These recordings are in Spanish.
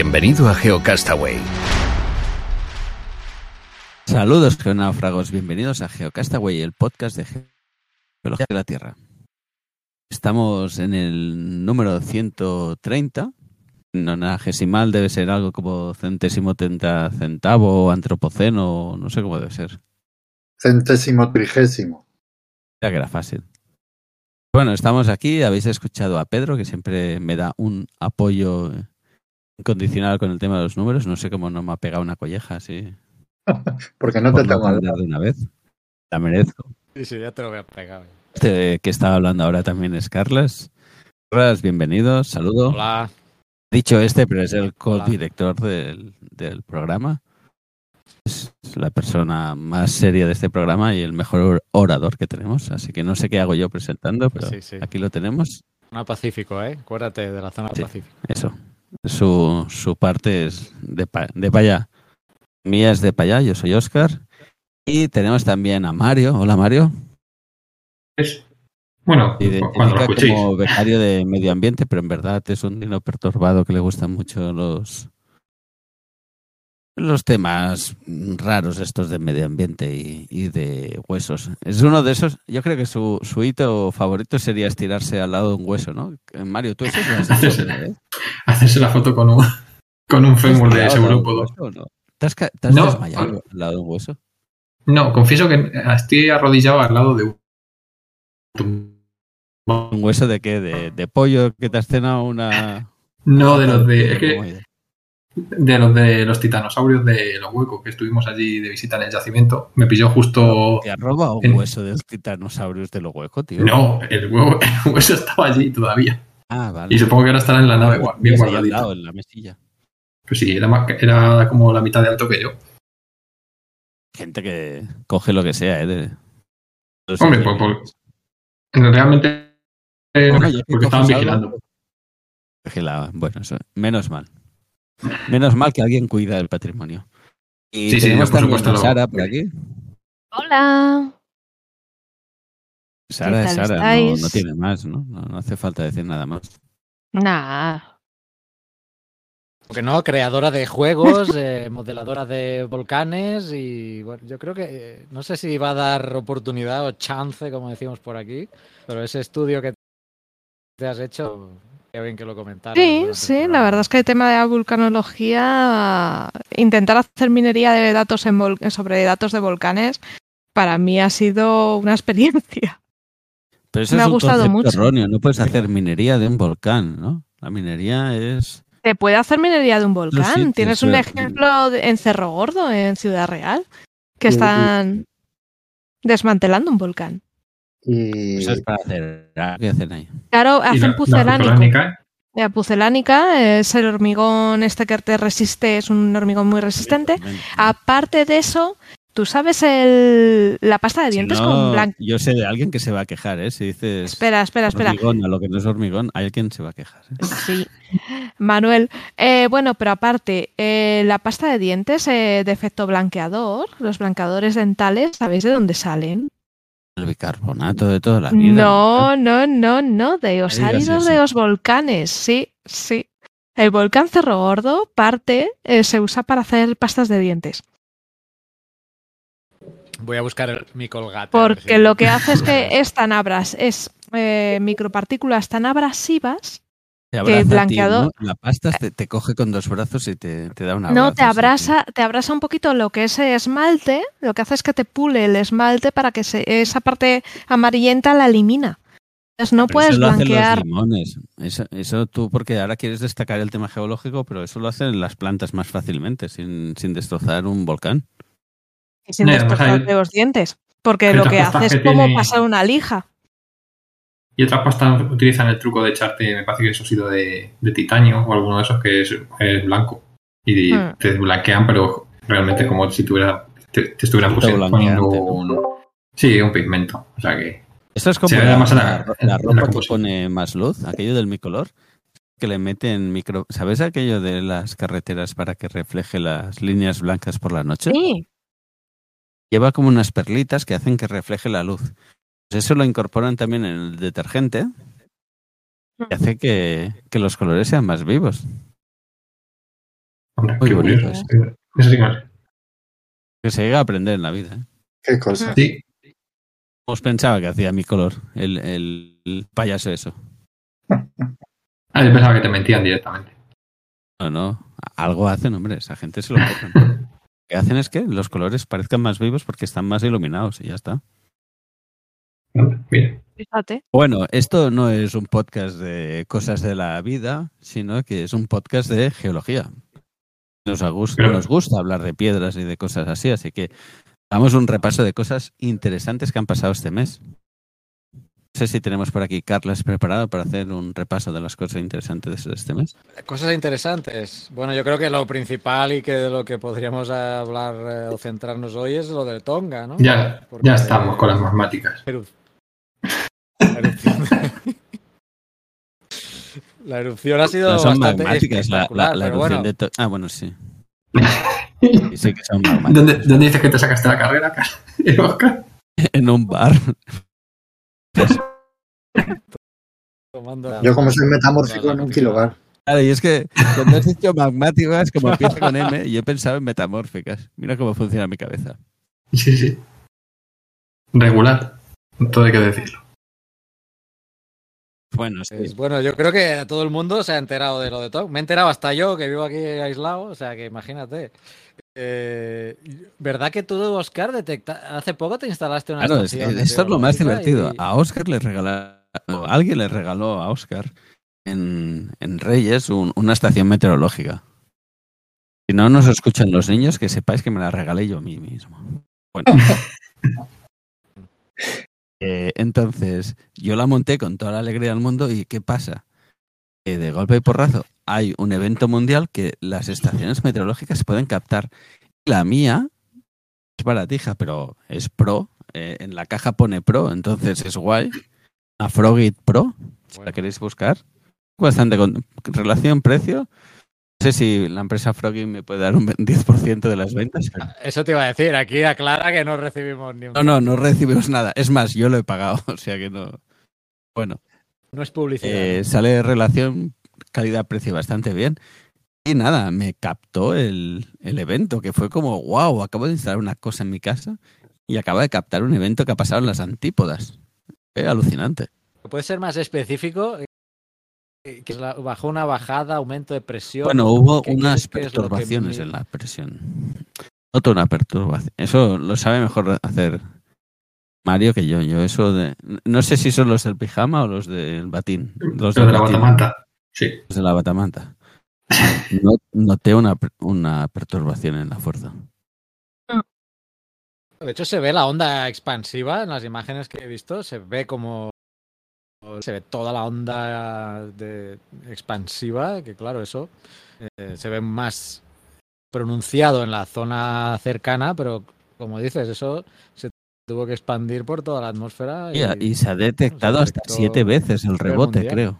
Bienvenido a GeoCastaway. Saludos, geonáufragos. Bienvenidos a GeoCastaway, el podcast de Geología de la Tierra. Estamos en el número 130. Nonagesimal debe ser algo como centésimo treinta centavo, antropoceno, no sé cómo debe ser. Centésimo trigésimo. Ya que era fácil. Bueno, estamos aquí. Habéis escuchado a Pedro, que siempre me da un apoyo incondicional con el tema de los números. No sé cómo no me ha pegado una colleja así. Porque no te tengo al hablar de una vez. La merezco. Sí, sí, ya te lo voy a pegar. Este que estaba hablando ahora también es Carlos. Carlos, bienvenido, saludo. Hola. Dicho este, pero es el co-director del, del programa. Es la persona más seria de este programa y el mejor orador que tenemos. Así que no sé qué hago yo presentando, pero Sí, sí. aquí lo tenemos. Zona Pacífico, ¿eh? Acuérdate de la zona Sí. Pacífico. Eso. Su, su parte es de pa, de. Mía es de pa allá, yo soy Oscar. Y tenemos también a Mario. Hola Mario. Es, bueno, cuando lo como becario de medio ambiente, pero en verdad es un dino perturbado que le gustan mucho los los temas raros estos de medio ambiente y, y de huesos. Es uno de esos, yo creo que su, su hito favorito sería estirarse al lado de un hueso, ¿no? Eh, Mario, tú eso lo has hecho, ¿eh? Hacerse la foto con un, con un fémur de ¿Has estirado al lado de un saurópodo. hueso o no? ¿Te has, ca- te has No. desmayado al lado de un hueso? No, confieso que estoy arrodillado al lado de un... ¿Un hueso de qué? ¿De, de pollo que te has cenado una...? No, de los de... de los de los titanosaurios de los huecos que estuvimos allí de visita en el yacimiento. Me pilló justo... ¿Te has robado un hueso de los titanosaurios de los huecos, tío? No, el, huevo, el hueso estaba allí todavía. Ah, vale. Y supongo que ahora estará en la nave bien guardadito. lado, en la mesilla. Pues sí, era, más, era como la mitad de alto que yo. Gente que coge lo que sea, ¿eh? de- Hombre, pues, pues, realmente... eh, porque estaban vigilando. Vigilaba. Bueno, eso, menos mal. Menos mal que alguien cuida del patrimonio. Y Sí, sí, tenemos por también supuesto, a Sara por aquí. Hola. Sara es Sara, no, tiene más, ¿no? ¿no? no hace falta decir nada más. Nah. Porque no, creadora de juegos, eh, modeladora de volcanes y bueno, yo creo que eh, no sé si va a dar oportunidad o chance, como decimos por aquí, pero ese estudio que te has hecho, qué bien que lo comentaras. Sí, sí, la verdad es que el tema de la vulcanología, intentar hacer minería de datos en vol- sobre datos de volcanes, para mí ha sido una experiencia. Pero eso Me es ha gustado mucho. erróneo. No puedes hacer minería de un volcán, ¿no? La minería es... ¿Te puede hacer minería de un volcán? sitios, Tienes un ejemplo de- en Cerro Gordo, en Ciudad Real, que están desmantelando un volcán. Y Eso es para hacer... ¿Qué hacen ahí? Claro, hacen pucelánica, La pucelánica es el hormigón este que te resiste, es un hormigón muy resistente. Aparte de eso, ¿tú sabes el, la pasta de Si dientes no, con blanco? Yo sé de alguien que se va a quejar, ¿eh? Si dices Espera, espera, espera. hormigón a lo que no es hormigón, alguien se va a quejar. ¿eh? Sí. Manuel, eh, bueno, pero aparte, eh, la pasta de dientes eh, de efecto blanqueador, los blanqueadores dentales, ¿sabéis de dónde salen? El bicarbonato de toda la vida. No, no, no, no, de los áridos de los volcanes, sí, sí. El volcán Cerro Gordo, parte, eh, se usa para hacer pastas de dientes. Voy a buscar el- mi colgate. Porque si- lo que hace es que es tan abras, es eh, micropartículas tan abrasivas, Te a ti, blanqueador- ¿no? La pasta te, te coge con dos brazos y te, te da una no te abrasa, te abrasa un poquito lo que es esmalte, lo que hace es que te pule el esmalte para que se- esa parte amarillenta la elimina. Entonces no puedes eso lo hacen blanquear. los limones. Eso, eso tú, porque ahora quieres destacar el tema geológico, pero eso lo hacen las plantas más fácilmente, sin, sin destrozar un volcán. y sin destrozarte hay- los dientes. Porque lo que hace es que como tiene- pasar una lija. Y otras pastas utilizan el truco de echarte, me parece que eso ha sido de, de titanio o alguno de esos que es, es blanco. Y Hmm. te blanquean, pero realmente como si tuviera, te, te estuvieran poniendo un, sí, un pigmento. O sea que Eso es como Se ve la, la- la la la ropa que pone más luz, aquello del micolor, que le meten micro... ¿Sabes aquello de las carreteras para que refleje las líneas blancas por la noche? Sí. Lleva como unas perlitas que hacen que refleje la luz. Pues eso lo incorporan también en el detergente y hace que, que los colores sean más vivos. hombre, Muy qué bonito curioso. Eso sí que se llega a aprender en la vida. ¿eh? Qué cosa. Sí, Os pensaba que hacía mi color, el, el- el payaso eso. Ah, yo pensaba que te mentían directamente. No, no, algo hacen, hombre, esa gente se lo. Lo que hacen es que los colores parezcan más vivos porque están más iluminados y ya está. Hombre, Mira, Fíjate. Bueno, esto no es un podcast de cosas de la vida, sino que es un podcast de geología. Nos, Pero- nos gusta hablar de piedras y de cosas así, así que hagamos un repaso de cosas interesantes que han pasado este mes. No sé si tenemos por aquí Carlos preparado para hacer un repaso de las cosas interesantes de este mes. Cosas interesantes. Bueno, yo creo que lo principal y que de lo que podríamos hablar eh, o centrarnos hoy es lo de Tonga, ¿no? ya, Porque- ya estamos con las matemáticas. La erupción. La erupción ha sido No son bastante magmáticas, la, erupción bueno, de... to- Ah, bueno, sí. Sí, sí que son magmáticas. ¿Dónde, ¿Dónde dices que te sacaste la carrera, Oscar? En un bar. Yo como soy metamórfico en un kilobar. Claro, y es que cuando has dicho magmáticas, como empieza con M, yo he pensado en metamórficas. Mira cómo funciona mi cabeza. Sí, sí. Regular. Todo hay que decirlo. Bueno, sí. Es- bueno, yo creo que todo el mundo se ha enterado de lo de Tonga. Me he enterado hasta yo, que vivo aquí aislado, o sea que imagínate. Eh, ¿Verdad que tú, Oscar, detecta... hace poco te instalaste una Claro, es- estación de esto es lo más divertido. y- A Oscar le regala, o alguien le regaló a Oscar en, en Reyes un- una estación meteorológica. Si no nos escuchan los niños, que sepáis que me la regalé yo a mí mismo. Bueno. Eh, entonces, yo la monté con toda la alegría del mundo y ¿qué pasa? Que de golpe y porrazo hay un evento mundial que las estaciones meteorológicas pueden captar. La mía es baratija, pero es pro. eh, en la caja pone pro, entonces es guay. Una Frogit Pro, si la queréis buscar. Bastante con relación precio. No sé si la empresa Frogit me puede dar un 10% de las ventas. pero- Eso te iba a decir, aquí aclara que no recibimos ni un... No, no, no recibimos nada. Es más, yo lo he pagado, o sea que no. Bueno, No es publicidad. eh, sale relación calidad-precio bastante bien. Y nada, me captó el, el evento, que fue como, wow, acabo de instalar una cosa en mi casa y acaba de captar un evento que ha pasado en las antípodas. Fue alucinante. ¿Puede ser más específico? Eh, Que es la- bajó una bajada, aumento de presión. Bueno, hubo ¿Qué unas que perturbaciones en la presión. Noto una perturbación. Eso lo sabe mejor hacer Mario que yo. Yo eso de... No sé si son los del pijama o los del batín. Los del de la batín. batamanta. Sí. Los de la batamanta. No- noté una, una perturbación en la fuerza. De hecho, se ve la onda expansiva en las imágenes que he visto. Se ve como. Se ve toda la onda de, expansiva, que claro, eso eh, se ve más pronunciado en la zona cercana, pero como dices, eso se tuvo que expandir por toda la atmósfera. Y, y se ha detectado hasta siete veces el rebote, mundial. creo.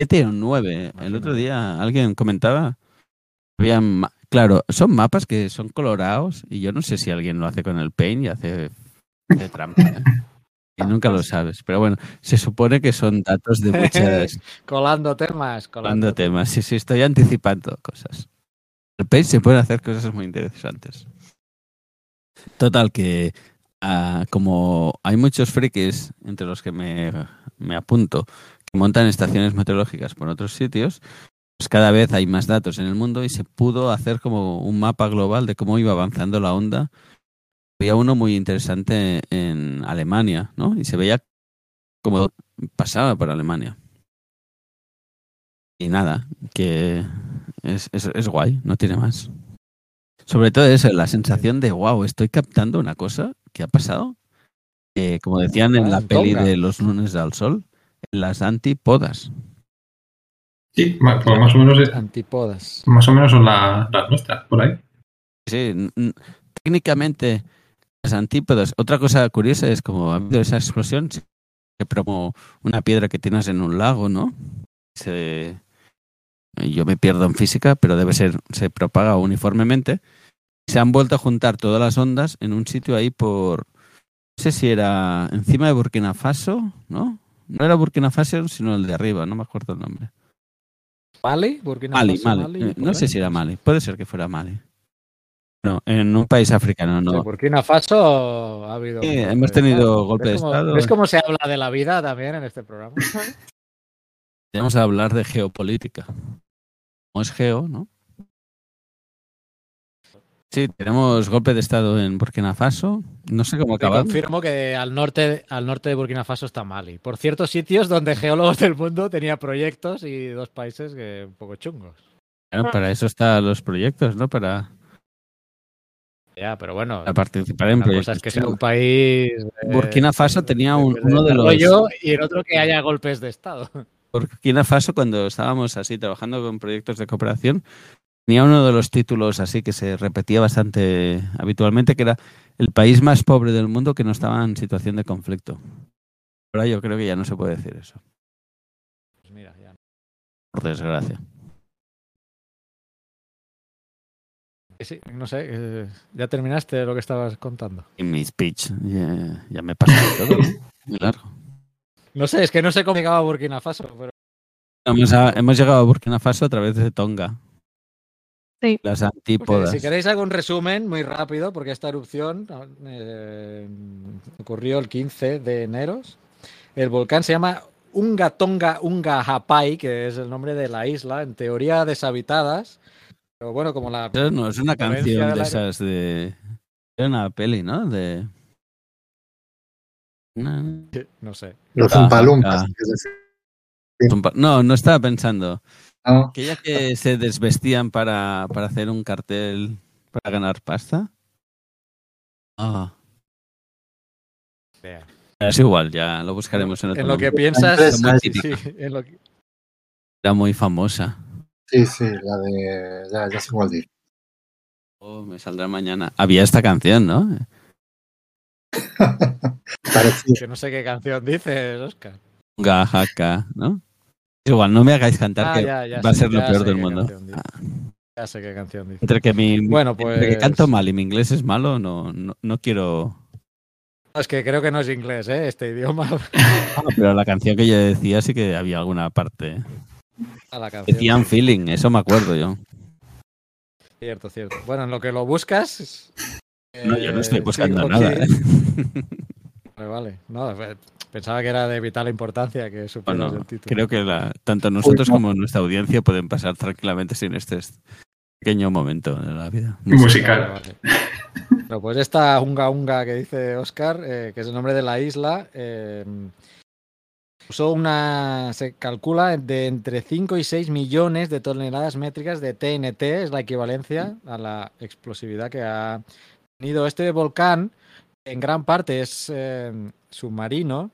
Siete o nueve. El otro día alguien comentaba. Había ma- claro, son mapas que son colorados y yo no sé si alguien lo hace con el paint y hace de trampa. ¿eh? Y nunca lo sabes. Pero bueno, se supone que son datos de muchas Colando temas, colando Hablando temas, sí, sí, estoy anticipando cosas. El Paint se puede hacer cosas muy interesantes. Total, que ah, como hay muchos frikis entre los que me, me apunto que montan estaciones meteorológicas por otros sitios, pues cada vez hay más datos en el mundo y se pudo hacer como un mapa global de cómo iba avanzando la onda. Había uno muy interesante en Alemania, ¿no? Y se veía como pasaba por Alemania. Y nada, que es, es, es guay, no tiene más. Sobre todo eso, la sensación de, wow, estoy captando una cosa que ha pasado eh, como decían en Ah, la en peli de Los lunes al sol, en las antipodas. Sí, ma- pues más o menos es- Antipodas. más o menos son la- las nuestras, por ahí. Sí, técnicamente las antípodas. Otra cosa curiosa es como ha habido esa explosión, se- como una piedra que tienes en un lago, ¿no? Se, yo me pierdo en física, pero debe ser, se propaga uniformemente. Se han vuelto a juntar todas las ondas en un sitio ahí por, no sé si era encima de Burkina Faso, ¿no? No era Burkina Faso, sino el de arriba, no me acuerdo el nombre. ¿Mali? Burkina Mali, Faso, Mali. Eh, No sé si era Mali, puede ser que fuera Mali. No, en un país africano, no. De Burkina Faso ha habido. Sí, hemos tenido Estado. golpe de ¿Ves cómo- Estado? ¿Ves cómo se habla de la vida también en este programa? Vamos a hablar de geopolítica. Como es geo, ¿no? Sí, tenemos golpe de estado en Burkina Faso. No sé cómo acabar. confirmo que al norte, al norte de Burkina Faso está Mali. Por ciertos sitios donde geólogos del mundo tenía proyectos y dos países que un poco chungos. Bueno, para eso están los proyectos, ¿no? Para, Ya, pero bueno, para participar en cosa proyectos. es que sea un país. eh, Burkina Faso tenía un- uno de los- desarrollo y en otro que haya golpes de Estado. Burkina Faso, cuando estábamos así trabajando con proyectos de cooperación, tenía uno de los títulos así que se repetía bastante habitualmente, que era el país más pobre del mundo que no estaba en situación de conflicto. Ahora yo creo que ya no se puede decir eso, Pues mira, ya. por desgracia. Sí, no sé, eh, ya terminaste lo que estabas contando. Y mi speech, ya, ya me pasa todo. Muy largo. No sé, es que no sé cómo llegaba a Burkina Faso, pero Hemos, a- hemos llegado a Burkina Faso a través de Tonga. Sí. Las antípodas. si queréis algún resumen muy rápido, porque esta erupción eh, ocurrió el 15 de enero. El volcán se llama Unga Tonga Unga Hapai, que es el nombre de la isla, en teoría deshabitadas. Pero bueno, como la... Eso no es una canción de esas de... Era una peli, ¿no? De... No sé. Los Ah, Zumpalumpas. ah. No, no estaba pensando. ¿no? Aquella que se desvestían para, para hacer un cartel para ganar pasta. Ah, Vea. es igual, ya lo buscaremos en otro En lo que piensas... sí, típica. sí, en lo que- Era muy famosa. Sí, sí, la de. Ya, ya sé cuál dice. Oh, me saldrá mañana. Había esta canción, ¿no? Parecía. que no sé qué canción dices, Oscar. Gajaca, ¿no? Igual, no me hagáis cantar Ah, que ya, ya va a sé, ser lo peor del qué mundo. canción dice. Ah, Ya sé qué canción dice. Entre que mi, Bueno, entre que pues- canto mal y mi inglés es malo, no, no, no quiero. Es que creo que no es inglés, ¿eh? Este idioma. Ah, pero la canción que yo decía sí que había alguna parte. A la canción. Decían feeling, eso me acuerdo yo. Cierto, cierto. Bueno, en lo que lo buscas. No, yo no estoy eh, buscando sí, nada. ¿eh? Vale, vale. No, eh, pensaba que era de vital importancia que supieras Bueno, el título. creo que la- tanto nosotros no. como nuestra audiencia pueden pasar tranquilamente sin este pequeño momento de la vida. Musical. Vale, pues esta Unga Unga que dice Oscar, eh, que es el nombre de la isla, eh, usó una. Se calcula de entre 5 y 6 millones de toneladas métricas de TNT, es la equivalencia a la explosividad que ha tenido este volcán. En gran parte es eh, submarino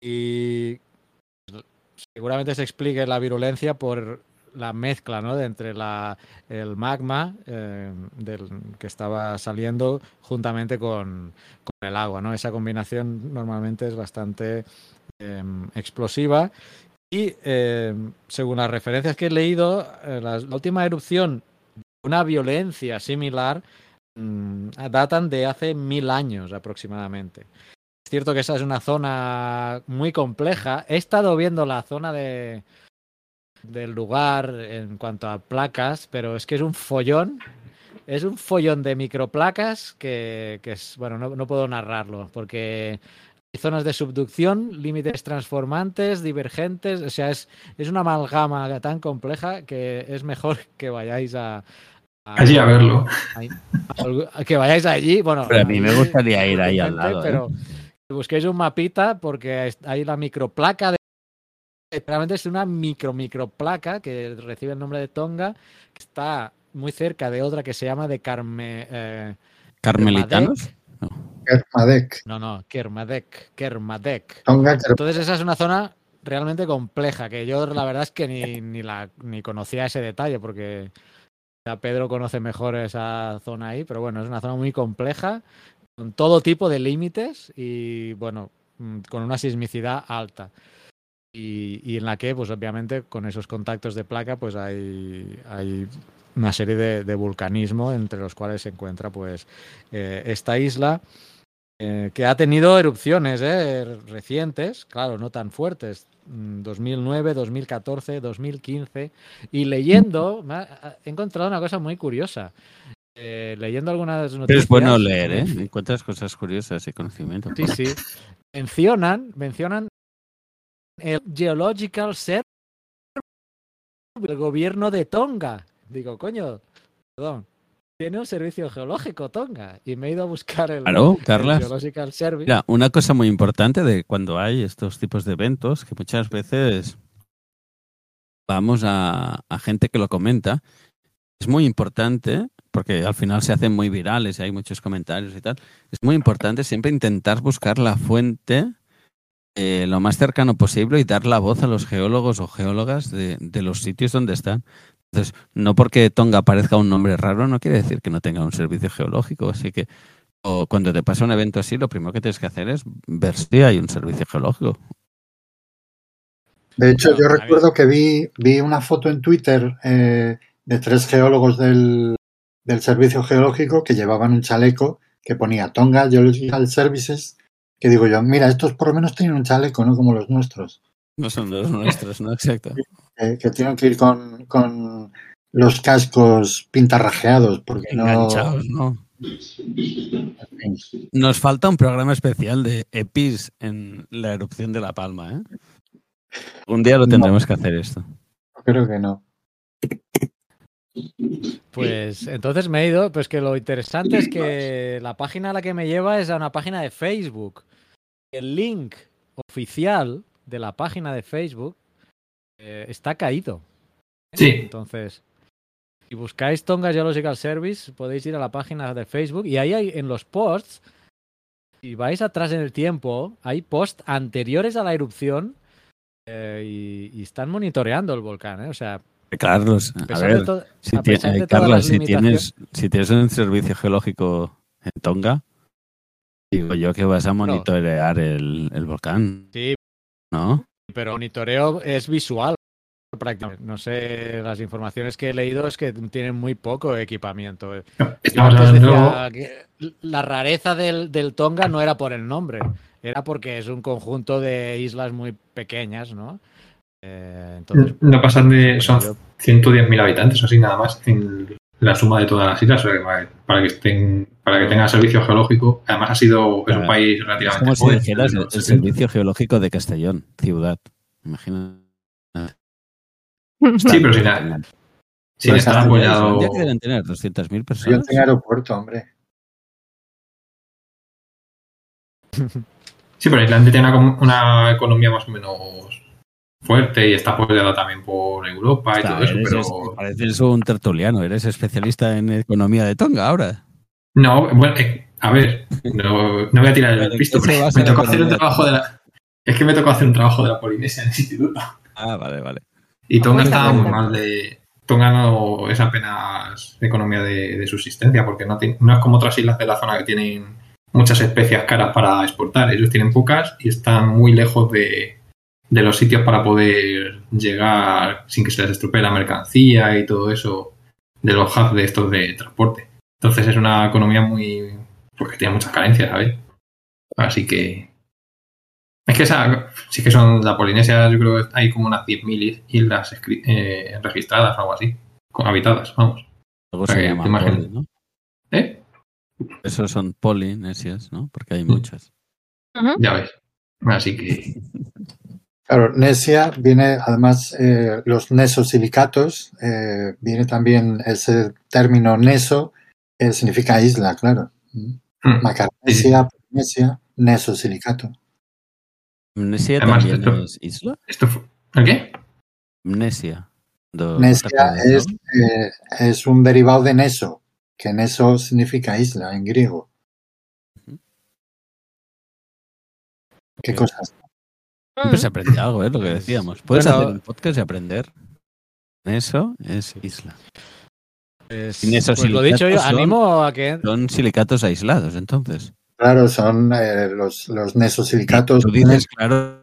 y seguramente se explique la virulencia por la mezcla ¿no? de entre la, el magma eh, del, que estaba saliendo juntamente con, con el agua. ¿no? Esa combinación normalmente es bastante eh, explosiva. Y eh, según las referencias que he leído, eh, la, última erupción de una violencia similar mm, datan de hace mil años aproximadamente. Es cierto que esa es una zona muy compleja. He estado viendo la zona de, del lugar en cuanto a placas, pero es que es un follón. Es un follón de microplacas que, que es, bueno, no, puedo narrarlo porque zonas de subducción, límites transformantes, divergentes, o sea, es, es una amalgama tan compleja que es mejor que vayáis a... a- Allí a verlo. a- que vayáis allí, bueno, Pero a mí me gustaría ir ahí al lado, ¿eh? Pero que busquéis un mapita porque hay la microplaca de realmente es una micro microplaca que recibe el nombre de Tonga, que está muy cerca de otra que se llama de Carme eh, ¿Carmelitanos? Kermadec. No, no, Kermadec, Kermadec. Entonces esa es una zona realmente compleja, que yo la verdad es que ni, ni, la, ni conocía ese detalle, porque ya Pedro conoce mejor esa zona ahí, pero bueno, es una zona muy compleja, con todo tipo de límites y bueno, mm, con una sismicidad alta. Y, y en la que, pues obviamente, con esos contactos de placa, pues hay, hay una serie de, de vulcanismo entre los cuales se encuentra pues eh, esta isla eh, que ha tenido erupciones eh, recientes, claro, no tan fuertes, mm, 2009, 2014, 2015, y leyendo, he encontrado una cosa muy curiosa. Eh, leyendo algunas Pero noticias. es bueno leer, ¿eh? Encuentras cosas curiosas y conocimiento. Sí, sí. Mencionan, mencionan el Geological Service del gobierno de Tonga. Digo, coño, perdón. Tiene un servicio geológico Tonga. Y me he ido a buscar el, Claro, el. Geological Service. Mira, una cosa muy importante de cuando hay estos tipos de eventos, que muchas veces vamos a, a gente que lo comenta, es muy importante, porque al final se hacen muy virales y hay muchos comentarios y tal, es muy importante siempre intentar buscar la fuente eh, lo más cercano posible y dar la voz a los geólogos o geólogas de, de los sitios donde están. Entonces, no porque Tonga parezca un nombre raro, no quiere decir que no tenga un servicio geológico. Así que o cuando te pasa un evento así, lo primero que tienes que hacer es ver si hay un servicio geológico. De hecho, yo a ver. recuerdo que vi, vi una foto en Twitter eh, de tres geólogos del, del servicio geológico que llevaban un chaleco que ponía Tonga Geological Services, que digo yo, mira, estos por lo menos tienen un chaleco, no como los nuestros, No son los nuestros, ¿no? Exacto. eh, que tienen que ir con, con los cascos pintarrajeados, porque no... Enganchados, ¿no? Nos falta un programa especial de EPIs en la erupción de La Palma, ¿eh? Un día lo tendremos que hacer esto. Creo que no. Pues entonces me he ido, pues que lo interesante es que la página a la que me lleva es a una página de Facebook. El link oficial de la página de Facebook eh, está caído. Sí. Entonces, si buscáis Tonga Geological Service, podéis ir a la página de Facebook y ahí hay en los posts, si vais atrás en el tiempo, hay posts anteriores a la erupción eh, y, y están monitoreando el volcán. ¿eh? O sea, Carlos, a ver, si, eh, Carlos, si tienes, si tienes un servicio geológico en Tonga, digo yo que vas a monitorear el, el volcán, Sí, ¿no? pero monitoreo es visual. prácticamente. No sé, las informaciones que he leído es que tienen muy poco equipamiento. No, Yo Estamos antes hablando. decía que la rareza del, del Tonga no era por el nombre, era porque es un conjunto de islas muy pequeñas, ¿no? Eh, entonces, No pasan de. Son yo- 110.000 habitantes o así nada más en la suma de todas las islas. para- para que estén para que tengan servicio geológico. Además ha sido es Claro. un país Es relativamente como si dijeras de el, los el 70. servicio geológico de Castellón, ciudad. Imagina. Sí, pero sin, sin Pues estar apoyado. Ya que deben tener 200.000 Yo personas. tengo aeropuerto, hombre. Sí, pero Islandia tiene una, una economía más o menos fuerte y está apoyada también por Europa y todo eso, eres- pero. pareces un tertuliano, eres especialista en economía de Tonga ahora. No, bueno, eh, a ver, no, no voy a tirar el ¿en pisto, pero me tocó hacer un trabajo de la. Es que me tocó hacer un trabajo de la Polinesia en el instituto. Ah, vale, vale. Y Tonga Cuenta, estaba muy mal de. Tonga no es apenas economía de, de subsistencia, porque no, tiene- no es como otras islas de la zona que tienen muchas especias caras para exportar. Ellos tienen pocas y están muy lejos de, de los sitios para poder llegar sin que se les estropee la mercancía y todo eso de los hubs de estos de transporte. Entonces es una economía muy. porque tiene muchas carencias, ¿sabes? Así que. Es que esa, sí que son la Polinesia, yo creo que hay como unas 10.000 islas eh, registradas o algo así, con habitadas, vamos. Luego se Ok, llama te imaginas. poli, ¿no? ¿Eh? Esos son polinesias, ¿no? Porque hay Mm. muchas. Ya ves. Así que. Claro, Nesia viene, además, eh, los nesosilicatos, eh, viene también ese término neso, que significa isla, claro. Mm. Macaronesia, Polinesia, nesosilicato. ¿Amnesia Además, también esto- es isla? ¿Esto fue-. Amnesia. Do- Nesia ¿no? es, eh, es un derivado de neso, que neso significa isla en griego. ¿Qué cosas? Siempre se aprende algo, ¿eh? Lo que decíamos. Puedes Bueno. hacer un podcast y aprender. Eso es isla. Pues, Sin esos pues lo dicho, yo silicatos son- animo a que Son silicatos aislados, entonces. Claro, son eh, los, los nesosilicatos. Tú dices, claro,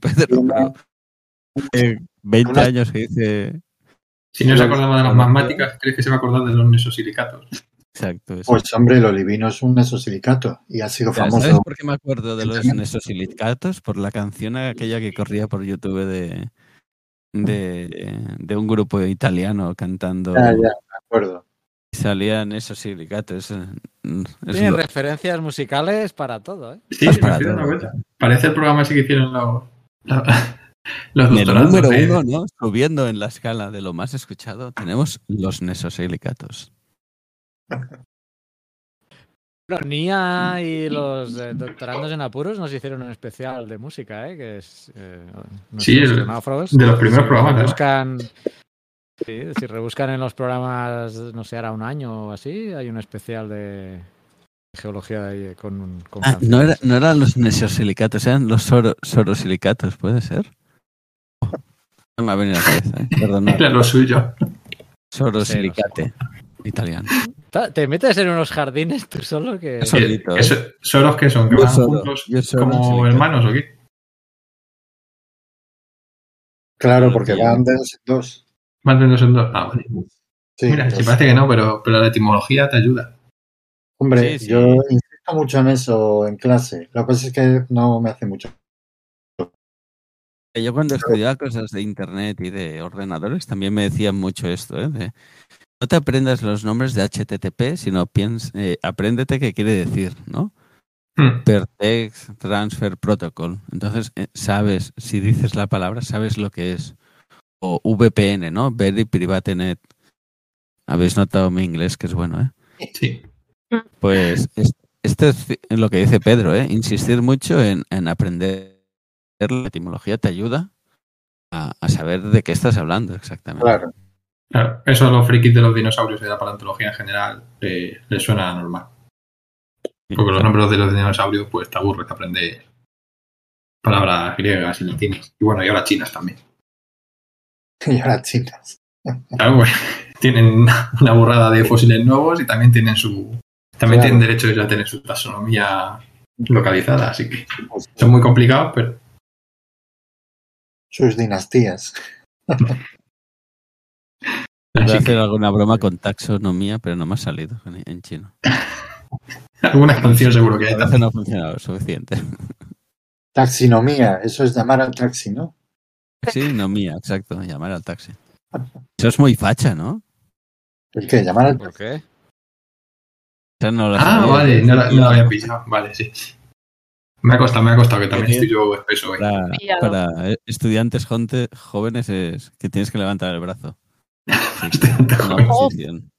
Pedro, Una- pero, eh, 20 una- años que dice. Si no se acordaba de las matemáticas, ¿crees que se va a acordar de los nesosilicatos? Exacto. eso. Pues hombre, el olivino es un nesosilicato y ha sido Ya, ¿Sabes famoso. por qué me acuerdo de los nesosilicatos? Por la canción aquella que corría por YouTube de, de, de un grupo italiano cantando. Ya, ya, me acuerdo. y Salían esos silicatos. Es tiene lo- referencias musicales para todo, ¿eh? Sí, para todo. cuenta. Parece el programa ese que hicieron los, la- los En el doctorandos número uno, ¿no? Subiendo en la escala de lo más escuchado, tenemos los nesosilicatos. Bueno, Nia y los eh, doctorandos en apuros nos hicieron un especial de música, ¿eh? Que es. eh, Sí, el- de los primeros Si programas, ¿no? Buscan. Sí, si rebuscan en los programas, no sé, hará un año o así, hay un especial de geología de ahí con, con Ah, no, era- no eran los nesosilicatos, eran los soro- sorosilicatos, ¿puede ser? No me ha venido a la cabeza, ¿eh? perdonad. Era lo suyo. Sorosilicate, italiano. Te metes en unos jardines tú solo que. Eso- Solito, eso- ¿Soros que son? ¿Que Yo van juntos como hermanos o qué? Claro, porque que van de dos en dos. Van de dos en dos. Ah, vale. Sí, Mira, pues, si parece que no, pero, pero la etimología te ayuda. Hombre, Sí, sí. yo insisto mucho en eso en clase. Lo que pasa es que no me hace mucho. Yo cuando estudiaba cosas de internet y de ordenadores también me decían mucho esto, ¿eh? De, no te aprendas los nombres de HTTP, sino piens, eh, apréndete qué quiere decir, ¿no? Hmm. Transfer Protocol. Entonces, eh, sabes, si dices la palabra, sabes lo que es. O VPN, ¿no? Very Private Net. Habéis notado mi inglés, que es bueno, ¿eh? Sí. Pues es- esto es lo que dice Pedro, ¿eh? Insistir mucho en, en aprender. La etimología te ayuda a, a saber de qué estás hablando exactamente. Claro. Claro, eso a los frikis de los dinosaurios y de la paleontología en general eh, les suena normal. Porque los nombres de los dinosaurios, pues te aburre de aprender palabras griegas y latinas. Y bueno, y ahora chinas también. Y ahora chinas. Claro, pues, tienen una burrada de fósiles nuevos y también tienen su. También Claro. tienen derecho a tener su taxonomía localizada, así que Pues, son muy complicados, pero sus dinastías. Voy a hacer que alguna broma con taxonomía, pero no me ha salido en, en chino. alguna canción seguro que hay también. no ha funcionado lo suficiente. Taxinomía, eso es llamar al taxi, ¿no? Sí, no mía, exacto, llamar al taxi. Eso es muy facha, ¿no? ¿El qué? Llamar al ¿Por qué? No Ah, sabía. vale, no, la- no lo había pillado. Vale, sí. Me ha costado, me ha costado que también estoy yo espeso hoy. Para, estudiantes jóvenes es que tienes que levantar el brazo.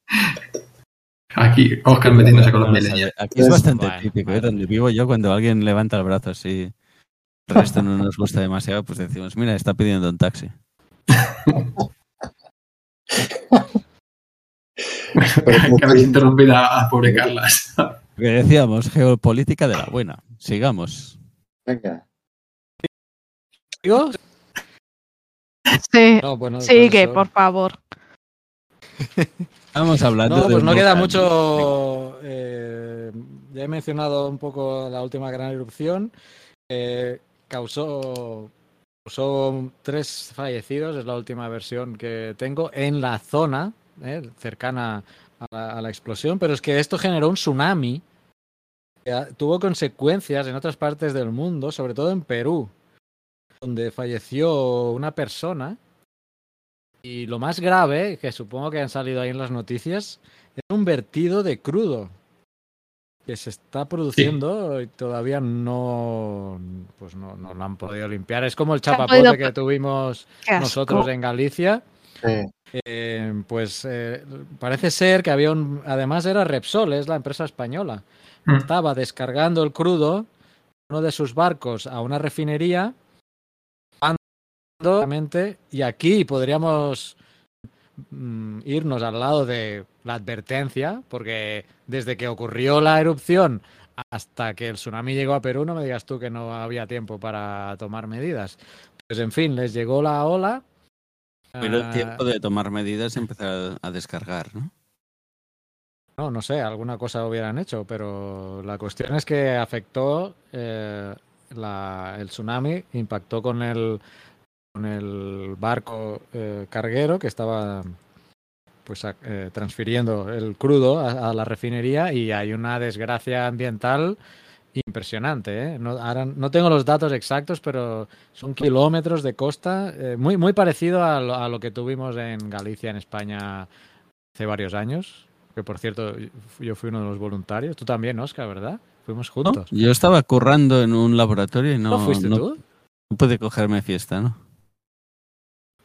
Aquí, Oscar metiéndose con los millennials. Aquí es bastante Bueno, típico, ¿eh? Donde vivo yo, cuando alguien levanta el brazo así, el resto no nos gusta demasiado, pues decimos, mira, está pidiendo un taxi. que habéis interrumpido a, a pobre Carlas. Lo que decíamos, geopolítica de la buena. Sigamos. Venga. ¿Digo? Sí, No, eso- por favor. Estamos hablando No, pues no queda mucho. eh, ya he mencionado un poco la última gran erupción. eh, causó, causó tres fallecidos, es la última versión que tengo, en la zona eh, cercana a la, a la explosión. Pero es que esto generó un tsunami que tuvo consecuencias en otras partes del mundo, sobre todo en Perú, donde falleció una persona. Y lo más grave, que supongo que han salido ahí en las noticias, es un vertido de crudo que se está produciendo y todavía no, pues no, no lo han podido limpiar. Es como el chapapote que tuvimos nosotros en Galicia. Sí. Eh, pues eh, parece ser que había un, además era Repsol, es la empresa española, Mm. estaba descargando el crudo uno de sus barcos a una refinería y aquí podríamos mm, irnos al lado de la advertencia porque desde que ocurrió la erupción hasta que el tsunami llegó a Perú, no me digas tú que no había tiempo para tomar medidas. Pues en fin, les llegó la ola. Pero el ah, tiempo de tomar medidas y empezar a descargar, ¿no? No, no sé, alguna cosa hubieran hecho, pero la cuestión es que afectó eh, la- el tsunami, impactó con el, con el barco eh, carguero que estaba pues a- eh, transfiriendo el crudo a, a la refinería y hay una desgracia ambiental impresionante. ¿eh? No, ahora no tengo los datos exactos, pero son kilómetros de costa, eh, muy, muy parecido a lo, a lo que tuvimos en Galicia, en España, hace varios años. Que por cierto, yo fui uno de los voluntarios. Tú también, Oscar, ¿verdad? Fuimos ¿No? juntos. Yo estaba currando en un laboratorio y no, ¿No fuiste no- tú? no pude cogerme fiesta, ¿no?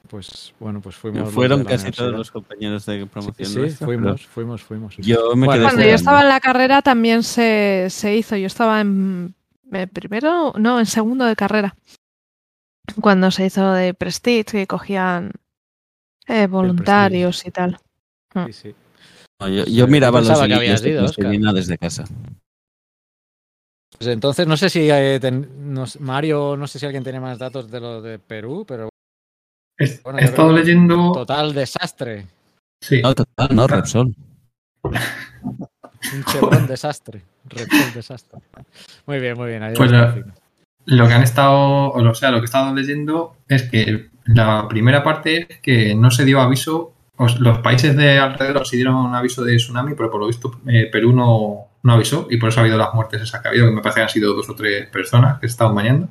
Pues bueno, pues fuimos. Fueron casi todos los compañeros de Sí, promoción. sí, nuestra, pero fuimos, fuimos, fuimos. Yo me Bueno, quedé Cuando yo estaba en la carrera también se, se hizo. Yo estaba en eh, primero, no, en segundo de carrera. Cuando se hizo de Prestige, que cogían eh, voluntarios y tal. Sí, sí. No, yo, yo miraba los vídeos de plastilina desde casa. Pues entonces, no sé si eh, ten- Mario, no sé si alguien tiene más datos de lo de Perú, pero He, Bueno, he yo estado leyendo. total desastre. Sí, No, total, no, Repsol. Un chevron desastre. Repsol desastre. Muy bien, muy bien. ahí Pues fin. Lo que han estado, o sea, lo que he estado leyendo es que la primera parte es que no se dio aviso, os- los países de alrededor sí dieron un aviso de tsunami, pero por lo visto eh, Perú no, no avisó y por eso ha habido las muertes esas que ha habido, que me parece que han sido dos o tres personas que se estaban bañando,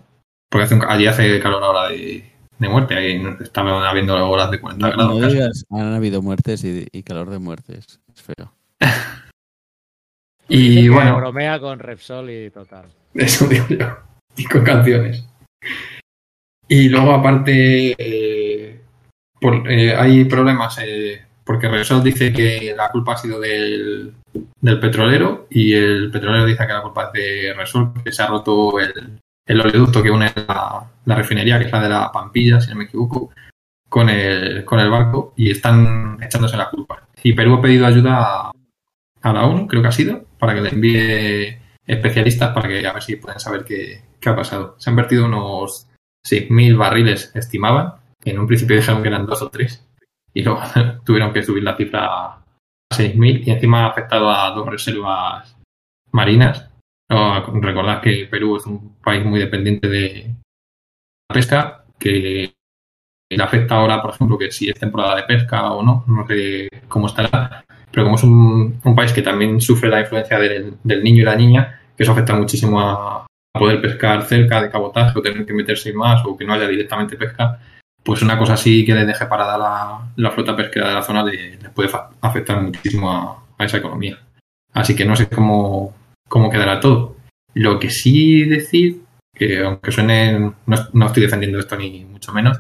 porque hace un- allí hace calor ahora de, de muerte, ahí estaban habiendo horas de 40 No, grados. no digas, han habido muertes y, y calor de muertes. Es feo. Y bueno, bromea con Repsol y total. Eso digo yo. Y con canciones. Y luego, aparte, eh, por- eh, hay problemas eh, porque Repsol dice que la culpa ha sido del, del petrolero y el petrolero dice que la culpa es de Repsol, que se ha roto el, el oleoducto que une la, la refinería, que es la de la Pampilla, si no me equivoco, con el, con el barco y están echándose la culpa. Y Perú ha pedido ayuda a, la ONU, creo que ha sido, para que le envíe especialistas para que a ver si pueden saber qué, qué ha pasado. Se han vertido unos 6.000 barriles, estimaban, que en un principio dijeron que eran dos o tres, y luego tuvieron que subir la cifra a 6.000 y encima ha afectado a dos reservas marinas. Recordad que Perú es un país muy dependiente de pesca, que le afecta ahora, por ejemplo, que si es temporada de pesca o no, no sé cómo estará, pero como es un, país que también sufre la influencia del, del niño y la niña, que eso afecta muchísimo a, poder pescar cerca de cabotaje o tener que meterse más o que no haya directamente pesca, pues una cosa así que le deje parada la, la flota pesquera de la zona le, le puede afectar muchísimo a, a esa economía. Así que no sé cómo, cómo quedará todo. Lo que sí decir, que aunque suene, no, no estoy defendiendo esto ni mucho menos,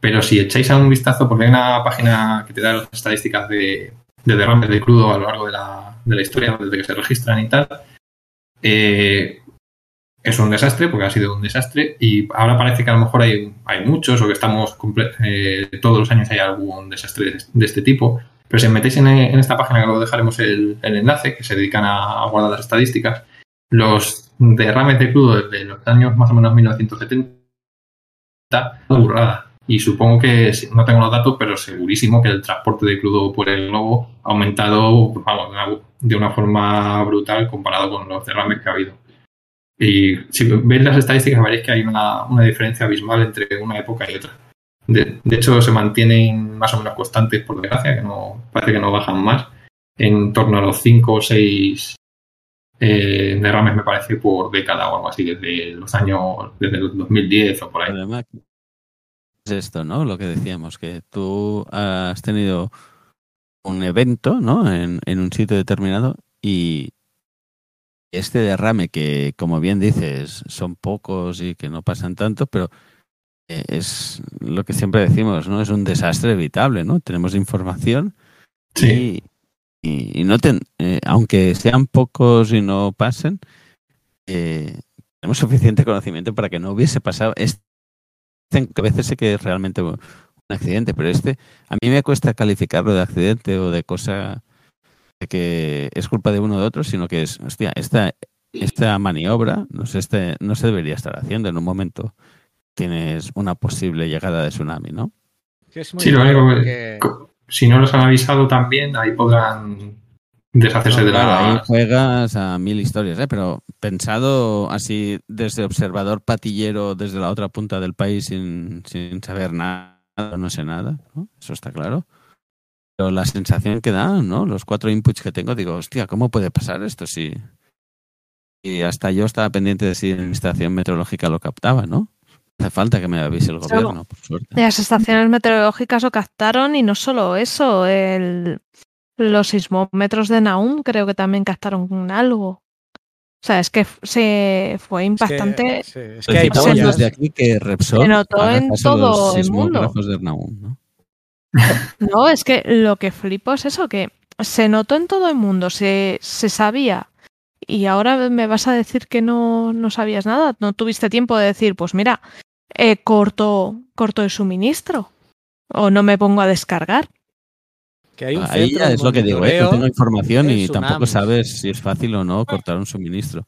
pero si echáis a un vistazo, porque hay una página que te da las estadísticas de, de derrames de crudo a lo largo de la, de la historia, desde que se registran y tal, eh, es un desastre, porque ha sido un desastre, y ahora parece que a lo mejor hay, hay muchos, o que estamos eh, todos los años hay algún desastre de, este tipo. Pero si metéis en, en esta página, que luego dejaremos el, el enlace, que se dedican a, a guardar las estadísticas, los derrames de crudo desde los años más o menos 1970, una burrada. Y supongo que, no tengo los datos, pero segurísimo que el transporte de crudo por el globo ha aumentado vamos, de, una, de una forma brutal comparado con los derrames que ha habido. Y si veis las estadísticas veréis que hay una, una diferencia abismal entre una época y otra. De, de hecho, se mantienen más o menos constantes, por desgracia, que no parece que no bajan más, en torno a los 5 o 6 eh, derrames, me parece, por década o algo así, desde los años, desde el 2010 o por ahí. es esto, ¿no? Lo que decíamos, que tú has tenido un evento, ¿no? En, en un sitio determinado y este derrame que, como bien dices, son pocos y que no pasan tanto, pero eh, es lo que siempre decimos, ¿no? Es un desastre evitable, ¿no? Tenemos información Sí. Y, no ten- eh, aunque sean pocos y no pasen, eh, tenemos suficiente conocimiento para que no hubiese pasado. Este, a veces sé que es realmente un accidente, pero este a mí me cuesta calificarlo de accidente o de cosa de que es culpa de uno o de otro, sino que es, hostia, esta esta maniobra no se, este, no se debería estar haciendo en un momento. Tienes una posible llegada de tsunami, ¿no? Que es muy Sí, lo único que- porque- Si no los han avisado también, ahí podrán deshacerse No, de claro, ahí la... juegas a mil historias, ¿eh? pero pensado así desde observador patillero desde la otra punta del país sin, sin saber nada, no sé nada, ¿no? eso está claro. Pero la sensación que da, ¿no? Los cuatro inputs que tengo, digo, hostia, ¿cómo puede pasar esto si... Y hasta yo estaba pendiente de si mi estación meteorológica lo captaba, ¿no? Hace falta que me avise el gobierno, por suerte. Las estaciones meteorológicas lo captaron y no solo eso, el, los sismómetros de Naum creo que también captaron algo. O sea, es que se fue es que- impactante. sí, es que hay Felicitamos bollas. desde aquí que Repsol Se notó en todo el mundo. sismógrafos de Naum, ¿no? No, es que lo que flipo es eso, que se notó en todo el mundo, se, se sabía. Y ahora me vas a decir que no, no sabías nada, no tuviste tiempo de decir, pues mira, eh, corto, corto el suministro. O no me pongo a descargar. que hay un Ahí ya es lo que digo, ¿eh? no tengo información y tampoco sabes si es fácil o no cortar un suministro.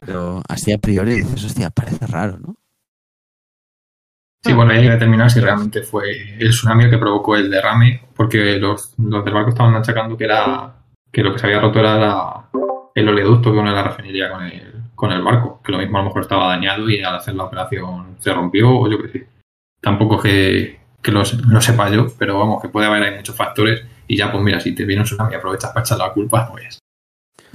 Pero así a priori dices, hostia, parece raro, ¿no? Sí, bueno, hay que determinar si realmente fue el tsunami el que provocó el derrame, porque los, los del barco estaban achacando que era que lo que se había roto era la- el oleoducto que une la refinería con el, con el barco, que lo mismo a lo mejor estaba dañado y al hacer la operación se rompió o yo qué sé. Tampoco es que, que lo, lo sepa yo, pero vamos, que puede haber hay muchos factores y ya pues mira, si te viene un tsunami y aprovechas para echar la culpa, pues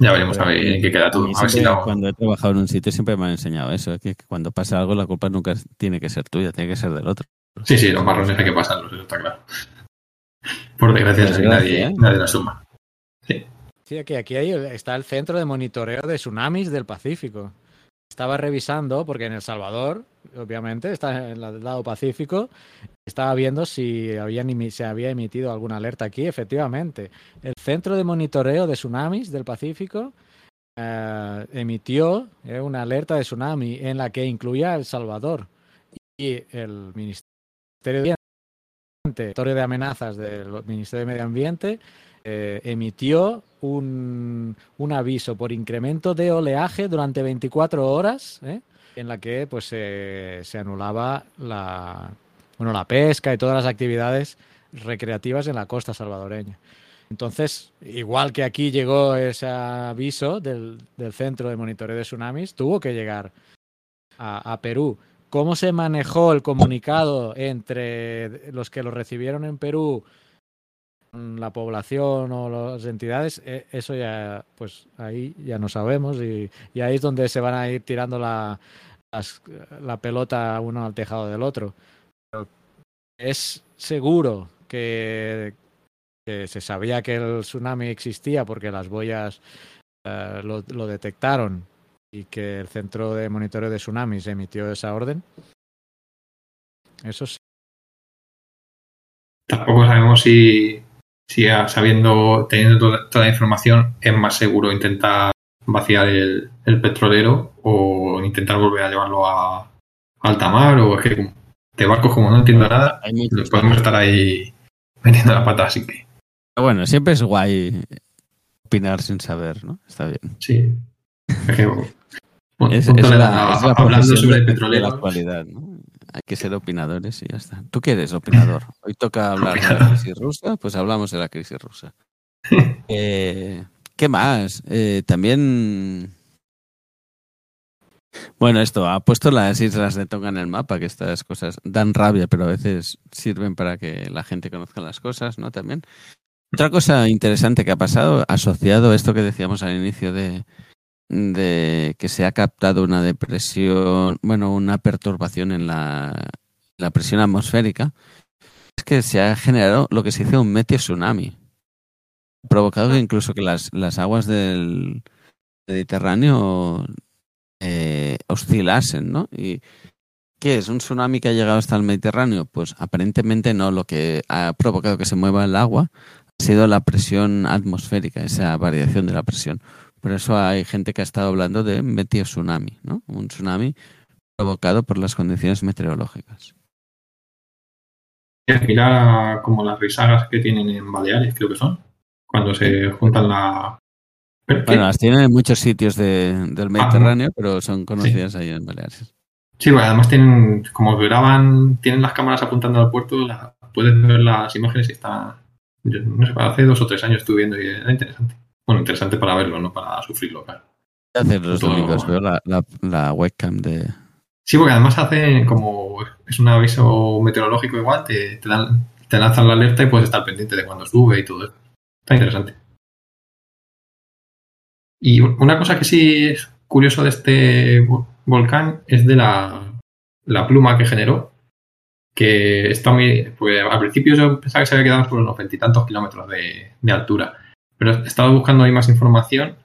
ya veremos a ver en qué queda todo. A ver si cuando he trabajado en un sitio siempre me han enseñado eso, que cuando pasa algo la culpa nunca es- tiene que ser tuya, tiene que ser del otro. Sí, sí, los marrones hay que pasarlos, eso está claro. Por desgracia, Por así desgracia, nadie, ¿eh? nadie la suma. Sí, aquí, aquí hay el- está el centro de monitoreo de tsunamis del Pacífico. Estaba revisando, porque en El Salvador, obviamente, está en el lado Pacífico, estaba viendo si habían emi- se había emitido alguna alerta aquí. Efectivamente, el centro de monitoreo de tsunamis del Pacífico eh, emitió eh, una alerta de tsunami en la que incluía El Salvador y el Ministerio de Ambiente, de Amenazas del Ministerio de Medio Ambiente eh, emitió un, un aviso por incremento de oleaje durante 24 horas, ¿eh? en la que pues se- se anulaba la, bueno, la pesca y todas las actividades recreativas en la costa salvadoreña. Entonces, igual que aquí llegó ese aviso del, del Centro de Monitoreo de Tsunamis, tuvo que llegar a, a Perú. ¿Cómo se manejó el comunicado entre los que lo recibieron en Perú la población o las entidades, eh, eso ya, pues ahí ya no sabemos y, ahí es donde se van a ir tirando la, las- la pelota uno al tejado del otro. Pero es seguro que, que se sabía que el tsunami existía porque las boyas eh, lo, lo detectaron y que el centro de monitoreo de tsunamis emitió esa orden. Eso sí. Tampoco sabemos si, si sabiendo, teniendo toda, toda la información, es más seguro intentar vaciar el, el petrolero o intentar volver a llevarlo a, a alta mar o es que de barcos como no entiendo nada, podemos estar ahí metiendo la pata, así que bueno, siempre es guay opinar sin saber, ¿no? Está bien. sí. Es que, bueno, Es, es la, la- hablando sobre de- de la actualidad, ¿no? Hay que ser opinadores y ya está. ¿Tú qué eres, opinador? Hoy toca hablar de la crisis rusa, pues hablamos de la crisis rusa. Eh, ¿Qué más? Eh, también... Bueno, esto, ha puesto las islas de Tonga en el mapa, que estas cosas dan rabia, pero a veces sirven para que la gente conozca las cosas, ¿no? También. Otra cosa interesante que ha pasado, asociado a esto que decíamos al inicio de, de que se ha captado una depresión, bueno, una perturbación en la, la presión atmosférica, es que se ha generado lo que se dice un meteo tsunami, provocado que incluso que las, las aguas del Mediterráneo eh, oscilasen, ¿no? Y ¿qué es? ¿Un tsunami que ha llegado hasta el Mediterráneo? Pues aparentemente no, lo que ha provocado que se mueva el agua ha sido la presión atmosférica, esa variación de la presión. Por eso hay gente que ha estado hablando de meteo tsunami, ¿no? Un tsunami provocado por las condiciones meteorológicas. Es similar a como las risagas que tienen en Baleares, creo que son, cuando se juntan la, Bueno, las tienen en muchos sitios de- del Mediterráneo, pero son conocidas ahí en Baleares. Sí, porque además tienen, como graban, tienen las cámaras apuntando al puerto, la- puedes ver las imágenes y está, yo no sé, hace dos o tres años estuve viendo y era interesante. Bueno, interesante para verlo, no para sufrirlo, claro. ¿Qué hacen los Todo- domingos? Veo la, la- la webcam de... Sí, porque además hacen como, es un aviso meteorológico igual, te, te dan, te lanzan la alerta y puedes estar pendiente de cuando sube y todo eso. Está interesante. Y una cosa que sí es curioso de este vo- volcán es de la, la pluma que generó, que está muy... Pues al principio yo pensaba que se había quedado por unos veintitantos kilómetros de, de altura, pero he estado buscando ahí más información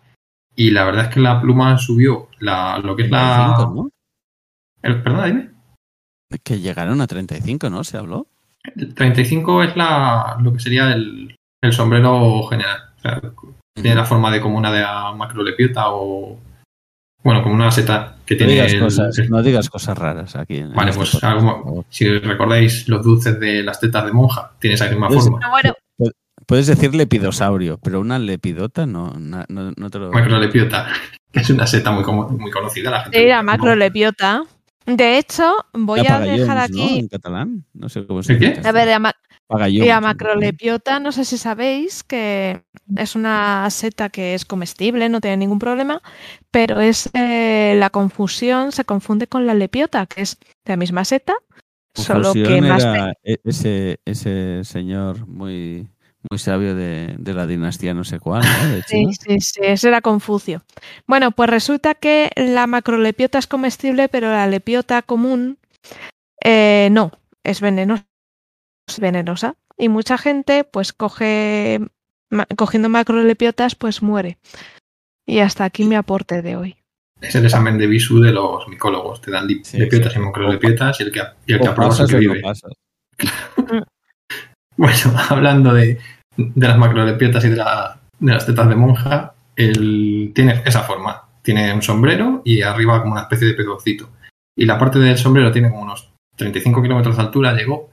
y la verdad es que la pluma subió la, lo que es la... 35, ¿no? el- perdona, dime. Que llegaron a 35, ¿no? ¿Se habló? El 35 es la, lo que sería el, el sombrero general. O sea, tiene la forma de como una de macrolepiota o. Bueno, como una seta que No tiene. digas, el- cosas, el- no digas cosas raras aquí. en vale, este pues podcast, algo- si recordáis los dulces de las tetas de monja, tiene esa misma Pues- forma. Bueno, Puedes decir lepidosaurio, pero una lepidota no, no, no te lo... Macrolepiota, que es una seta muy, como- muy conocida. La gente sí, la macrolepiota. De hecho, voy a Pagallons, dejar ¿no? aquí. En catalán. No sé cómo se ¿El qué? dice. A ver, la, ma- macrolepiota, no sé si sabéis que es una seta que es comestible, no tiene ningún problema, pero es eh, la confusión, se confunde con la lepiota, que es la misma seta, solo que Confusión más. era e- ese, ese señor muy, muy sabio de, de la dinastía no sé cuál, ¿no? Sí, sí, sí, ese era Confucio. Bueno, pues resulta que la macrolepiota es comestible, pero la lepiota común eh, no, es venenosa. Es venenosa. Y mucha gente, pues, coge, ma- cogiendo macrolepiotas, pues muere. Y hasta aquí mi aporte de hoy. Es el examen de visu de los micólogos. Te dan Sí, lepiotas sí. y macrolepiotas y el que, y el que aprueba es el pasas que vive. Bueno, hablando de, de las macrolepiotas y de, la- de las tetas de monja, el, tiene esa forma. Tiene un sombrero y arriba como una especie de pedocito. Y la parte del sombrero tiene como unos 35 kilómetros de altura, llegó.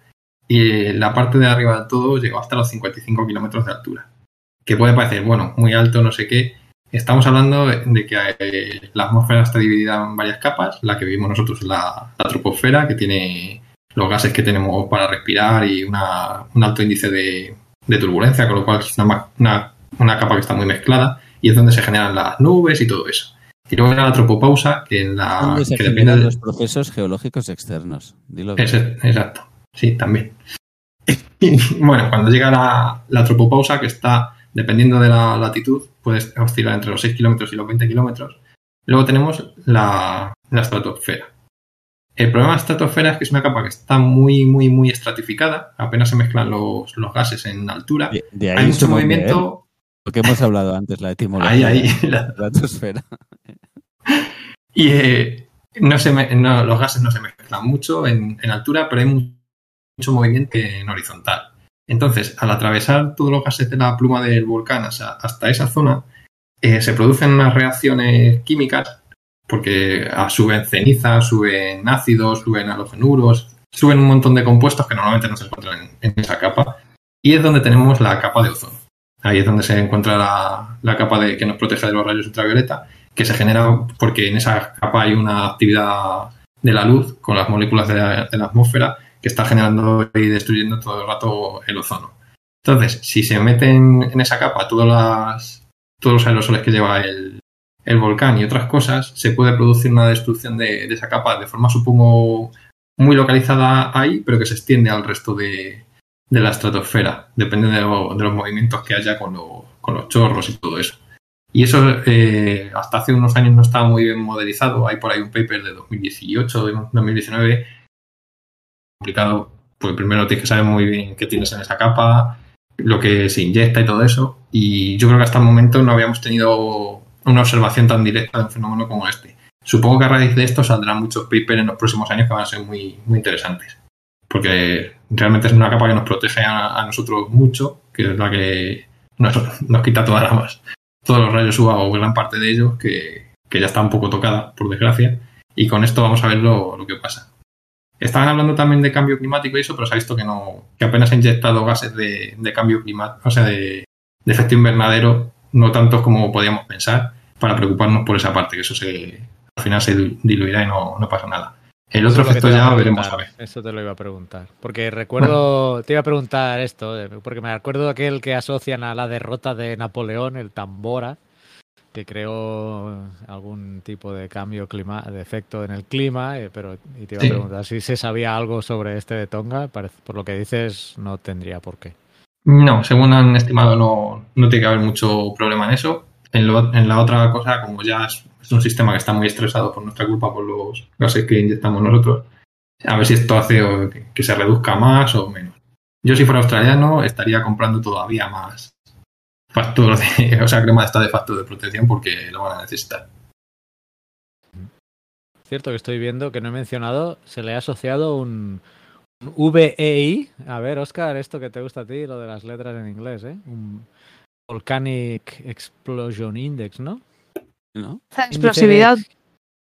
Y la parte de arriba del todo llegó hasta los 55 kilómetros de altura. Que puede parecer, bueno, muy alto, no sé qué. Estamos hablando de que eh, la atmósfera está dividida en varias capas. La que vivimos nosotros es la, la troposfera, que tiene los gases que tenemos para respirar y una- un alto índice de, de turbulencia, con lo cual es una, una- una capa que está muy mezclada y es donde se generan las nubes y todo eso. Y luego era la tropopausa, que, en la, ¿Dónde se que depende de... los procesos geológicos externos? Dilo bien. Ese- exacto, sí, también. Y, bueno, cuando llega la, la tropopausa, que está, dependiendo de la latitud, puede oscilar entre los 6 kilómetros y los 20 kilómetros. Luego tenemos la, la estratosfera. El problema de la estratosfera es que es una capa que está muy, muy, muy estratificada. Apenas se mezclan los, los gases en altura. De, de ahí Hay mucho nombre, ¿eh? movimiento. Lo que hemos hablado antes, la etimología. Ahí, ahí. la- estratosfera. Y eh, no se me- no, los gases no se mezclan mucho en, en altura, pero hay mu- mucho movimiento en horizontal. Entonces, al atravesar todos los gases de la pluma del volcán hasta, hasta esa zona, eh, se producen unas reacciones químicas, porque ah, suben cenizas, suben ácidos, suben halogenuros, suben un montón de compuestos que normalmente no se encuentran en, esa capa. Y es donde tenemos la capa de ozono. Ahí es donde se encuentra la, capa que nos protege de los rayos ultravioleta que se genera porque en esa capa hay una actividad de la luz con las moléculas de la, de la atmósfera que está generando y destruyendo todo el rato el ozono. Entonces, si se meten en esa capa todas las, todos los aerosoles que lleva el, el volcán y otras cosas, se puede producir una destrucción de, esa capa de forma, supongo, muy localizada ahí, pero que se extiende al resto de, de la estratosfera, depende de, lo- de los movimientos que haya con, lo- con los chorros y todo eso. Y eso eh, hasta hace unos años no estaba muy bien modelizado. Hay por ahí un paper de 2018, de 2019, complicado, porque primero tienes que saber muy bien qué tienes en esa capa, lo que se inyecta y todo eso. Y yo creo que hasta el momento no habíamos tenido una observación tan directa de un fenómeno como este. Supongo que a raíz de esto saldrán muchos papers en los próximos años que van a ser muy, muy interesantes. Porque realmente es una capa que nos protege a, nosotros mucho, que es la que nos, quita todas las todos los rayos UVA o gran parte de ellos que, que ya está un poco tocada, por desgracia. Y con esto vamos a ver lo, lo que pasa. Estaban hablando también de cambio climático y eso, pero se ha visto que no, que apenas ha inyectado gases de, de cambio climático, o sea, de, de efecto invernadero no tantos como podíamos pensar, para preocuparnos por esa parte, que eso se, al final se diluirá y no, no pasa nada. El otro lo efecto ya a veremos a ver. Eso te lo iba a preguntar. Porque recuerdo, te iba a preguntar esto, eh, porque me acuerdo de aquel que asocian a la derrota de Napoleón, el tambora, que creó algún tipo de cambio clima, de efecto en el clima, eh, pero y te iba Sí. a preguntar si se sabía algo sobre este de Tonga. Por lo que dices, no tendría por qué. No, según han estimado, no, no tiene que haber mucho problema en eso. En, lo- la otra cosa, como ya es, un sistema que está muy estresado por nuestra culpa, por los gases que inyectamos nosotros, a ver si esto hace que, se reduzca más o menos. Yo, si fuera australiano, estaría comprando todavía más factor de, o sea, crema esta de factor de protección porque lo van a necesitar. Cierto que estoy viendo que no he mencionado, se le ha asociado un VEI. A ver, Oscar, esto que te gusta a ti, lo de las letras en inglés, ¿eh? Un Volcanic Explosion Index, ¿no? ¿No? Explosividad Índice-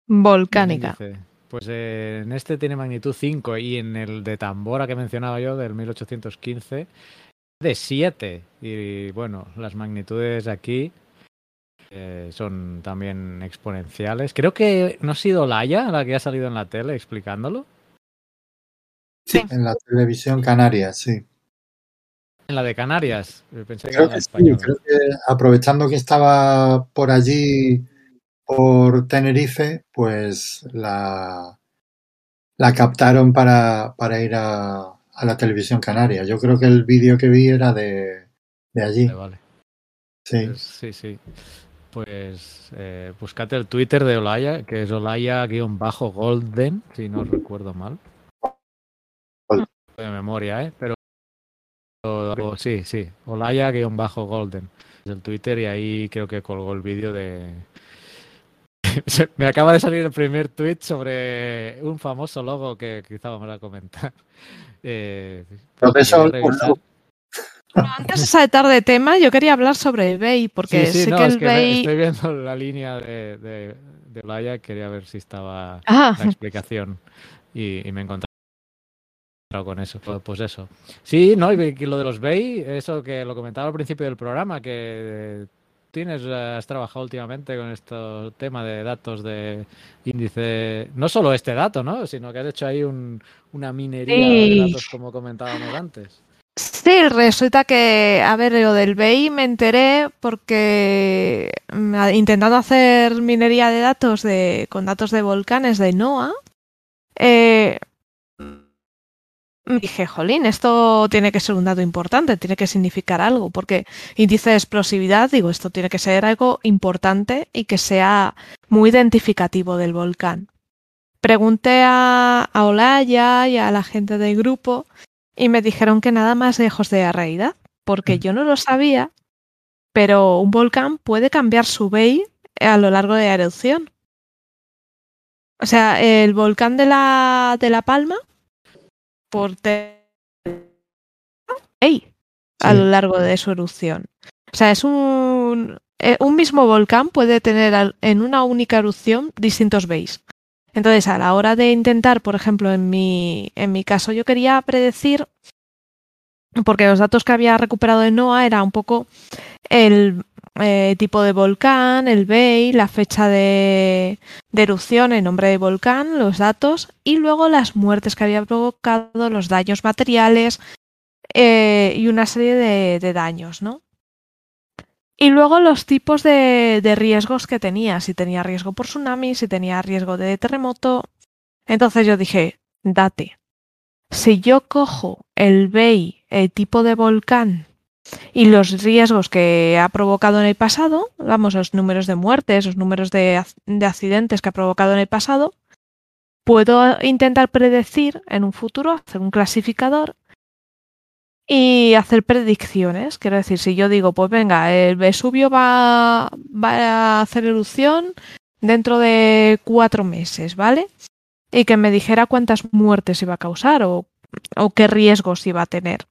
volcánica. índice. Pues eh, en este tiene magnitud 5 y en el de Tambora que mencionaba yo, del 1815, de 7. Y bueno, las magnitudes aquí eh, son también exponenciales. Creo que no ha sido Laia la que ha salido en la tele explicándolo. En la televisión canaria, sí. En la de Canarias. Pensé que Creo era la que sí, creo que aprovechando que estaba por allí, por Tenerife, pues la, la captaron para, para ir a, a la televisión canaria. Yo creo que el vídeo que vi era de, de allí. Vale, vale. Sí. Pues, sí, sí. Pues eh, buscate el Twitter de Olaya, que es Olaya-Golden, si no recuerdo mal. De memoria, ¿eh? Pero o- o- sí, sí, Olaya-Golden. Es el Twitter y ahí creo que colgó el vídeo de... Me acaba de salir el primer tweet sobre un famoso logo que quizá vamos a comentar. Eh. Bueno, antes de saltar de tema, yo quería hablar sobre eBay, porque Sí, sí, sé no, que es el que ve- eBay... estoy viendo la línea de, de, de Olaya, quería ver si estaba Ah, la explicación y, y me he encontrado con eso. Pues, pues eso. Sí, no, y lo de los Bay, eso que lo comentaba al principio del programa, que tienes, eh, has trabajado últimamente con este tema de datos de índice, no solo este dato, ¿no? Sino que has hecho ahí un- una minería de datos como comentábamos antes. Sí, resulta que, a ver, lo del BI me enteré porque intentando hacer minería de datos de, con datos de volcanes de NOAA, eh, dije, jolín, esto tiene que ser un dato importante, tiene que significar algo, porque índice de explosividad, digo, esto tiene que ser algo importante y que sea muy identificativo del volcán. Pregunté a, a Olaya y a la gente del grupo y me dijeron que nada más lejos de la realidad, porque yo no lo sabía, pero un volcán puede cambiar su BEI a lo largo de la erupción. O sea, el volcán de la, de la Palma, por BEI a Sí. lo largo de su erupción. O sea, es un, eh, un mismo volcán puede tener en una única erupción distintos BEIs. Entonces, a la hora de intentar, por ejemplo, en mi, en mi caso, yo quería predecir, porque los datos que había recuperado de NOAA era un poco el eh, tipo de volcán, el BEI, la fecha de, de erupción, el nombre de volcán, los datos y luego las muertes que había provocado, los daños materiales eh, y una serie de, de daños, ¿no? Y luego los tipos de, de riesgos que tenía, si tenía riesgo por tsunami, si tenía riesgo de terremoto. Entonces yo dije, date, si yo cojo el BEI, el tipo de volcán y los riesgos que ha provocado en el pasado, vamos, los números de muertes, los números de, ac- de accidentes que ha provocado en el pasado, puedo intentar predecir en un futuro, hacer un clasificador y hacer predicciones. Quiero decir, si yo digo, pues venga, el Vesubio va, va a hacer erupción dentro de cuatro meses, ¿vale? Y que me dijera cuántas muertes iba a causar o, o qué riesgos iba a tener.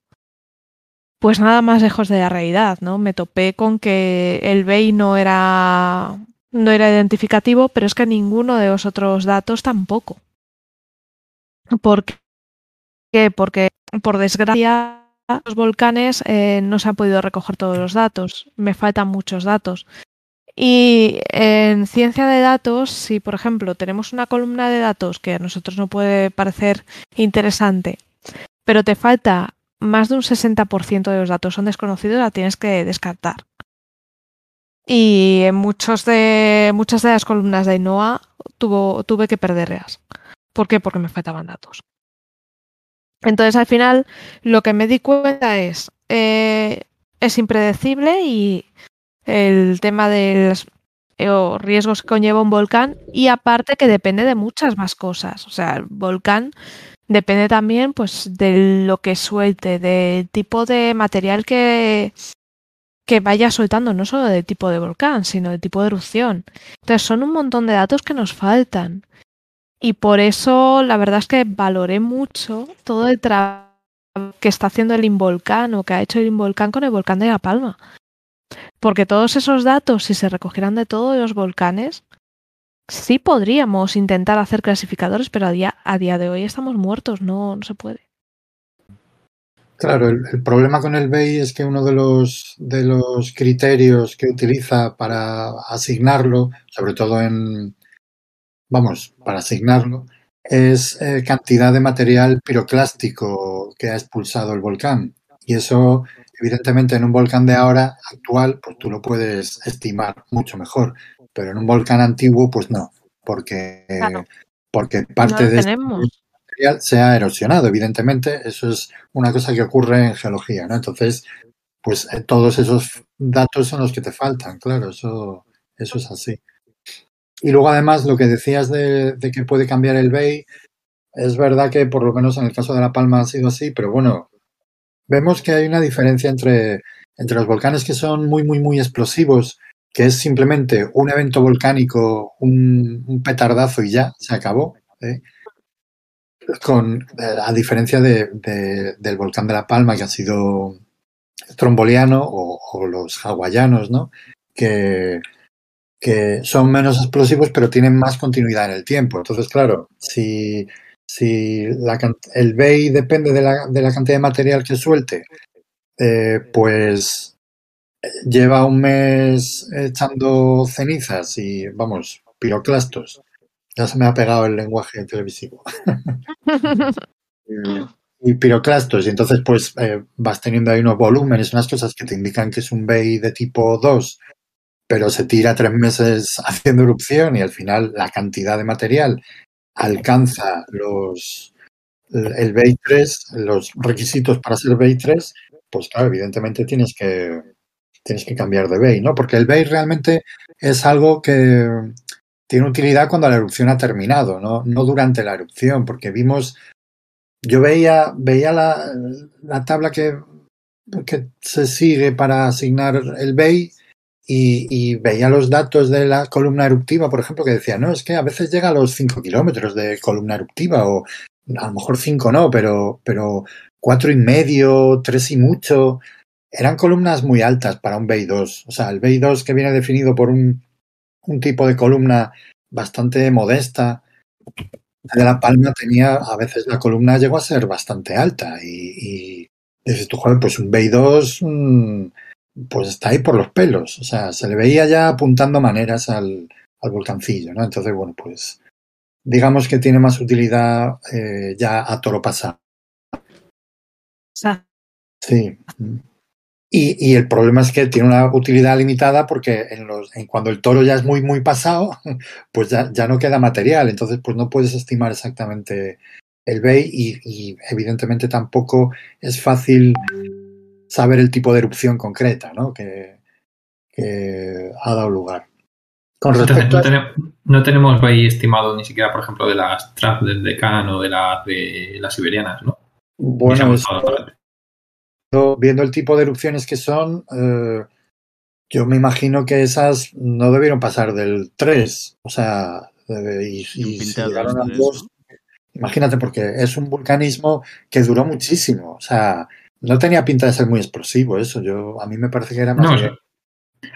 Pues nada más lejos de la realidad, ¿no? Me topé con que el BEI no era, no era identificativo, pero es que ninguno de los otros datos tampoco. ¿Por qué? Porque, por desgracia, los volcanes eh, no se han podido recoger todos los datos, me faltan muchos datos. Y en ciencia de datos, si por ejemplo tenemos una columna de datos que a nosotros no puede parecer interesante, pero te falta más de un 60% de los datos son desconocidos, la tienes que descartar. Y en muchos de, muchas de las columnas de Ainhoa tuvo, tuve que perderlas. ¿Por qué? Porque me faltaban datos. Entonces, al final, lo que me di cuenta es, eh, es impredecible y el tema de los eh, riesgos que conlleva un volcán y aparte que depende de muchas más cosas. O sea, el volcán depende también pues de lo que suelte, del tipo de material que, que vaya soltando, no solo del tipo de volcán, sino del tipo de erupción. Entonces son un montón de datos que nos faltan. Y por eso la verdad es que valoré mucho todo el trabajo que está haciendo el Involcán o que ha hecho el Involcán con el volcán de La Palma. Porque todos esos datos, si se recogieran de todos los volcanes, sí podríamos intentar hacer clasificadores, pero a día, a día de hoy estamos muertos, no, no se puede. Claro, el, problema con el BEI es que uno de los, de los criterios que utiliza para asignarlo, sobre todo en, vamos, para asignarlo, es eh, cantidad de material piroclástico que ha expulsado el volcán. Y eso, evidentemente, en un volcán de ahora actual, pues tú lo puedes estimar mucho mejor. Pero en un volcán antiguo, pues no, porque, Claro. porque parte No de este material se ha erosionado, evidentemente. Eso es una cosa que ocurre en geología, ¿no? Entonces, pues eh, todos esos datos son los que te faltan, claro, eso, eso es así. Y luego, además, lo que decías de, de que puede cambiar el BEI, es verdad que por lo menos en el caso de La Palma ha sido así, pero bueno, vemos que hay una diferencia entre, entre los volcanes que son muy, muy, muy explosivos, que es simplemente un evento volcánico, un, petardazo y ya, se acabó. ¿eh? Con, eh, a diferencia de, de, del volcán de La Palma, que ha sido tromboliano, o, los hawaianos, ¿no? Que, son menos explosivos, pero tienen más continuidad en el tiempo. Entonces, claro, si, si el BEI depende de la, de la, cantidad de material que suelte, eh, pues lleva un mes echando cenizas y, vamos, piroclastos. Ya se me ha pegado el lenguaje televisivo. y piroclastos, y entonces pues eh, vas teniendo ahí unos volúmenes, unas cosas que te indican que es un BEI de tipo 2, pero se tira tres meses haciendo erupción y al final la cantidad de material alcanza los el BEI 3, los requisitos para ser BEI 3, pues claro, evidentemente tienes que tienes que cambiar de BEI, ¿no? Porque el BEI realmente es algo que tiene utilidad cuando la erupción ha terminado, ¿no? Durante la erupción, porque vimos, yo veía, veía la, la tabla que, que se sigue para asignar el BEI y, y, veía los datos de la columna eruptiva, por ejemplo, que decía, no, es que a veces llega a los 5 kilómetros de columna eruptiva, o a lo mejor 5 no, pero, pero cuatro y medio, tres y mucho. Eran columnas muy altas para un BEI 2. O sea, el BEI 2 que viene definido por un, un tipo de columna bastante modesta. De La Palma tenía, a veces la columna llegó a ser bastante alta y, dices tú, joder, pues un BEI 2 mmm, pues está ahí por los pelos. O sea, se le veía ya apuntando maneras al, al volcancillo, ¿no? Entonces, bueno, pues digamos que tiene más utilidad eh, ya a toro pasado. Sí. Y, y, el problema es que tiene una utilidad limitada porque en los, en cuando el toro ya es muy, muy pasado, pues ya, ya no queda material. Entonces, pues no puedes estimar exactamente el BEI y, y evidentemente tampoco es fácil saber el tipo de erupción concreta ¿no? que, que ha dado lugar. Con respecto no, tenemos, no tenemos BEI estimado ni siquiera, por ejemplo, de las TRAP del Decano o de las de las siberianas, ¿no? Bueno, eso, viendo el tipo de erupciones que son, eh, yo me imagino que esas no debieron pasar del 3. O sea, y, y si llegaron al 2, imagínate, porque es un vulcanismo que duró muchísimo. O sea, no tenía pinta de ser muy explosivo eso. Yo, a mí me parece que era más... No.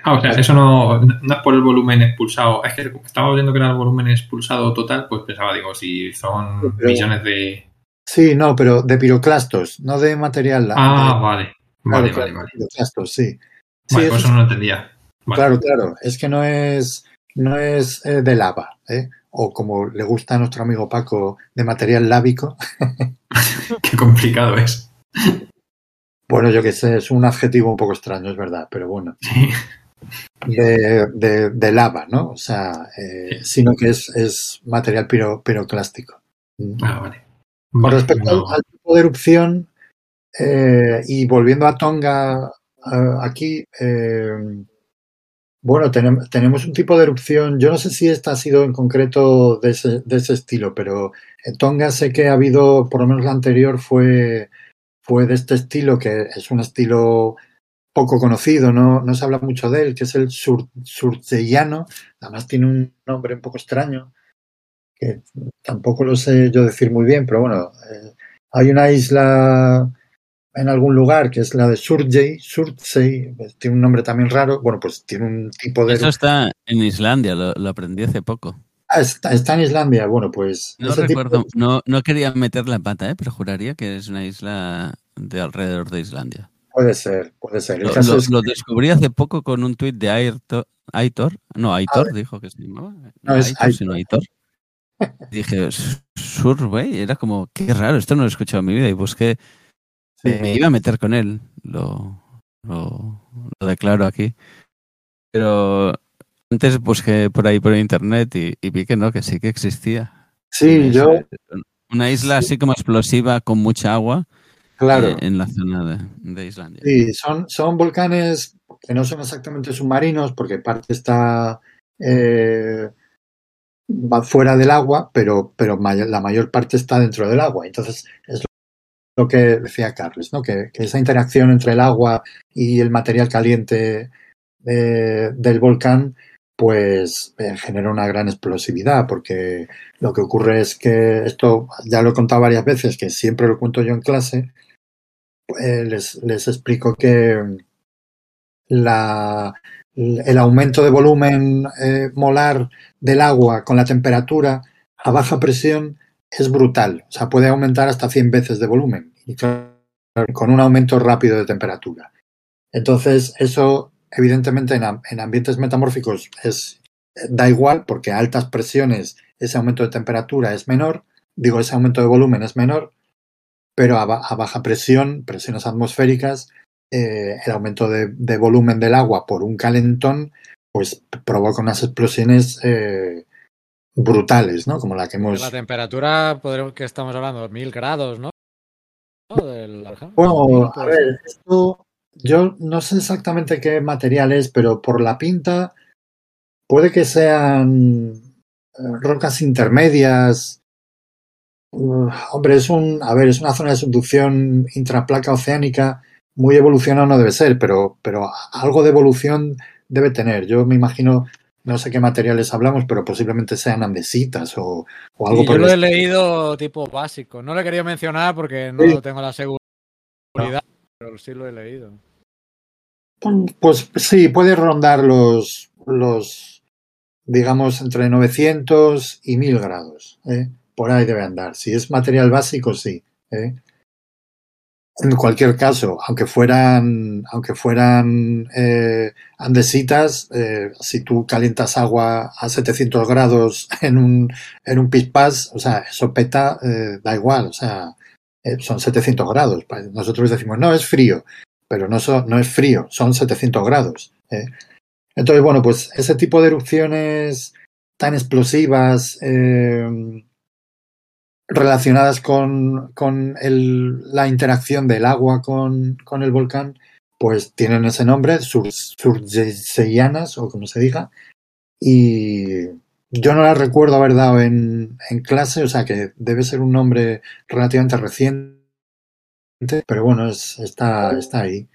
Ah, o sea, eso no, no es por el volumen expulsado. Es que estaba viendo que era el volumen expulsado total, pues pensaba, digo, si son Pero, millones de. Sí, no, pero de piroclastos, no de material. Ah, de- vale. Vale, claro, vale, vale. piroclastos, sí. Sí, Vale, eso pues eso no lo entendía. Vale. Claro, claro. Es que no es, no es eh, de lava, ¿eh? O como le gusta a nuestro amigo Paco, de material lábico. Qué complicado es. Bueno, yo que sé, es un adjetivo un poco extraño, es verdad, pero bueno. Sí. De, de, de lava, ¿no? O sea, eh, sino que es, es material piro, piroclástico. Ah, vale. Con respecto no. al, tipo de erupción, eh, y volviendo a Tonga aquí, eh, bueno, tenem- tenemos un tipo de erupción, yo no sé si esta ha sido en concreto de ese, de ese estilo, pero en Tonga sé que ha habido, por lo menos la anterior fue, fue de este estilo, que es un estilo poco conocido, no, no se habla mucho de él, que es el sur, además tiene un nombre un poco extraño, que tampoco lo sé yo decir muy bien, pero bueno, eh, hay una isla en algún lugar que es la de Surjey, Surtsey, pues, tiene un nombre también raro, bueno, pues tiene un tipo de... Eso está en Islandia, lo, lo aprendí hace poco. Ah, está, está en Islandia, bueno, pues... No recuerdo, de- no, no quería meter la pata, ¿eh? pero juraría que es una isla de alrededor de Islandia. Puede ser, puede ser. Lo, caso lo- es- lo descubrí hace poco con un tuit de Airto- Aitor. No, Aitor dijo que se llamaba. No, es Aitor, sino Aitor. Dije, Survey, era como, qué raro, esto no lo he escuchado en mi vida y busqué, sí. me iba a meter con él, lo, lo, lo declaro aquí. Pero antes busqué por ahí por internet y, y vi que no, que sí que existía. Sí, Una yo, isla- Una isla así como explosiva con mucha agua claro. eh, en la zona de, de Islandia. Sí, son, son volcanes que no son exactamente submarinos porque parte está eh, va fuera del agua, pero, pero la mayor parte está dentro del agua. Entonces, es lo que decía Carles, ¿no? que, esa interacción entre el agua y el material caliente eh, del volcán pues eh, genera una gran explosividad, porque lo que ocurre es que esto ya lo he contado varias veces, que siempre lo cuento yo en clase, eh, les, les explico que la, el aumento de volumen eh, molar del agua con la temperatura a baja presión es brutal. O sea, puede aumentar hasta 100 veces de volumen. Y con un aumento rápido de temperatura. Entonces, eso, evidentemente, en, am- en ambientes metamórficos es, da igual, porque a altas presiones ese aumento de temperatura es menor, digo, ese aumento de volumen es menor, pero a baja presión, presiones atmosféricas, eh, el aumento de, de volumen del agua por un calentón, pues provoca unas explosiones eh, brutales, ¿no? Como la que hemos... La temperatura, podremos, que estamos hablando, mil grados, ¿no? ¿No? Del Arján. Bueno, a pues. ver, esto yo no sé exactamente qué material es, pero por la pinta puede que sean eh, rocas intermedias. Uh, hombre, es un, a ver, es una zona de subducción intraplaca oceánica muy evolucionada no debe ser, pero, pero algo de evolución debe tener. Yo me imagino, no sé qué materiales hablamos, pero posiblemente sean andesitas o, o algo Sí, por yo el lo he leído tipo básico. No lo he querido mencionar porque no Sí. tengo la seguridad, pero sí lo he leído. Pues sí, puede rondar los, los digamos, entre 900 y 1000 grados. ¿eh? Por ahí debe andar. Si es material básico, sí. ¿eh? En cualquier caso, aunque fueran, aunque fueran eh, andesitas, eh, si tú calientas agua a 700 grados en un, en un pispás, o sea, eso peta, eh, da igual, o sea, eh, son 700 grados. Nosotros decimos, no, es frío, pero no, so- no es frío, son 700 grados. ¿eh? Entonces, bueno, pues ese tipo de erupciones tan explosivas, eh, relacionadas con, con el- la interacción del agua con, con el volcán, pues tienen ese nombre, sur, o como se diga, y yo no las recuerdo haber dado en, en clase, o sea que debe ser un nombre relativamente reciente, pero bueno, es, está, está ahí.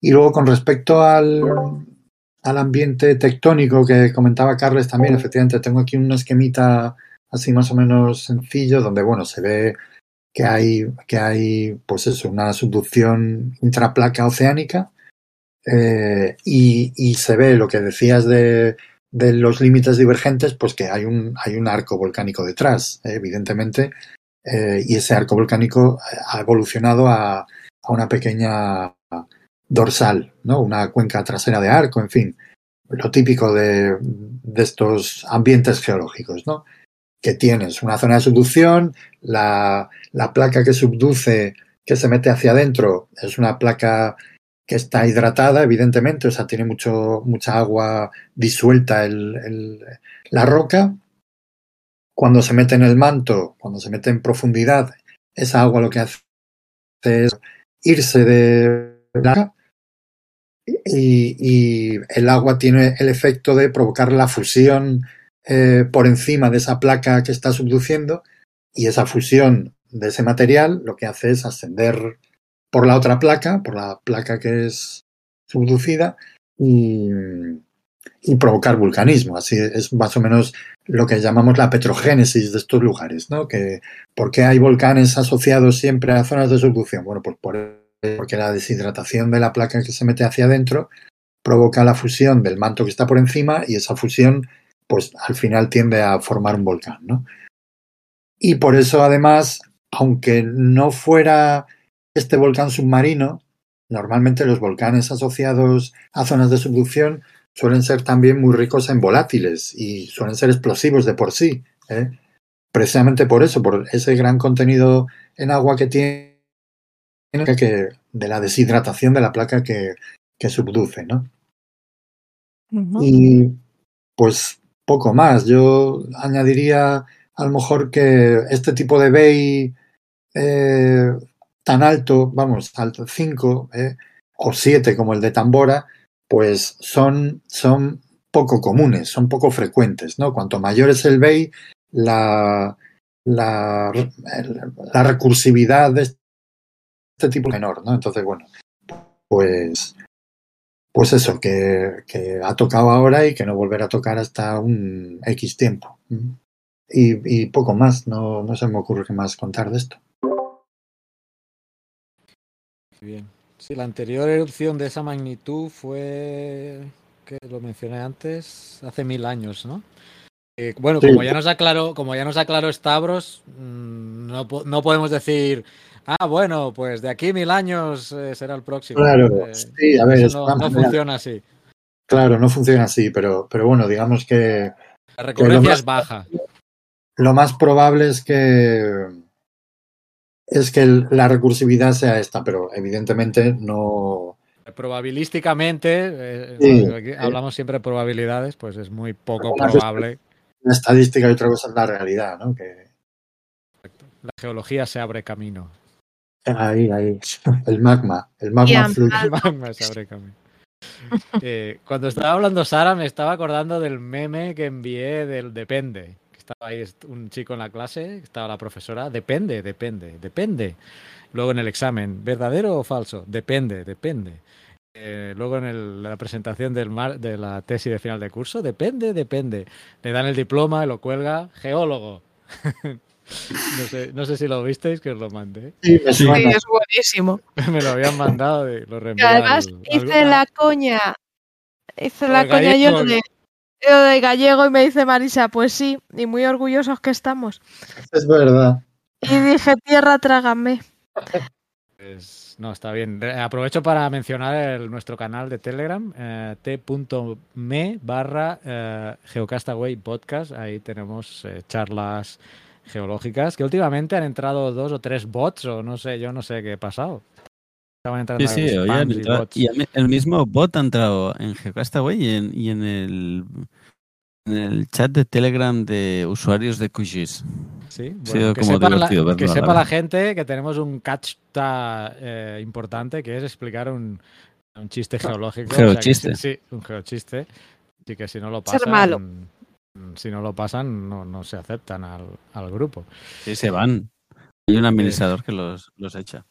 Y luego con respecto al, al ambiente tectónico que comentaba Carles también, efectivamente tengo aquí un esquemita así más o menos sencillo, donde bueno, se ve que hay, que hay pues eso, una subducción intraplaca oceánica, eh, y, y se ve lo que decías de, de los límites divergentes, pues que hay un, hay un arco volcánico detrás, eh, evidentemente, eh, y ese arco volcánico ha evolucionado a, a una pequeña dorsal, ¿no? Una cuenca trasera de arco, en fin, lo típico de, de estos ambientes geológicos, ¿no? Que tienes una zona de subducción, la, la placa que subduce, que se mete hacia adentro, es una placa que está hidratada, evidentemente, o sea, tiene mucho, mucha agua disuelta el, la roca. Cuando se mete en el manto, cuando se mete en profundidad, esa agua lo que hace es irse de la y, y, el agua tiene el efecto de provocar la fusión eh, por encima de esa placa que está subduciendo y esa fusión de ese material lo que hace es ascender por la otra placa, por la placa que es subducida y, provocar vulcanismo. Así es más o menos lo que llamamos la petrogénesis de estos lugares, ¿no? Que, ¿Por qué hay volcanes asociados siempre a zonas de subducción? Bueno, pues por porque la deshidratación de la placa que se mete hacia adentro provoca la fusión del manto que está por encima y esa fusión pues al final tiende a formar un volcán, ¿no? Y por eso además, aunque no fuera este volcán submarino, normalmente los volcanes asociados a zonas de subducción suelen ser también muy ricos en volátiles y suelen ser explosivos de por sí. ¿eh? Precisamente por eso, por ese gran contenido en agua que tiene que, de la deshidratación de la placa que, que subduce, ¿no? Uh -huh. Y pues poco más. Yo añadiría a lo mejor que este tipo de bay eh, tan alto, vamos, alto 5 eh, o 7 como el de Tambora, pues son, son poco comunes, son poco frecuentes, ¿no? Cuanto mayor es el bay, la, la, la recursividad de este tipo menor, ¿no? Entonces, bueno, pues, pues eso, que, que, ha tocado ahora y que no volverá a tocar hasta un X tiempo. Y, y poco más, no, no, se me ocurre qué más contar de esto. Bien. Sí, la anterior erupción de esa magnitud fue, que lo mencioné antes, hace mil años, ¿no? Eh, bueno, sí. como ya nos aclaró, como ya nos aclaró Stavros, mmm, no, no podemos decir Ah, bueno, pues de aquí mil años eh, será el próximo. Claro, eh, sí, a ver, no, no funciona así. Claro, no funciona así, pero, pero bueno, digamos que. La recurrencia que es baja. Lo más probable es que. Es que la recursividad sea esta, pero evidentemente no. Probabilísticamente, eh, sí, hablamos siempre de probabilidades, pues es muy poco probable. La estadística y otra cosa es la realidad, ¿no? Que... La geología se abre camino. Ahí, ahí. El magma. El magma fluye. El magma se abre camino. Eh, cuando estaba hablando Sara, me estaba acordando del meme que envié del depende. Estaba ahí un chico en la clase, estaba la profesora. Depende, depende, depende. Luego en el examen, ¿verdadero o falso? Depende, depende. Eh, luego en el, la presentación del mar, de la tesis de final de curso, depende, depende. Le dan el diploma y lo cuelga, geólogo. No sé, no sé si lo visteis, que os lo mandé. Sí, sí es buenísimo. Me lo habían mandado y lo reenvié. Además, hice la coña. Hice la coña yo de, yo de gallego y me dice Marisa, pues sí, y muy orgullosos que estamos. Es verdad. Y dije, tierra, trágame. Pues, no, está bien. Aprovecho para mencionar el, nuestro canal de Telegram, eh, t.me barra eh, Geocastaway Podcast. Ahí tenemos eh, charlas geológicas que últimamente han entrado dos o tres bots o no sé, yo no sé qué ha pasado. Estaban entrando sí, sí, oye, y, bots. y el mismo bot ha entrado en Geocastaway y en, y en el en el chat de Telegram de usuarios de QGIS. Sí, bueno, que, sepa la, que sepa la, la, gente que tenemos un catch eh, importante que es explicar un, un chiste geológico. Geochiste. O sea que, sí, un geochiste. Así que si no lo pasan, Ser malo si no lo pasan, no, no se aceptan al, al, grupo. Sí, se van. Hay un administrador que los, los echa.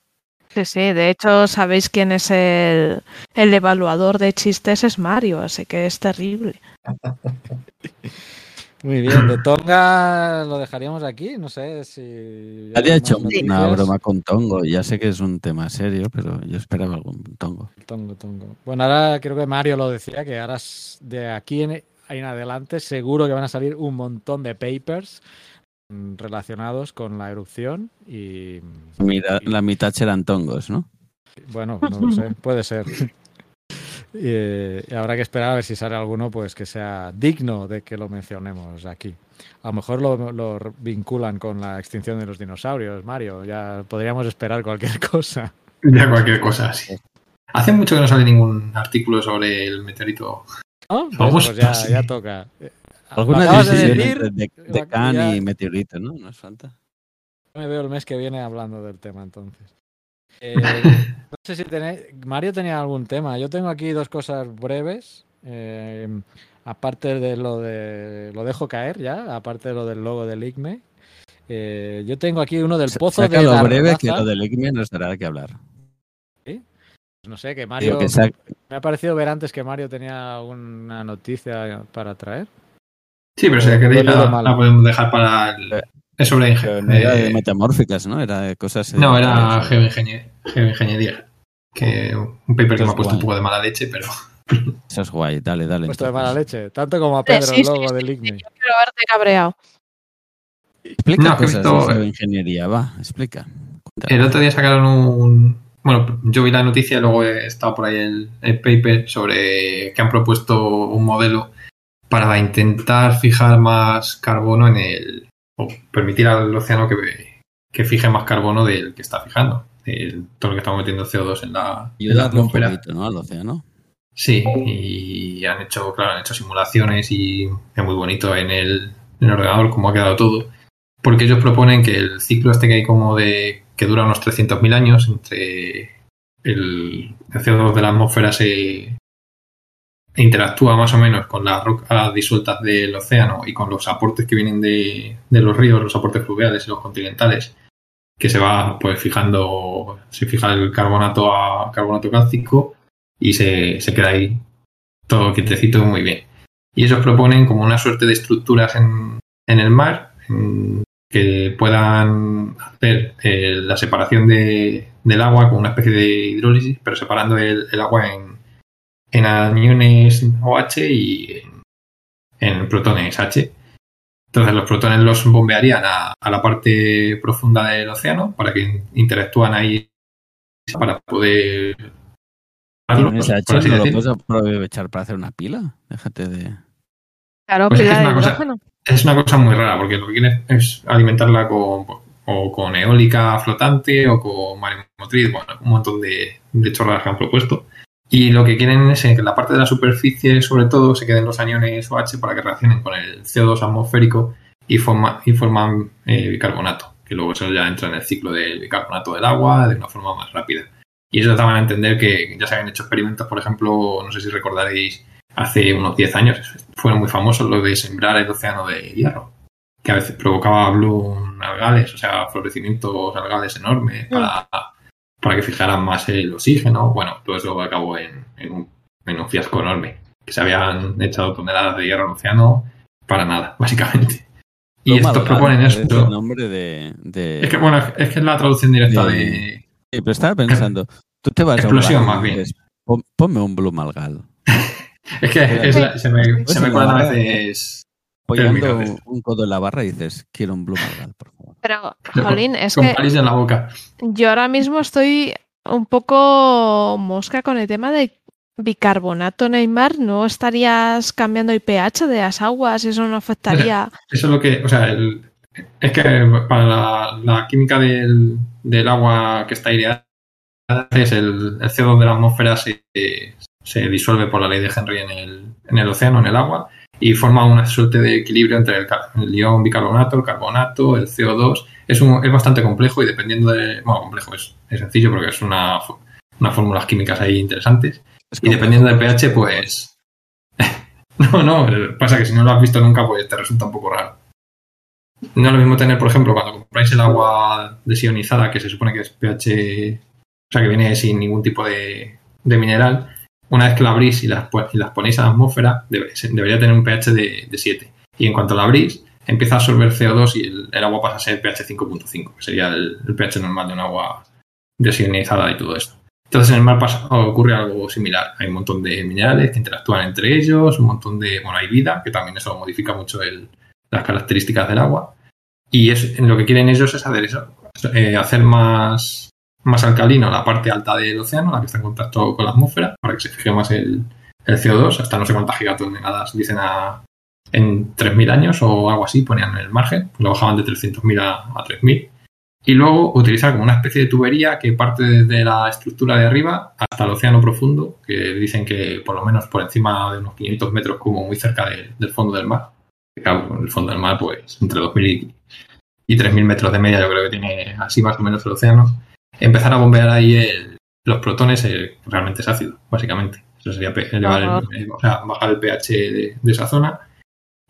Sí, sí, de hecho sabéis quién es el, el evaluador de chistes, es Mario, así que es terrible. Muy bien, de Tonga lo dejaríamos aquí, no sé si... Había hecho noticias. una broma con Tongo, ya sé que es un tema serio, pero yo esperaba algún Tongo. Tongo, Tongo. Bueno, ahora creo que Mario lo decía, que ahora de aquí en, ahí en adelante seguro que van a salir un montón de papers relacionados con la erupción y Mira, la mitad eran tongos, ¿no? bueno, no lo sé, puede ser. Y, eh, y habrá que esperar a ver si sale alguno pues que sea digno de que lo mencionemos aquí. A lo mejor lo, lo vinculan con la extinción de los dinosaurios, Mario. Ya podríamos esperar cualquier cosa. Ya cualquier cosa así. Hace mucho que no sale ningún artículo sobre el meteorito. ¿No? Vamos, pues ya, toca. Alguna de decir, de, Deccan ya- y meteorito, ¿no? No es falta. Me veo el mes que viene hablando del tema entonces. Eh, no sé si tenéis. Mario tenía algún tema. Yo tengo aquí dos cosas breves. eh, aparte de lo de. Lo dejo caer ya. Aparte de lo del logo del ICME. Eh, yo tengo aquí uno del pozo Saca de lo la breve que Raza. lo del ICME nos dará que hablar. No sé, que Mario. que Me ha parecido ver antes que Mario tenía alguna noticia para traer. Sí, pero si la Lo he queréis la, mal. la podemos dejar para el... Es sobre pero ingen- no era de eh, metamórficas, ¿no? Era de cosas. No, era eh, geoingenie- geoingeniería. Que un paper que me ha puesto un poco de mala leche, pero Eso es guay, dale, dale. Puesto de mala leche. Tanto como a Pedro sí, el logo sí, del sí. Yo quiero verte cabreado. Explica No, cosas visto- de geoingeniería, va, explica. El otro día sacaron un... Bueno, yo vi la noticia y luego he estado por ahí el, el paper sobre que han propuesto un modelo para intentar fijar más carbono en el... o permitir al océano que, que fije más carbono del que está fijando. El- todo lo que estamos metiendo CO2 en la, en la un atmósfera. poquito, ¿no? Al océano. Sí, y han hecho, claro, han hecho simulaciones y es muy bonito en el, en el ordenador cómo ha quedado todo. Porque ellos proponen que el ciclo este que hay como de que dura unos 300.000 años entre el, el CO2 de la atmósfera se interactúa más o menos con las rocas disueltas del océano y con los aportes que vienen de, de los ríos, los aportes fluviales y los continentales, que se va pues fijando, se fija el carbonato a carbonato cálcico y se, se queda ahí todo quietecito muy bien. Y ellos proponen como una suerte de estructuras en, en el mar que puedan hacer eh, la separación de, del agua con una especie de hidrólisis, pero separando el, el agua en, en aniones OH y en, en protones H. Entonces los protones los bombearían a, a la parte profunda del océano para que interactúan ahí para poder Con ese H por así no lo puedes aprovechar para hacer una pila. Déjate de. Claro, Pues es que pila es de una cosa- hidrógeno. Es una cosa muy rara, porque lo que quieren es alimentarla con, o con eólica flotante o con maremotriz, bueno, un montón de, de chorradas que han propuesto. Y lo que quieren es que la parte de la superficie, sobre todo, se queden los aniones OH para que reaccionen con el CO2 atmosférico y, forma, y forman eh, bicarbonato, que luego eso ya entra en el ciclo del bicarbonato del agua de una forma más rápida. Y eso daban a entender que ya se habían hecho experimentos, por ejemplo, no sé si recordaréis, hace unos 10 años, fueron muy famosos los de sembrar el océano de hierro, que a veces provocaba bloom algales, o sea, florecimientos algales enormes para, para que fijaran más el oxígeno. Bueno, todo eso acabó en, en un, en un fiasco enorme, que se habían echado toneladas de hierro al océano para nada, básicamente. Y Toma, estos proponen es el esto. nombre de. de- Es que, bueno, es que es la traducción directa de- de... Sí, pero estaba pensando. Tú te vas a un Explosión, bar más bien. dices, "Pon- Ponme un Blue Malgal. Es que es la- se me, se me cuelan a nada. veces... Apoyando un codo en la barra y dices, quiero un Blue Malgal, por favor. Pero, Jolín, es con que en la boca. yo ahora mismo estoy un poco mosca con el tema de bicarbonato Neymar. ¿No estarías cambiando el pH de las aguas? ¿Eso no afectaría? Eso es lo que, o sea, el- es que para la, la química del, del agua que está aireada, es el, el CO2 de la atmósfera se, se disuelve por la ley de Henry en el, en el océano, en el agua, y forma una suerte de equilibrio entre el, el ion bicarbonato, el carbonato, el CO2. Es, un- es bastante complejo y dependiendo de. Bueno, complejo es, es sencillo porque es una, unas fórmulas químicas ahí interesantes. Es Y dependiendo del pH, pues. no, no, pasa que si no lo has visto nunca, pues te resulta un poco raro. No es lo mismo tener, por ejemplo, cuando compráis el agua desionizada, que se supone que es pH. O sea, que viene sin ningún tipo de, de mineral. Una vez que la abrís y las, y ponéis a la atmósfera, debería tener un pH de, de 7. Y en cuanto la abrís, empieza a absorber CO2 y el, agua pasa a ser pH 5.5, que sería el, pH normal de un agua desionizada y todo esto. Entonces en el mar pasa- ocurre algo similar. Hay un montón de minerales que interactúan entre ellos, un montón de... Bueno, hay vida, que también eso modifica mucho las características del agua. Y es, lo que quieren ellos es hacer eh, hacer más, más alcalino la parte alta del océano, la que está en contacto con la atmósfera, para que se fije más el, el CO2, hasta no sé cuántas gigatoneladas dicen a, en 3.000 años o algo así, ponían en el margen, lo bajaban de 300.000 a, a 3.000. Y luego utilizar como una especie de tubería que parte desde la estructura de arriba hasta el océano profundo, que dicen que por lo menos por encima de unos 500 metros, como muy cerca de- del fondo del mar. Claro, el fondo del mar, pues entre 2.000 y, y 3.000 metros de media, yo creo que tiene así más o menos el océano. Empezar a bombear ahí el- los protones, eh, realmente es ácido, básicamente. Eso sería elevar el- el- o sea, bajar el pH de, de esa zona.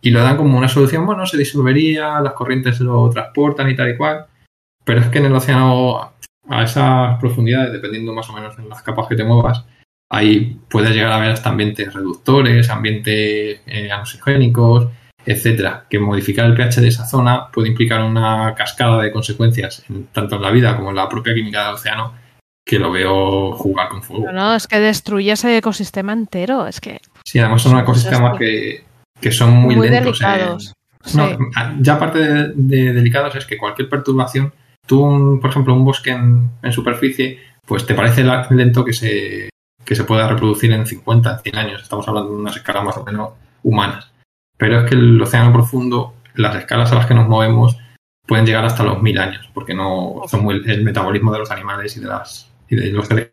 Y lo dan como una solución, bueno, se disolvería, las corrientes lo transportan y tal y cual. Pero es que en el océano, a esas profundidades, dependiendo más o menos en las capas que te muevas, ahí puedes llegar a ver hasta ambientes reductores, ambientes eh, anoxigénicos, etcétera. Que modificar el pH de esa zona puede implicar una cascada de consecuencias, en- tanto en la vida como en la propia química del océano, que lo veo jugar con fuego. No, no, es que destruye ese ecosistema entero. Es que Sí, además son ecosistemas que, que son muy, muy, lentos. en- delicados. No, Sí. ya aparte de, de delicados es que cualquier perturbación, tú, un- por ejemplo, un bosque en, en superficie, pues te parece lento que se, que se pueda reproducir en 50, en 100 años. Estamos hablando de unas escalas más o menos humanas. Pero es que el océano profundo, las escalas a las que nos movemos, pueden llegar hasta los mil años, porque no son muy, el metabolismo de los animales y de las y de los que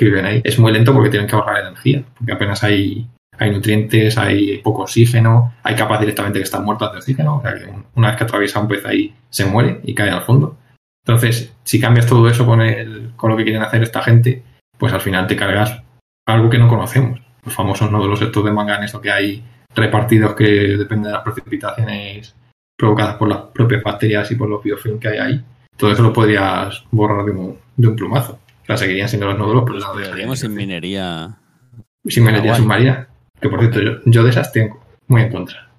viven ahí es muy lento porque tienen que ahorrar energía, porque apenas hay, hay nutrientes, hay poco oxígeno, hay capas directamente que están muertas de oxígeno, o sea que una vez que atraviesa un pez ahí se muere y cae al fondo. Entonces, si cambias todo eso con, el, con lo que quieren hacer esta gente, pues al final te cargas algo que no conocemos. Los famosos nódulos estos de manganeso que hay repartidos que dependen de las precipitaciones provocadas por las propias bacterias y por los biofilms que hay ahí. Todo eso lo podrías borrar de un, de un plumazo. O sea, seguirían siendo los nódulos, pero no Haríamos sin minería. sin minería submarina. Que por cierto, yo, yo de esas tengo muy en contra.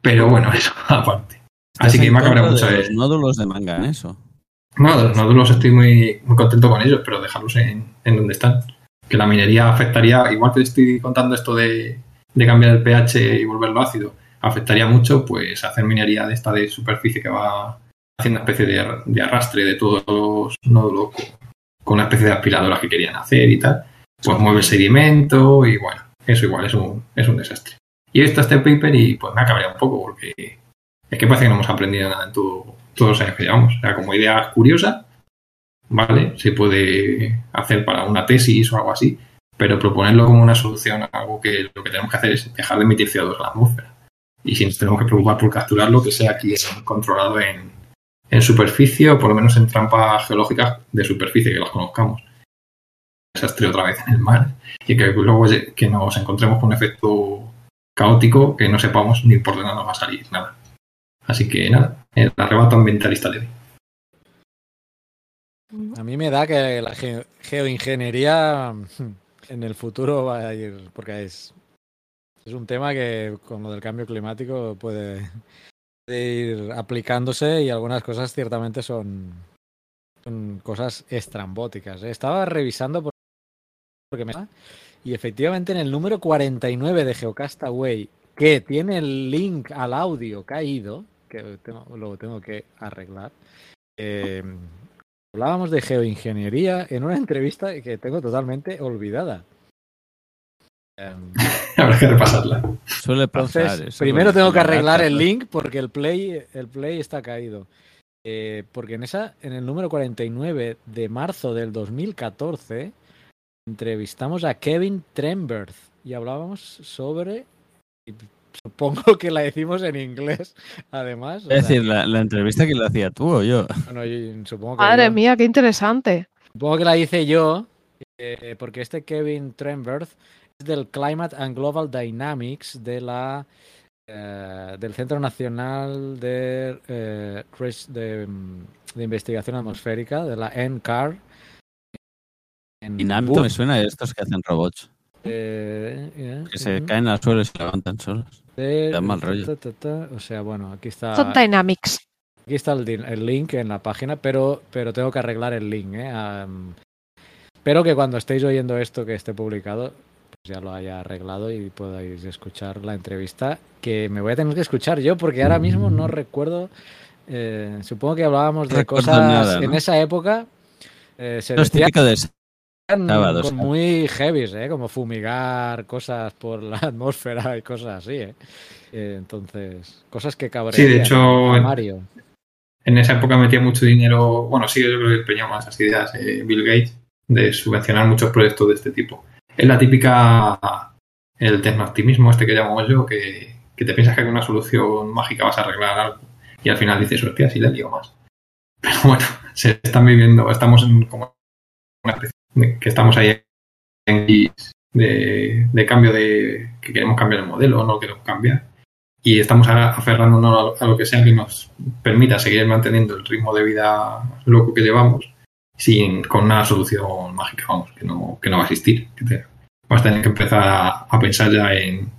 Pero bueno, eso aparte. Así que en me contra mucho de los nódulos de manganeso. No, de los nódulos estoy muy, muy contento con ellos, pero dejarlos en, en donde están. Que la minería afectaría, igual que estoy contando esto de, de cambiar el pH y volverlo ácido, afectaría mucho, pues hacer minería de esta de superficie que va haciendo una especie de, de arrastre de todos los nódulos con, una especie de aspiradora que querían hacer y tal. Pues mueve el sedimento y bueno, eso igual es un, es un desastre. Y he visto este paper y pues me ha un poco porque es que parece que no hemos aprendido nada en todo- todos los años que llevamos. O sea, como idea curiosa, ¿vale? Se puede hacer para una tesis o algo así, pero proponerlo como una solución a algo que lo que tenemos que hacer es dejar de emitir CO2 a la atmósfera. Y si nos tenemos que preocupar por capturarlo, que sea aquí controlado en, en superficie o por lo menos en trampas geológicas de superficie, que las conozcamos. Desastre otra vez en el mar y que luego que nos encontremos con un efecto caótico que no sepamos ni por dónde nos va a salir nada. Así que nada, el arrebato ambientalista leve. A mí me da que la ge- geoingeniería mm, en el futuro va a ir, porque es, es un tema que con lo del cambio climático puede, puede ir aplicándose y algunas cosas ciertamente son, son cosas estrambóticas. Estaba revisando por- porque me y efectivamente en el número 49 de Geocastaway, que tiene el link al audio caído, que tengo- lo tengo que arreglar, eh, hablábamos de geoingeniería en una entrevista que tengo totalmente olvidada. Em, Habrá que repasarla. Suele pasar. entonces, primero tengo que arreglar el link porque el play, el play está caído. Eh, porque en esa, en el número 49 de marzo del 2014, entrevistamos a Kevin Trenberth y hablábamos sobre. Supongo que la decimos en inglés, además. o Es sea, decir, la, la entrevista que la hacía tú o yo. bueno, yo supongo que Madre yo- mía, qué interesante. Supongo que la hice yo, eh, porque este Kevin Trenberth es del Climate and Global Dynamics de la eh, del Centro Nacional de, eh, de, mm, de Investigación Atmosférica, de la NCAR. en Dinámico me suena a estos que hacen robots. Eh, eh, Que se ujú, caen al suelo y se levantan solos. de- dan mal rollo. ta, ta, ta, O sea, bueno, aquí está. Son Dynamics. Aquí está el, link en la página, pero, pero tengo que arreglar el link. ¿eh? Espero que cuando estéis oyendo esto que esté publicado, pues ya lo haya arreglado y podáis escuchar la entrevista, que me voy a tener que escuchar yo, porque ahora mismo no recuerdo Eh, supongo que hablábamos de Recuerdo cosas nada, ¿no? en esa época. eh, se No es decía típico de eran sábados, con claro. muy heavies, ¿eh? como fumigar cosas por la atmósfera y cosas así. ¿eh? Eh, entonces, cosas que cabrean Sí, de hecho, Mario. En esa época metía mucho dinero, bueno, sí, yo creo que empeñó más esas ideas eh, Bill Gates de subvencionar muchos proyectos de este tipo. Es la típica, el tecnooptimismo este que llamo yo, que, que te piensas que con una solución mágica vas a arreglar algo y al final dices, hostia, sí le lío más. Pero bueno, se están viviendo, estamos en como una especie de- que estamos ahí en de, de cambio de que queremos cambiar el modelo, no lo queremos cambiar. Y estamos aferrándonos a, lo que sea que nos permita seguir manteniendo el ritmo de vida loco que llevamos sin con una solución mágica, vamos, que no, que no va a existir. Que vas a tener que empezar a, pensar ya en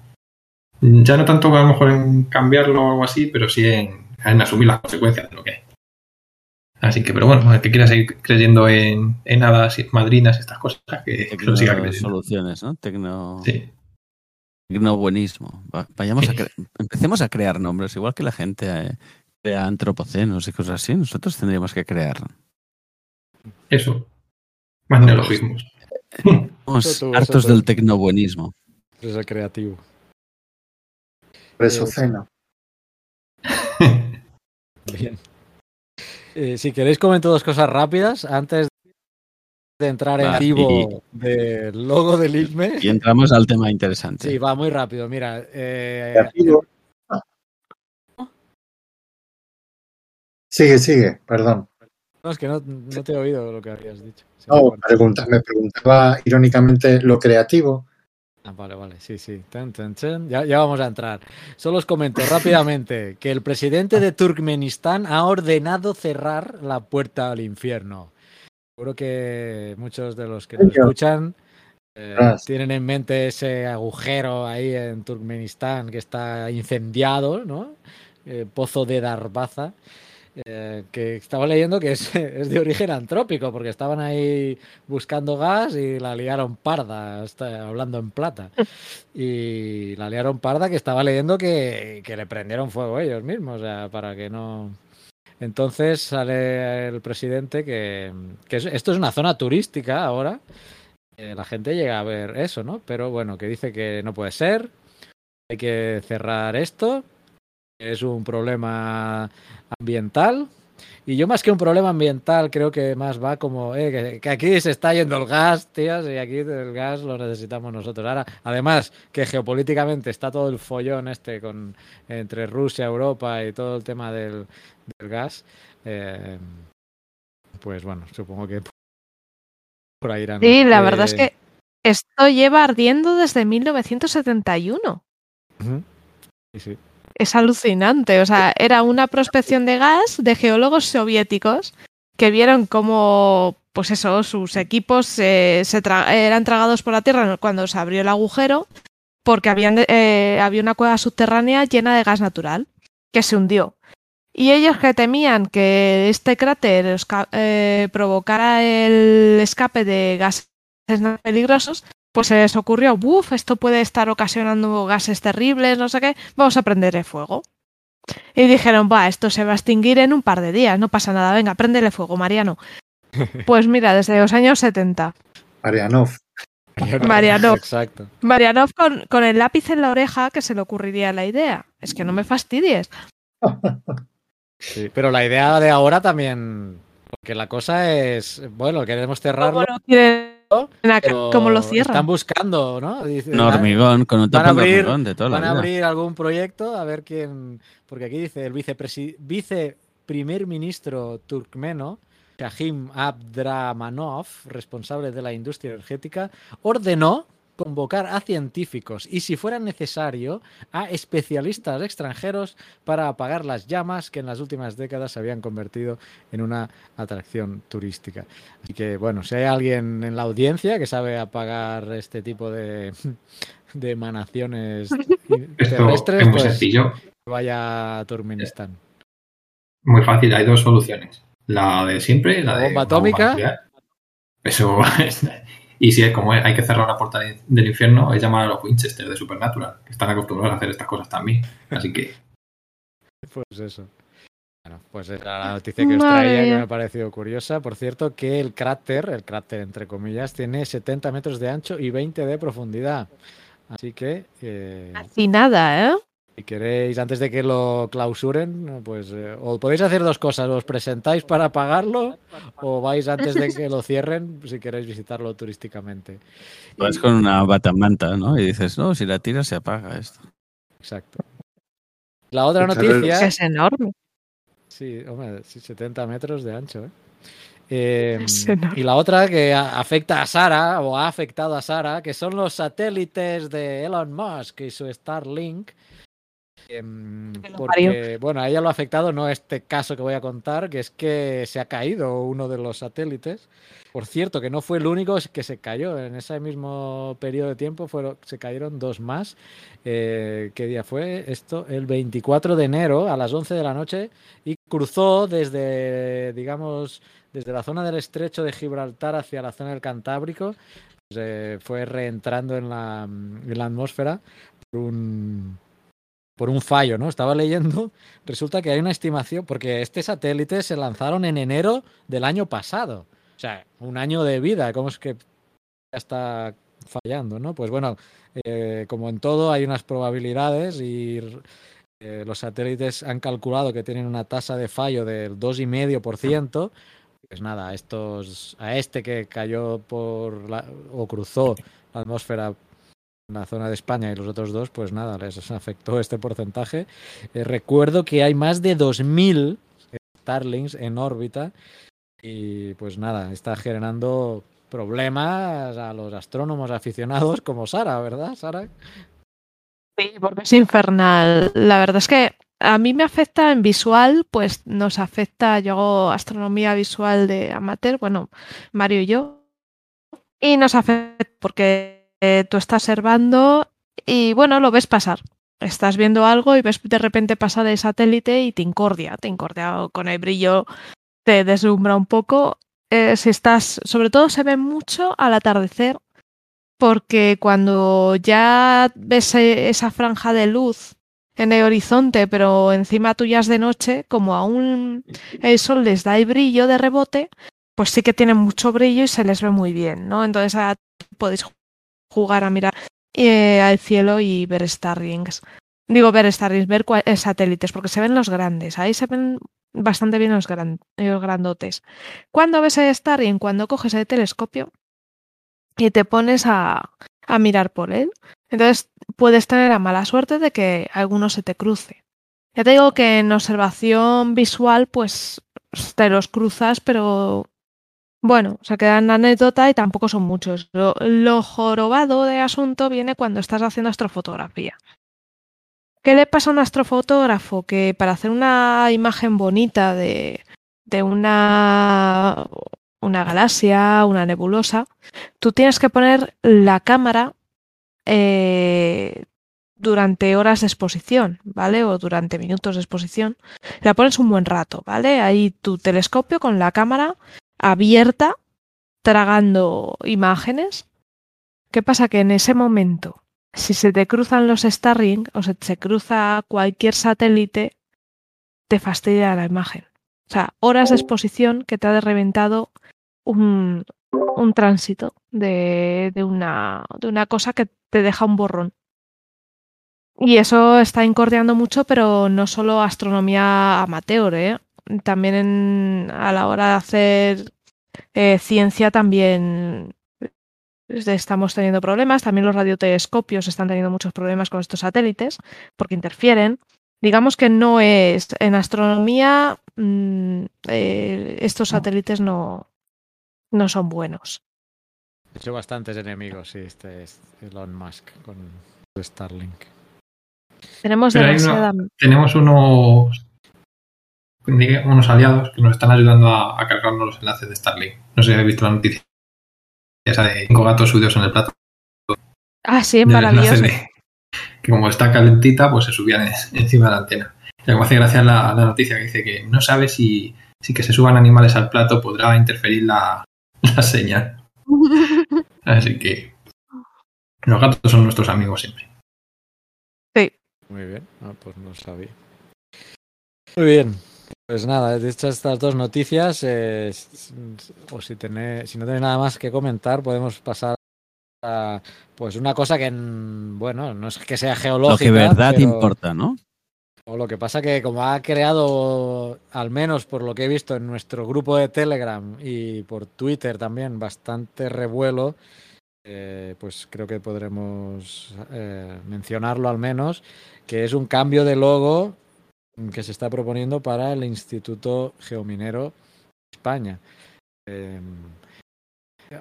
ya no tanto a lo mejor en cambiarlo o algo así, pero sí en, en asumir las consecuencias de lo que hay. Así que, pero bueno, el que quiera seguir creyendo en, en hadas y madrinas, estas cosas, que, lo siga tecno creyendo. soluciones, ¿no? Tecno, Sí. tecnobuenismo. Va- Vayamos a cre- empecemos a crear nombres, igual que la gente eh, crea antropocenos y cosas así. Nosotros tendríamos que crear. Eso. Más neologismos. Estamos hartos del tecnobuenismo. Es el creativo. Presoceno. Bien. Eh, si queréis comento dos cosas rápidas antes de entrar en vivo del logo del ISME. Y entramos al tema interesante. Sí, va muy rápido. Mira, eh, Creativo. Sigue, sigue, perdón. no, es que no, no te he oído lo que habías dicho. No, pregunta- me preguntaba irónicamente lo creativo. Ah, vale, vale, sí, sí. Tan, tan, tan. Ya, ya vamos a entrar. Solo os comento rápidamente que el presidente de Turkmenistán ha ordenado cerrar la puerta al infierno. Seguro que muchos de los que nos escuchan eh, tienen en mente ese agujero ahí en Turkmenistán que está incendiado, ¿no? Eh, pozo de Darbaza. Eh, que estaba leyendo que es, es de origen antrópico, porque estaban ahí buscando gas y la liaron parda, está hablando en plata. Y la liaron parda que estaba leyendo que, que le prendieron fuego ellos mismos, o sea, para que no... Entonces sale el presidente que, que es- esto es una zona turística ahora. eh, la gente llega a ver eso, ¿no? Pero bueno, que dice que no puede ser, hay que cerrar esto, es un problema ambiental. Y yo más que un problema ambiental creo que más va como eh, que, que aquí se está yendo el gas, tías, y aquí el gas lo necesitamos nosotros. Ahora, además que geopolíticamente está todo el follón este con entre Rusia, Europa y todo el tema del, del gas, eh, pues bueno, supongo que por ahí irán. Sí, la verdad es Eh, que esto lleva ardiendo desde 1971. ujú. Sí, sí. Es alucinante. O sea, era una prospección de gas de geólogos soviéticos que vieron cómo, pues eso, sus equipos eh, se eran tragados por la tierra cuando se abrió el agujero, porque eh, había una cueva subterránea llena de gas natural que se hundió. Y ellos que temían que este cráter eh, provocara el escape de gases peligrosos, pues se les ocurrió, uff, esto puede estar ocasionando gases terribles, no sé qué, vamos a prenderle fuego. Y dijeron, va, esto se va a extinguir en un par de días, no pasa nada, venga, préndele fuego, Mariano. Pues mira, desde los años 70. Marianov. Marianov. Exacto. Marianov con, con el lápiz en la oreja que se le ocurriría la idea. Es que no me fastidies. Sí, pero la idea de ahora también, porque la cosa es, bueno, queremos cerrarlo. Pero ¿Cómo lo están cierran? buscando, ¿no? Dice, Un hormigón, con un van a tapón de abrir- hormigón de toda la Van a vida. abrir algún proyecto a ver quién, porque aquí dice el vicepresi- vice primer ministro turkmeno, Shahim Abdramanov, responsable de la industria energética, ordenó convocar a científicos y, si fuera necesario, a especialistas extranjeros para apagar las llamas que en las últimas décadas se habían convertido en una atracción turística. Así que, bueno, si hay alguien en la audiencia que sabe apagar este tipo de, de emanaciones terrestres, es muy pues sencillo, vaya a Turkmenistán. muy fácil. Hay dos soluciones. La de siempre, la, La de bomba atómica. Eso Y si es como hay que cerrar una puerta de- del infierno, es llamar a los Winchester de Supernatural, que están acostumbrados a hacer estas cosas también. Así que Pues eso. Bueno, pues era la noticia que os traía que me ha parecido curiosa. Por cierto, que el cráter, el cráter entre comillas, tiene 70 metros de ancho y 20 de profundidad. Así que, eh, Así nada, ¿eh? Si queréis, antes de que lo clausuren, pues eh, o podéis hacer dos cosas, os presentáis para pagarlo o vais antes de que lo cierren si queréis visitarlo turísticamente. Vas con una batamanta, ¿no? Y dices, no, si la tiras se apaga esto. Exacto. La otra Echarle- noticia... Es enorme. Sí, hombre, sí, 70 metros de ancho, ¿eh? Eh, Es enorme. y la otra que afecta a Sara, o ha afectado a Sara, que son los satélites de Elon Musk y su Starlink. Em, porque, bueno, a ella lo ha afectado, no este caso que voy a contar, que es que se ha caído uno de los satélites. Por cierto, que no fue el único que se cayó. En ese mismo periodo de tiempo fueron, se cayeron dos más. Eh, ¿Qué día fue esto? El 24 de enero a las 11 de la noche y cruzó desde, digamos, desde la zona del estrecho de Gibraltar hacia la zona del Cantábrico. Pues, eh, fue reentrando en la, en la atmósfera por un, por un fallo, ¿no? Estaba leyendo, resulta que hay una estimación, porque este satélite se lanzaron en enero del año pasado. O sea, un año de vida, ¿cómo es que está fallando, ¿no? Pues bueno, eh, como en todo hay unas probabilidades y eh, los satélites han calculado que tienen una tasa de fallo del 2,5%. Pues nada, estos, a este que cayó por la, o cruzó la atmósfera la zona de España y los otros dos, pues nada, les afectó este porcentaje. Eh, recuerdo que hay más de 2.000 Starlings en órbita y pues nada, está generando problemas a los astrónomos aficionados como Sara, ¿verdad, Sara? Sí, porque es infernal. La verdad es que a mí me afecta en visual, pues nos afecta, yo hago astronomía visual de amateur, bueno, Mario y yo, y nos afecta porque tú estás observando y bueno, lo ves pasar. Estás viendo algo y ves de repente pasar el satélite y te incordia, te incordia con el brillo, te deslumbra un poco. Eh, si estás, sobre todo se ve mucho al atardecer, porque cuando ya ves eh, esa franja de luz en el horizonte, pero encima tuya es de noche, como aún el sol les da el brillo de rebote, pues sí que tienen mucho brillo y se les ve muy bien, ¿no? Entonces ah, podéis jugar a mirar eh, al cielo y ver Starlings. Digo ver Starlings, ver eh, satélites, porque se ven los grandes, ahí se ven bastante bien los, gran- los grandotes. Cuando ves el Starling, cuando coges el telescopio y te pones a, a mirar por él, entonces puedes tener la mala suerte de que alguno se te cruce. Ya te digo que en observación visual, pues te los cruzas, pero bueno, se quedan anécdota y tampoco son muchos. Lo, jorobado de asunto viene cuando estás haciendo astrofotografía. ¿Qué le pasa a un astrofotógrafo? Que para hacer una imagen bonita de, de una, una galaxia, una nebulosa, tú tienes que poner la cámara eh, durante horas de exposición, ¿vale? O durante minutos de exposición. La pones un buen rato, ¿vale? Ahí tu telescopio con la cámara abierta, tragando imágenes. ¿Qué pasa? Que en ese momento, si se te cruzan los Starlink o se te cruza cualquier satélite, te fastidia la imagen. O sea, horas de exposición que te ha reventado un, un tránsito de, de, una, de una cosa que te deja un borrón. Y eso está incordiando mucho, pero no solo astronomía amateur, ¿eh? También en, a la hora de hacer eh, ciencia también estamos teniendo problemas. También los radiotelescopios están teniendo muchos problemas con estos satélites porque interfieren. Digamos que no es en astronomía mmm, eh, estos satélites no, no son buenos. De hecho, bastantes enemigos, sí, este es Elon Musk con Starlink. Tenemos demasiada. una- tenemos unos, unos aliados que nos están ayudando a, a cargarnos los enlaces de Starlink. No sé si habéis visto la noticia esa de cinco gatos subidos en el plato. Ah, sí, enlace maravilloso. de- que como está calentita, pues se subían en- encima de la antena. Y me hace gracia la, la noticia que dice que no sabe si, si que se suban animales al plato podrá interferir la, la señal. Así que los gatos son nuestros amigos siempre. Muy bien, ah, pues no sabía. Muy bien. Pues nada, dichas estas dos noticias, eh, o si, tenéis, si no tenéis nada más que comentar, podemos pasar a pues una cosa que, bueno, no es que sea geológica. Lo que verdad pero- importa, ¿no? O lo que pasa que como ha creado, al menos por lo que he visto en nuestro grupo de Telegram y por Twitter también, bastante revuelo, eh, pues creo que podremos eh, mencionarlo al menos, que es un cambio de logo que se está proponiendo para el Instituto Geominero España. Eh,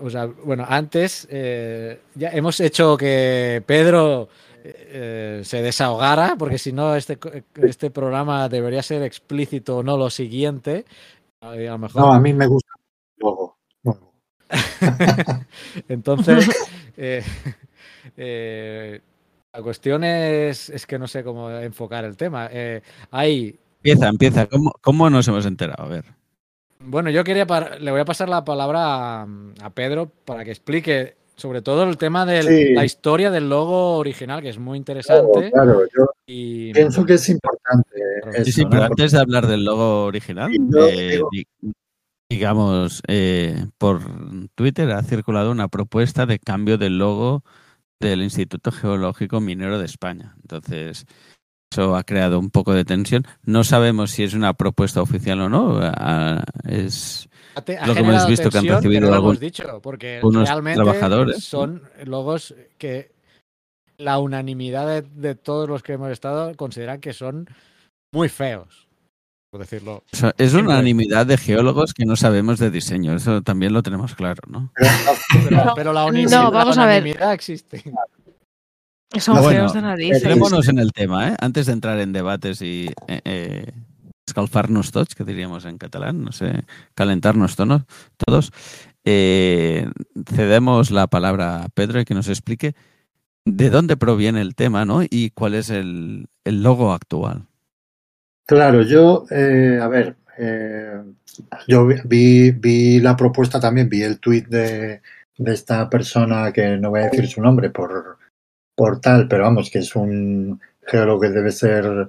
o sea, bueno, antes eh, ya hemos hecho que Pedro eh, se desahogara, porque si no, este, este programa debería ser explícito, no lo siguiente. A lo mejor. No, a mí me gusta luego. Entonces, la cuestión es, es que no sé cómo enfocar el tema. Eh, hay Empieza, empieza. ¿Cómo, cómo nos hemos enterado? A ver. Bueno, yo quería par- le voy a pasar la palabra a, a Pedro para que explique sobre todo el tema de Sí. la historia del logo original, que es muy interesante. Claro, yo Y pienso que es importante. Sí, Sí, eso, sí, ¿no? pero antes de hablar del logo original, Sí, yo eh, digo- digamos, eh, por Twitter ha circulado una propuesta de cambio del logo del Instituto Geológico Minero de España. Entonces, eso ha creado un poco de tensión. No sabemos si es una propuesta oficial o no. Es ha lo que hemos visto que han recibido no lo algún- hemos dicho, porque unos realmente trabajadores. son logos que la unanimidad de, de todos los que hemos estado consideran que son muy feos, por decirlo. o sea, es unanimidad de geólogos que no sabemos de diseño. Eso también lo tenemos claro, ¿no? Pero, No, pero la, no, unanimidad, vamos la a ver. existe. Son No, bueno, feos de narices. Centrémonos en el tema, ¿eh? Antes de entrar en debates y eh, eh, escalfarnos tots, que diríamos en catalán, no sé, calentarnos tono- todos, eh, cedemos la palabra a Pedro y que nos explique de dónde proviene el tema, ¿no? Y cuál es el, el logo actual. Claro, yo, eh, a ver, eh, yo vi- vi, la propuesta también, vi el tuit de, de esta persona que no voy a decir su nombre por, por tal, pero vamos, que es un geólogo que debe ser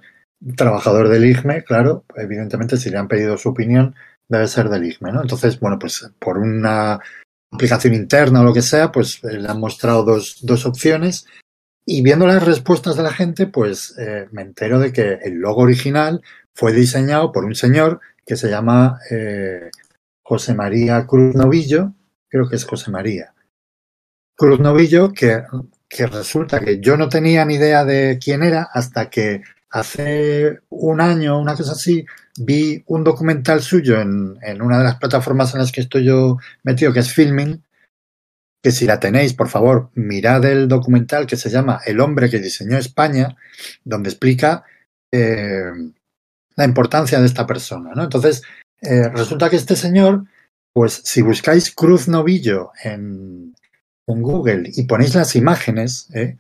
trabajador del IGME, claro, evidentemente si le han pedido su opinión, debe ser del IGME, ¿no? Entonces, bueno, pues por una aplicación interna o lo que sea, pues le han mostrado dos, dos opciones y viendo las respuestas de la gente, pues eh, me entero de que el logo original fue diseñado por un señor que se llama eh, José María Cruz Novillo, creo que es José María Cruz Novillo, que, resulta que yo no tenía ni idea de quién era hasta que hace un año, una cosa así, vi un documental suyo en una de las plataformas en las que estoy yo metido, que es Filming, que si la tenéis, por favor, mirad el documental que se llama El hombre que diseñó España, donde explica eh, la importancia de esta persona. ¿no? Entonces, eh, resulta que este señor, pues si buscáis Cruz Novillo en, en Google y ponéis las imágenes, ¿eh?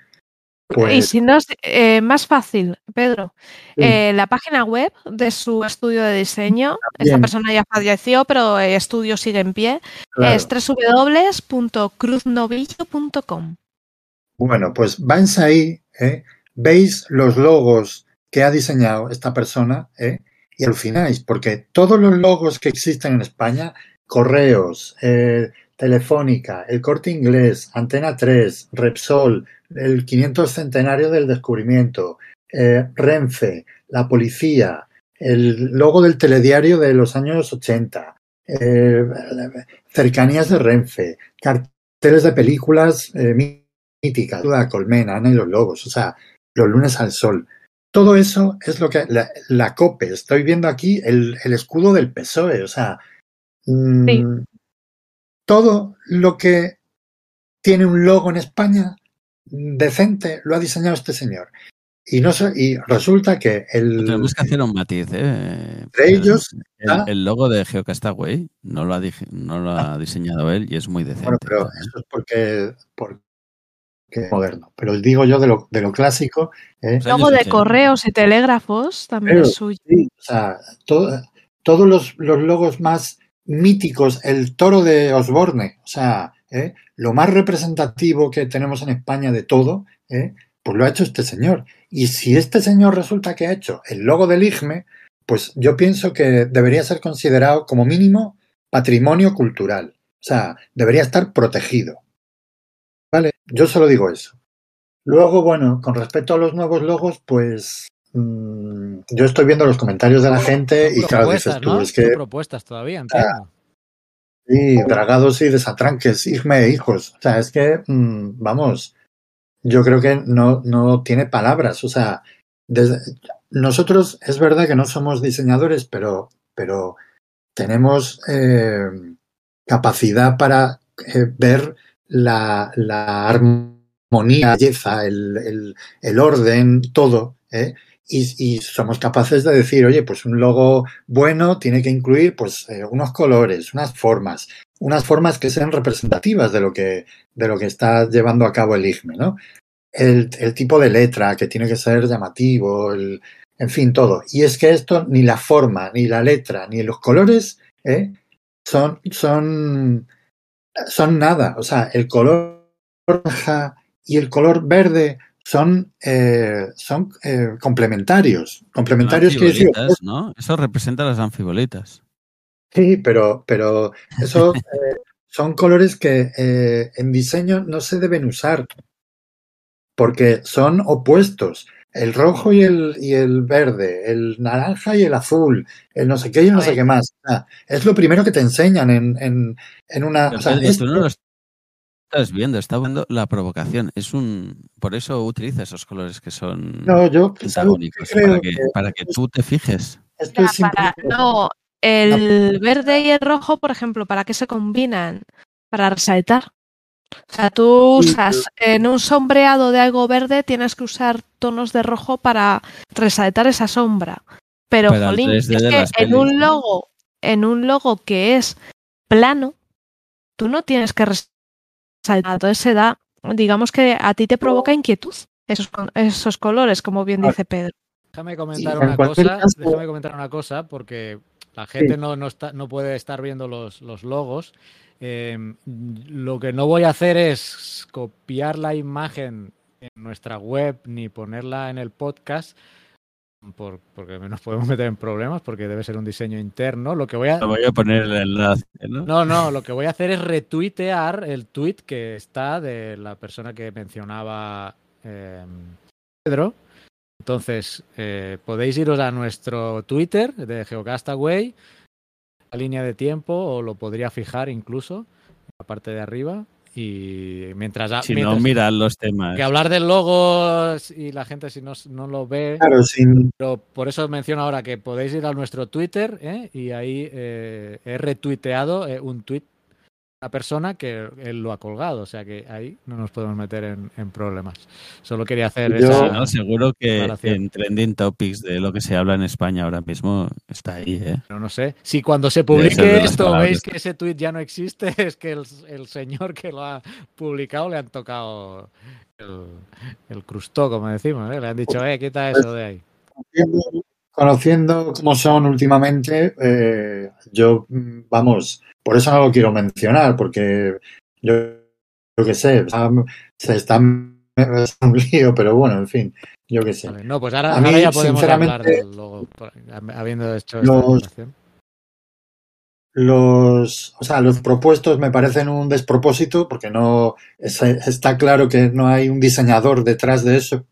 Y pues si no, es eh, más fácil, Pedro, Sí. eh, la página web de su estudio de diseño, esta persona ya falleció, pero el estudio sigue en pie, claro, es www.cruznovillo.com. bueno, pues vais ahí, ¿eh? veis los logos que ha diseñado esta persona ¿eh? y alucináis, porque todos los logos que existen en España, correos, eh, Telefónica, el Corte Inglés, Antena 3, Repsol, el 500 centenario del descubrimiento, eh, Renfe, la policía, el logo del telediario de los años 80, eh, cercanías de Renfe, carteles de películas eh, míticas, la colmena, Ana y los lobos, o sea, los lunes al sol. Todo eso es lo que la, COPE, estoy viendo aquí el, el escudo del PSOE, o sea, mm, Sí. Todo lo que tiene un logo en España decente lo ha diseñado este señor. Y, no y resulta que el, Tenemos que hacer un matiz, ¿eh? Entre ellos el, el logo de GeoCastaway no lo, ha, no lo ha diseñado él y es muy decente. Bueno, pero también. eso es porque, porque es moderno. Pero digo yo de lo, de lo clásico, ¿eh? Los Luego años de 80. correos y telégrafos también Pero- es suyo. Sí, o sea, to- todos los, los logos más míticos, el toro de Osborne, o sea, ¿eh? lo más representativo que tenemos en España de todo, ¿eh? pues lo ha hecho este señor. Y si este señor resulta que ha hecho el logo del IGME, pues yo pienso que debería ser considerado como mínimo patrimonio cultural. O sea, debería estar protegido. ¿Vale? Yo solo digo eso. Luego, bueno, con respecto a los nuevos logos, pues mm, yo estoy viendo los comentarios de la gente y claro, dices tú, ¿no? es que propuestas todavía, entiendo. Sí, dragados y desatranques, hijme hijos. O sea, es que, mm, vamos, yo creo que no, no tiene palabras. O sea, desde- nosotros es verdad que no somos diseñadores, pero, pero tenemos eh, capacidad para eh, ver la, la armonía, la belleza, el, el, el orden, todo. ¿eh? Y, y somos capaces de decir, oye, pues un logo bueno tiene que incluir pues eh, unos colores, unas formas, unas formas que sean representativas de lo que, de lo que está llevando a cabo el IGME, ¿no? El, el tipo de letra que tiene que ser llamativo, el, en fin, todo. Y es que esto, ni la forma, ni la letra, ni los colores, ¿eh? son, son, son nada. O sea, el color roja y el color verde son, eh, son eh, complementarios. Complementarios quiere decir, ¿no? Eso representa las anfibolitas. Sí, pero, pero eso eh, son colores que eh, en diseño no se deben usar porque son opuestos. El rojo y el, y el verde, el naranja y el azul, el no sé qué y el no sé qué más. Ah, es lo primero que te enseñan en, en, en una. Pero o sea, Pedro, esto- tú no lo estás viendo, está viendo la provocación. Es un, por eso utiliza esos colores que son no, yo para que, para que tú te fijes. Esto Ya, es para- simplemente- no, el verde y el rojo, por ejemplo, ¿para qué se combinan? Para resaltar. O sea, tú usas en un sombreado de algo verde, tienes que usar tonos de rojo para resaltar esa sombra. Pero, jolín, 3D es que en pelis, un ¿no? logo, en un logo que es plano, tú no tienes que resaltar. Entonces se da, digamos que a ti te provoca inquietud esos, colores, como bien dice Pedro. Déjame comentar Sí, una cosa, caso- déjame comentar una cosa, porque la gente no, no, está, no puede estar viendo los, los logos. Eh, lo que no voy a hacer es copiar la imagen en nuestra web ni ponerla en el podcast, por- porque nos podemos meter en problemas, porque debe ser un diseño interno. Lo que voy a, Te voy a poner el enlace, ¿no? no, no, lo que voy a hacer es retuitear el tweet que está de la persona que mencionaba eh, Pedro. Entonces, eh, podéis iros a nuestro Twitter de Geocastaway, la línea de tiempo, o lo podría fijar incluso en la parte de arriba. Y mientras, Si no, mientras- mirad los temas. que hablar del logo y la gente si no, no lo ve, Claro, pero por eso menciono ahora que podéis ir a nuestro Twitter ¿eh? y ahí eh, he retuiteado eh, un tweet a una persona que él lo ha colgado, o sea que ahí no nos podemos meter en, en problemas. Solo quería hacer Yo- esa- no, seguro que en Trending Topics de lo que se habla en España ahora mismo está ahí, ¿eh? pero no sé. Si cuando se publique esto palabras. veis que ese tweet ya no existe, es que el, el señor que lo ha publicado le han tocado el, el crustó, como decimos, ¿eh? le han dicho, eh, quita eso de ahí. conociendo, conociendo cómo son últimamente, eh, yo, mm, vamos, por eso no lo quiero mencionar, porque yo, yo qué sé, se está es un lío, pero bueno, en fin, yo qué sé. Vale, No, pues ahora, A mí, ahora ya podemos hablar del logo, habiendo hecho esta los- aclaración. Los, o sea, los propuestos me parecen un despropósito porque no es- está claro que no hay un diseñador detrás de eso.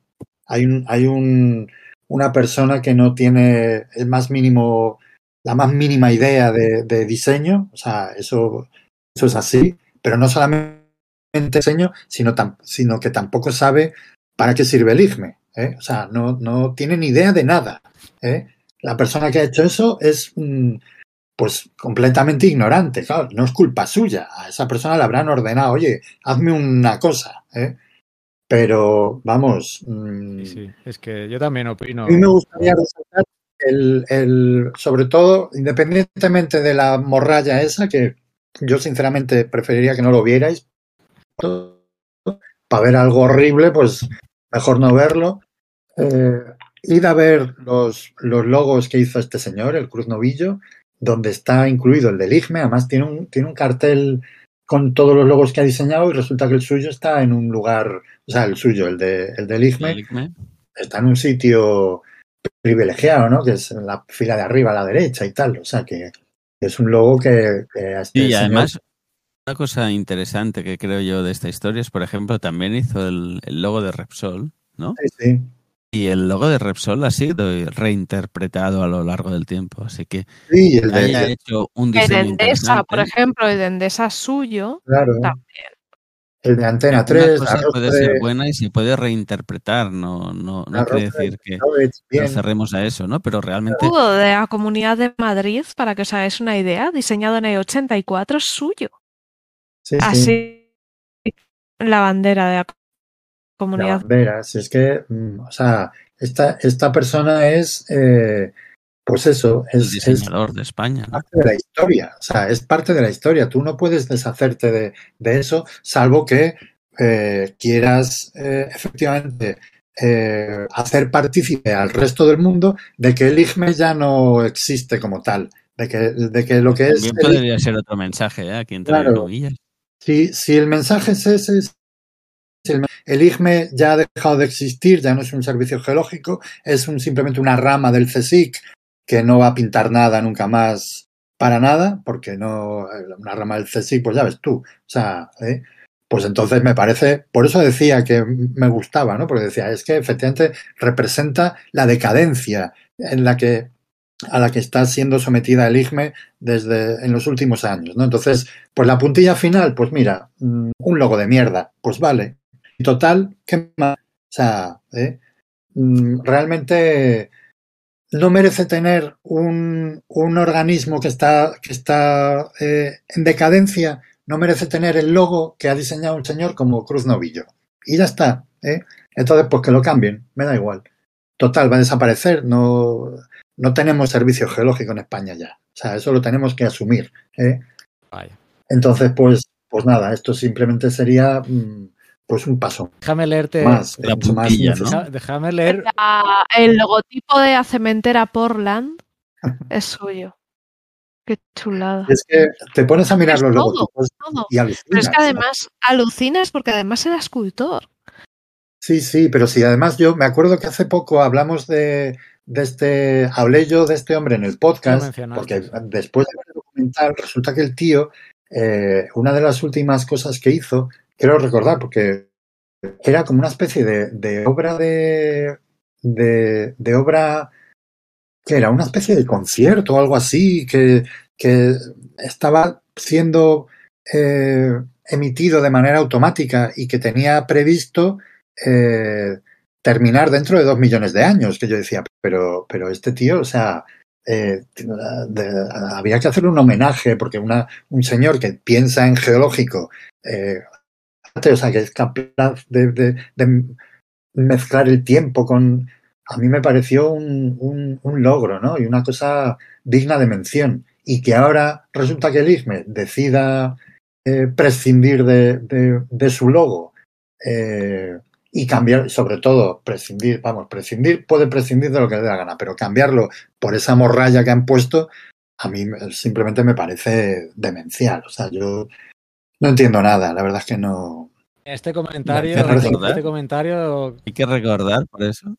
Hay un, hay un, una persona que no tiene el más mínimo, la más mínima idea de, de diseño. O sea, eso, eso es así. Pero no solamente diseño, sino, tam- sino que tampoco sabe para qué sirve el IGME. ¿eh? O sea, no, no tiene ni idea de nada. ¿eh? La persona que ha hecho eso es mm, pues completamente ignorante. Claro, no es culpa suya. A esa persona le habrán ordenado, oye, hazme una cosa. ¿eh? Pero, vamos, mm, Sí, sí, es que yo también opino. a mí me gustaría resaltar el, el, sobre todo, independientemente de la morralla esa, que yo sinceramente preferiría que no lo vierais. Para ver algo horrible, pues mejor no verlo. Eh, id a ver los, los logos que hizo este señor, el Cruz Novillo, donde está incluido el del IGME. Además, tiene un, tiene un cartel con todos los logos que ha diseñado y resulta que el suyo está en un lugar, o sea, el suyo, el, de, el del IGME, El está en un sitio privilegiado, ¿no? Que es en la fila de arriba a la derecha y tal. O sea, que es un logo que... que este Y señor- además, una cosa interesante que creo yo de esta historia es, por ejemplo, también hizo el, el logo de Repsol, ¿no? Sí, sí. Y el logo de Repsol ha sido reinterpretado a lo largo del tiempo. Así que Sí, el de, haya hecho un El de diseño Endesa, por ejemplo, el de Endesa es suyo. claro, También. El de Antena una 3, cosa puede de- ser buena y se puede reinterpretar. No, no, no quiere de decir que nos cerremos a eso, ¿no? Pero realmente de la Comunidad de Madrid, para que os hagáis una idea, diseñado en el 84, es suyo. Sí, sí. Así la bandera de la La comunidad. bandera, si es que, mm, o sea, esta, esta persona es, eh, pues eso, el es, es diseñador de España, ¿no? parte de la historia, o sea, es parte de la historia. Tú no puedes deshacerte de, de eso, salvo que eh, quieras eh, efectivamente eh, hacer partícipe al resto del mundo de que el IGME ya no existe como tal, de que, de que lo que es... También el- podría ser otro mensaje, ¿eh? Aquí entre Claro. Si, si el mensaje es ese, es- el, el IGME ya ha dejado de existir, ya no es un servicio geológico, es un, simplemente una rama del CSIC que no va a pintar nada nunca más para nada, porque no, una rama del CSIC, pues ya ves tú, o sea, ¿eh? pues entonces me parece, por eso decía que me gustaba, ¿no? Porque decía, es que efectivamente representa la decadencia en la que a la que está siendo sometida el IGME desde en los últimos años, ¿no? Entonces, pues la puntilla final, pues mira, mm, un logo de mierda, pues vale. Y total, ¿qué más? O sea, ¿eh? Mm, realmente no merece tener un, un organismo que está, que está eh, en decadencia, no merece tener el logo que ha diseñado un señor como Cruz Novillo. Y ya está. ¿eh? Entonces, pues que lo cambien, me da igual. Total, va a desaparecer, no, no tenemos servicio geológico en España ya. O sea, eso lo tenemos que asumir. ¿eh? Entonces, pues, pues nada, esto simplemente sería mm, pues un paso Déjame leerte. más. la mucho más Déjame leer. La- el logotipo de la cementera Portland es suyo. Qué chulada. Es que te pones a mirar Es los todo, logotipos Todo. y alucinas. Pero es que además alucinas porque además era escultor. Sí, sí, pero sí, además yo me acuerdo que hace poco hablamos de, de este, hablé yo de este hombre en el podcast, porque después de ver el documental resulta que el tío, eh, una de las últimas cosas que hizo, quiero recordar, porque era como una especie de, obra de, de, obra que era una especie de concierto o algo así, que, que estaba siendo eh, emitido de manera automática y que tenía previsto eh, terminar dentro de dos millones de años, que yo decía, pero, pero este tío, o sea, eh, había que hacerle un homenaje, porque una, un señor que piensa en geológico, eh, o sea, que es capaz de, mezclar el tiempo con... A mí me pareció un, logro, ¿no? Y una cosa digna de mención. Y que ahora resulta que el IGME decida eh, prescindir de, su logo eh, y cambiar, sobre todo, prescindir, vamos, prescindir, puede prescindir de lo que le dé la gana, pero cambiarlo por esa morralla que han puesto, a mí me- simplemente me parece demencial. O sea, yo no entiendo nada, la verdad es que no. Este comentario, Hay que recordar. este comentario Hay que recordar, por eso.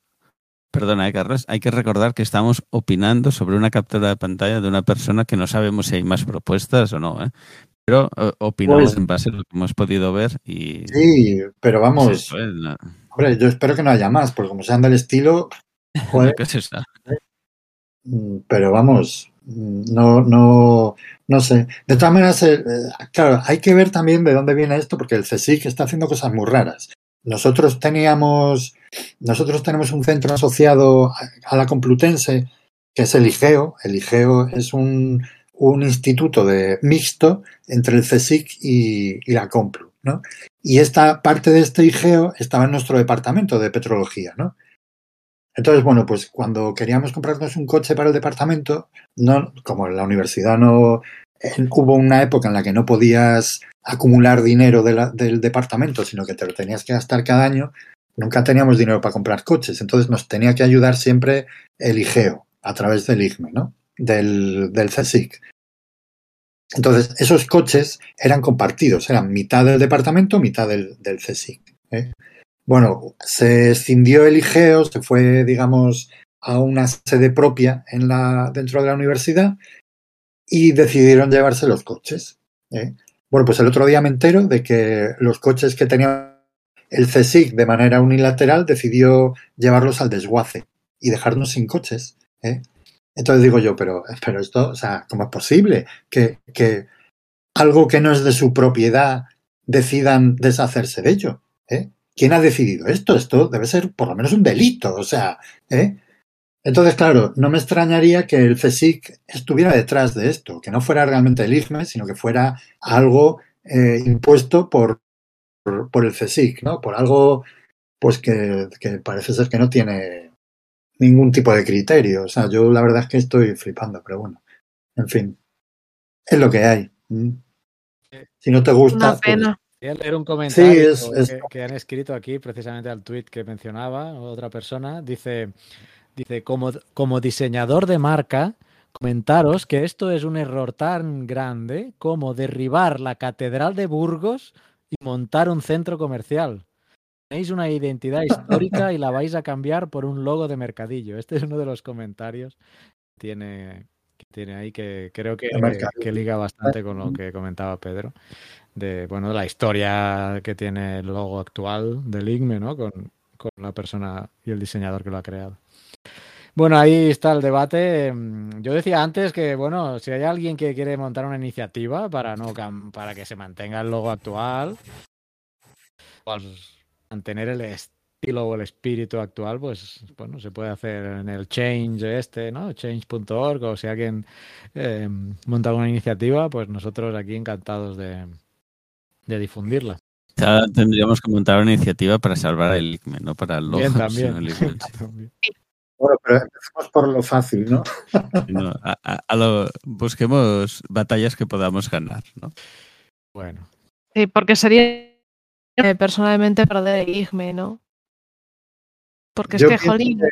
Perdona, eh, Carlos. Hay que recordar que estamos opinando sobre una captura de pantalla de una persona que no sabemos si hay más propuestas o no, ¿eh? Pero eh, opinamos Pues- en base a lo que hemos podido ver y. Sí, pero vamos, eso, ¿eh? La- hombre, yo espero que no haya más, porque como sean del estilo, joder, ¿qué es eso? Mm, pero vamos, mm, no, no, no sé. De todas maneras, eh, eh, claro, hay que ver también de dónde viene esto, porque el CSIC está haciendo cosas muy raras. Nosotros teníamos, nosotros tenemos un centro asociado a, la Complutense, que es el IGEO. El IGEO es un, un instituto de mixto entre el CSIC y, y la Complu, ¿no? Y esta parte de este IGEO estaba en nuestro departamento de petrología, ¿no? Entonces, bueno, pues cuando queríamos comprarnos un coche para el departamento, no, como en la universidad no eh, hubo una época en la que no podías acumular dinero del departamento, sino que te lo tenías que gastar cada año, nunca teníamos dinero para comprar coches. Entonces nos tenía que ayudar siempre el IGEO a través del IGME, ¿no? Del, del CSIC. Entonces, esos coches eran compartidos, eran mitad del departamento, mitad del, del CSIC. Bueno, se escindió el IGEO, se fue, digamos, a una sede propia en la, dentro de la universidad y decidieron llevarse los coches. ¿eh? Bueno, pues el otro día me entero de que los coches que tenía el CSIC de manera unilateral decidió llevarlos al desguace y dejarnos sin coches. ¿eh? Entonces digo yo, pero, pero esto, o sea, ¿cómo es posible que, que algo que no es de su propiedad decidan deshacerse de ello? ¿eh? ¿Quién ha decidido esto? Esto debe ser por lo menos un delito, o sea, ¿eh? Entonces, claro, no me extrañaría que el CSIC estuviera detrás de esto, que no fuera realmente el IFME, sino que fuera algo eh, impuesto por, por, por, el CSIC, ¿no? Por algo, pues que, que, parece ser que no tiene ningún tipo de criterio. O sea, yo la verdad es que estoy flipando, pero bueno, en fin, es lo que hay. Si no te gusta, Una pena. Voy a leer un comentario Sí, es- que, es- que han escrito aquí, precisamente al tweet que mencionaba otra persona. Dice, dice como, como diseñador de marca, comentaros que esto es un error tan grande como derribar la Catedral de Burgos y montar un centro comercial. Tenéis una identidad histórica y la vais a cambiar por un logo de mercadillo. Este es uno de los comentarios que tiene, que tiene ahí que creo que, que liga bastante con lo que comentaba Pedro de bueno la historia que tiene el logo actual del IGME, ¿no? Con, con la persona y el diseñador que lo ha creado. Bueno, ahí está el debate. Mm, Yo decía antes que, bueno, si hay alguien que quiere montar una iniciativa para no para que se mantenga el logo actual, pues mantener el estilo o el espíritu actual, pues bueno, se puede hacer en el change este, ¿no? Change.org o si alguien eh, monta una iniciativa, pues nosotros aquí encantados de, de difundirla. Ya tendríamos que montar una iniciativa para salvar el ICME, no para el logo. Bien, sino también. el ICME. Bueno, pero empecemos por lo fácil, ¿no? No, a- a- a lo- busquemos batallas que podamos ganar, ¿no? Bueno, Sí, porque sería eh, personalmente perder el IGME, ¿no? Porque es que, jolín, que,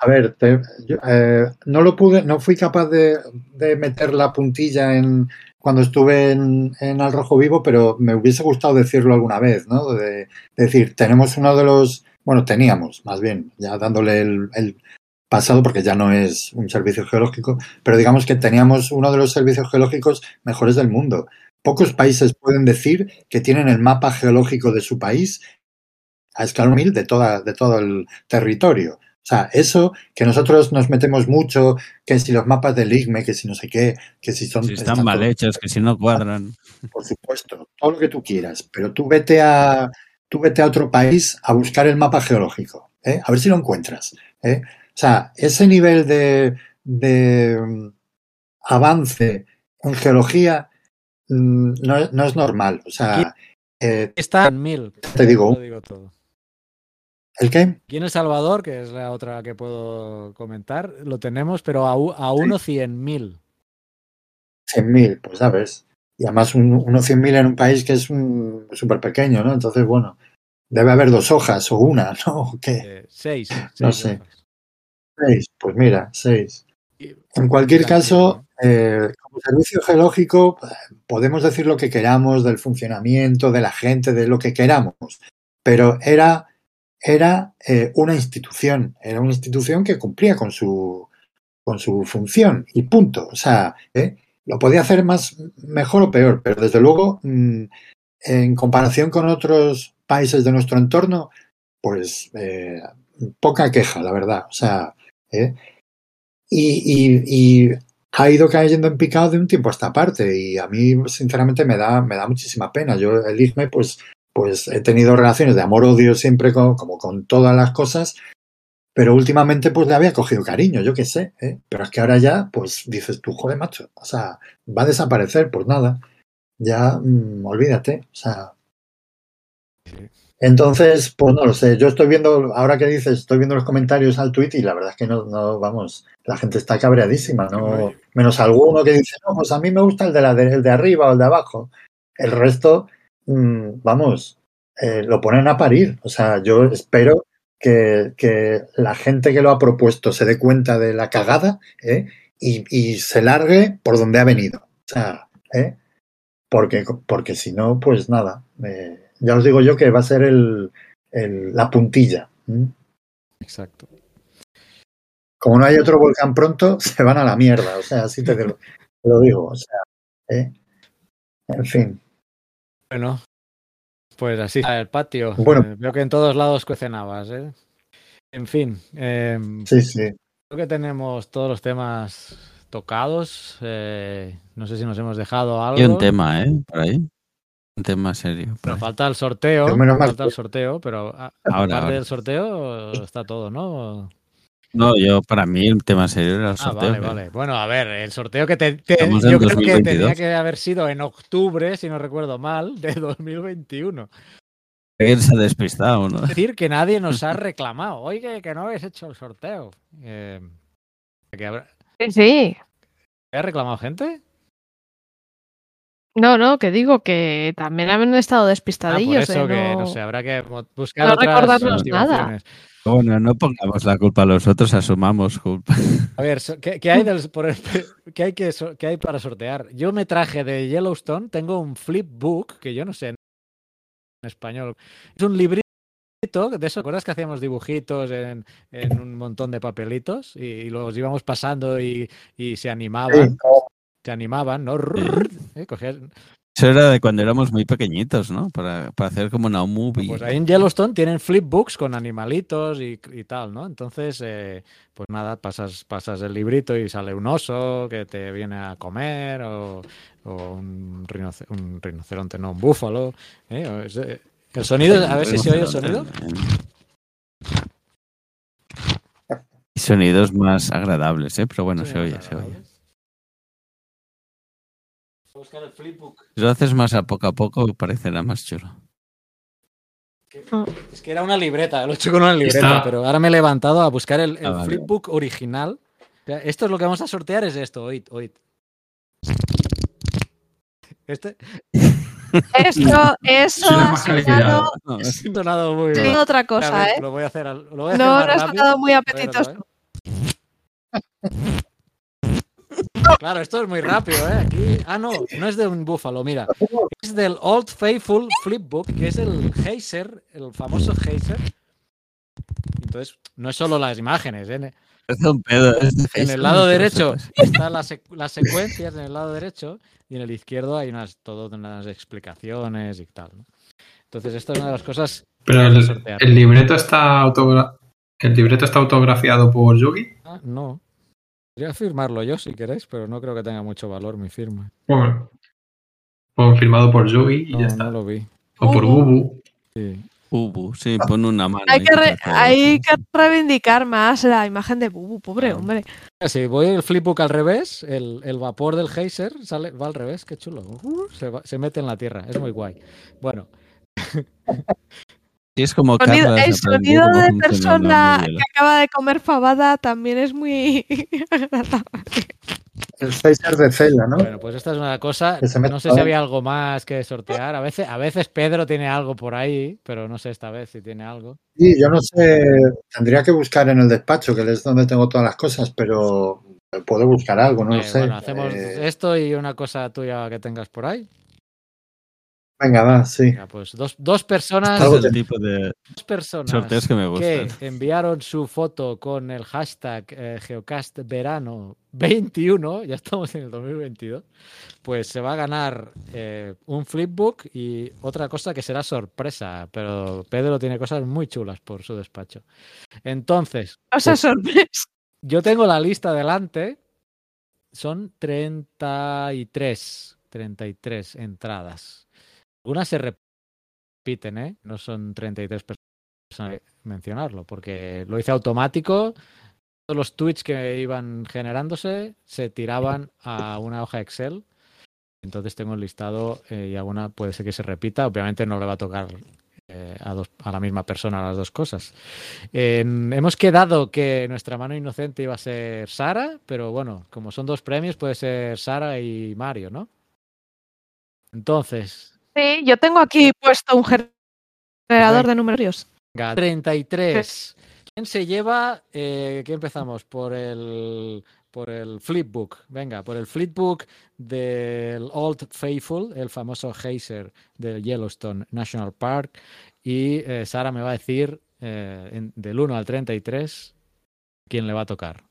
a ver, te- yo, eh, no lo pude, no fui capaz de, de meter la puntilla en cuando estuve en, en Al Rojo Vivo, pero me hubiese gustado decirlo alguna vez, ¿no? De, de decir, tenemos uno de los, bueno, teníamos, más bien, ya dándole el, el pasado, porque ya no es un servicio geológico, pero digamos que teníamos uno de los servicios geológicos mejores del mundo. Pocos países pueden decir que tienen el mapa geológico de su país a escala mil de, toda, de todo el territorio. O sea, eso que nosotros nos metemos mucho, que si los mapas del IGME, que si no sé qué, que si son... Si están mal todo- hechos, que si no cuadran. Por supuesto, todo lo que tú quieras, pero tú vete a, tú vete a otro país a buscar el mapa geológico, ¿eh? a ver si lo encuentras. ¿eh? O sea, ese nivel de, de mm, avance en geología mm, no, es- no es normal. O sea, eh, está en mil. Te digo. Lo digo todo. ¿El qué? Aquí en El Salvador, que es la otra que puedo comentar, lo tenemos, pero a, a uno cien mil. 100.000, pues sabes. Y además un, unos 100.000 en un país que es súper pequeño, ¿no? Entonces, bueno, debe haber dos hojas o una, ¿no? ¿O ¿Qué? Eh, seis. No sé. hojas. Seis, pues mira, seis. En cualquier caso, eh, como servicio geológico, podemos decir lo que queramos del funcionamiento, de la gente, de lo que queramos, pero era, era eh, una institución, era una institución que cumplía con su, con su función y punto. O sea, ¿eh? lo podía hacer más, mejor o peor, pero desde luego, mm, en comparación con otros países de nuestro entorno, pues eh, poca queja, la verdad. O sea, y, ha ido cayendo en picado de un tiempo a esta parte y a mí sinceramente me da, me da muchísima pena. Yo el IGME pues, pues he tenido relaciones de amor-odio siempre con, como con todas las cosas, pero últimamente pues le había cogido cariño, yo qué sé, ¿eh? pero es que ahora ya pues dices tú, joder macho, o sea, va a desaparecer, pues nada, ya mm, olvídate, o sea... Entonces, pues no lo sé. Yo estoy viendo, ahora que dices, estoy viendo los comentarios al tweet y la verdad es que no, no vamos, la gente está cabreadísima, no, menos alguno que dice, no, pues a mí me gusta el de, la de, el de arriba o el de abajo. El resto, mmm, vamos, eh, lo ponen a parir. O sea, yo espero que, que, la gente que lo ha propuesto se dé cuenta de la cagada ¿eh? y, y, se largue por donde ha venido. O sea, ¿eh? porque, porque si no, pues nada. Ya os digo yo que va a ser el, el, la puntilla. ¿Mm? Exacto. como no hay otro volcán pronto, se van a la mierda. O sea, así te, lo, lo digo. O sea, ¿eh? en fin. Bueno, pues así está el patio. Bueno. Eh, veo que en todos lados cuecen habas, ¿eh? En fin, eh, Sí, sí. creo que tenemos todos los temas tocados. eh, no sé si nos hemos dejado algo. Hay un tema, ¿eh? Por ahí. Un tema serio. Pero ahí. falta el sorteo. Pero menos mal falta el sorteo, pero a- Ahora, aparte ahora. del sorteo está todo, ¿no? No, yo, para mí, el tema serio era el Ah, sorteo. vale, que- vale. Bueno, a ver, el sorteo que te, yo creo que 2022. tenía que haber sido en octubre, si no recuerdo mal, de 2021. Él se ha despistado, ¿no? Es decir, que nadie nos ha reclamado. Oye, que no habéis hecho el sorteo. Eh, ¿que habrá- Sí, sí. ¿Ha reclamado gente? No, no, que digo que también han estado Ah, por despistadillos. eso de que no- no sé, habrá que buscar no otras recordarnos nada. Bueno, no pongamos la culpa a los otros, asumamos culpa. A ver, ¿qué, qué hay, del- por el- qué hay que qué hay para sortear? Yo me traje de Yellowstone, tengo un flipbook, que yo no sé en español. Es un librito de eso, ¿te acuerdas que hacíamos dibujitos en, en un montón de papelitos y, y los íbamos pasando y, y se animaban? Sí. Se animaban, ¿no? Eh, cogías- Eso era de cuando éramos muy pequeñitos, ¿no? Para, para hacer como una movie. Pues ahí en Yellowstone tienen flipbooks con animalitos y, y tal, ¿no? Entonces, eh, pues nada, pasas, pasas el librito y sale un oso que te viene a comer o, o un, rinoce- un rinoceronte, no, un búfalo. ¿eh? Es, eh, el sonido, a ver si se oye el sonido. Y sonidos más agradables, ¿eh? Pero bueno, Sí, se oye, se oye. Buscar el flipbook. Si lo haces más a poco a poco, parecerá más chulo. Es que era una libreta, lo he hecho con una libreta, Está- pero ahora me he levantado a buscar el, el Ah, vale. flipbook original. O sea, esto es lo que vamos a sortear, es esto, oíd, oíd. Este Eso, eso ha sonado, No, sonado muy bien. otra cosa, ver, ¿eh? Lo voy a hacer, al- lo voy a hacer No, no ha sonado muy A ver, otra apetitoso. Claro, esto es muy rápido, ¿eh? Aquí... Ah, no, no es de un búfalo, mira. Es del Old Faithful Flipbook, que es el Heiser, el famoso Heiser. Entonces, no es solo las imágenes, ¿eh? parece un pedo. es de En el lado derecho están las, sec- las secuencias en el lado derecho y en el izquierdo hay unas todo unas explicaciones y tal. ¿no? Entonces, esto es una de las cosas Pero que hay que el, sortear. el libreto está autogra- el libreto está autografiado por Yugi. Ah, no. Podría firmarlo yo si queréis, pero no creo que tenga mucho valor mi firma. Bueno, o firmado por Yugi y No, ya no está. lo vi. O por Bubu. Sí. Ubu, sí, pon una mano. Hay que, re- hay que reivindicar más la imagen de Bubu, pobre hombre. Si voy el flipbook al revés, el, el vapor del geyser sale, va al revés, qué chulo. Uh, se, va- se mete en la tierra, es muy guay. Bueno, es como Sonido- el sonido de persona que acaba de comer fabada también es muy agradable. El Phaser de Zelda, ¿no? bueno, pues esta es una cosa. No sé si había algo más que sortear. A veces, a veces Pedro tiene algo por ahí, pero no sé esta vez si tiene algo. Sí, yo no sé, tendría que buscar en el despacho, que es donde tengo todas las cosas, pero puedo buscar algo, no Eh, lo sé. Bueno, hacemos Eh, esto y una cosa tuya que tengas por ahí. Venga, va, sí. Venga, pues dos, dos personas, Es el tipo de dos personas sorteos que me que gustan. enviaron su foto con el hashtag eh, Geocast Verano 21, ya estamos en el 2022, pues se va a ganar eh, un flipbook y otra cosa que será sorpresa, pero Pedro tiene cosas muy chulas por su despacho. Entonces, O sea, sorpresa. yo tengo la lista delante, son 33, 33 entradas. Algunas se repiten, ¿eh? No son 33 personas mencionarlo, porque lo hice automático. Todos los tweets que iban generándose se tiraban a una hoja Excel. Entonces tengo el listado eh, y alguna puede ser que se repita. Obviamente no le va a tocar eh, a, la misma persona las dos cosas. Eh, hemos quedado que nuestra mano inocente iba a ser Sara, pero bueno, como son dos premios, puede ser Sara y Mario, ¿no? Entonces, Sí, yo tengo aquí puesto un generador de números. Venga, 33. ¿Quién se lleva? Eh, ¿Qué empezamos? Por el, por el flipbook. Venga, por el flipbook del Old Faithful, el famoso geyser del Yellowstone National Park. Y eh, Sara me va a decir eh, en- del 1 al 33 quién le va a tocar.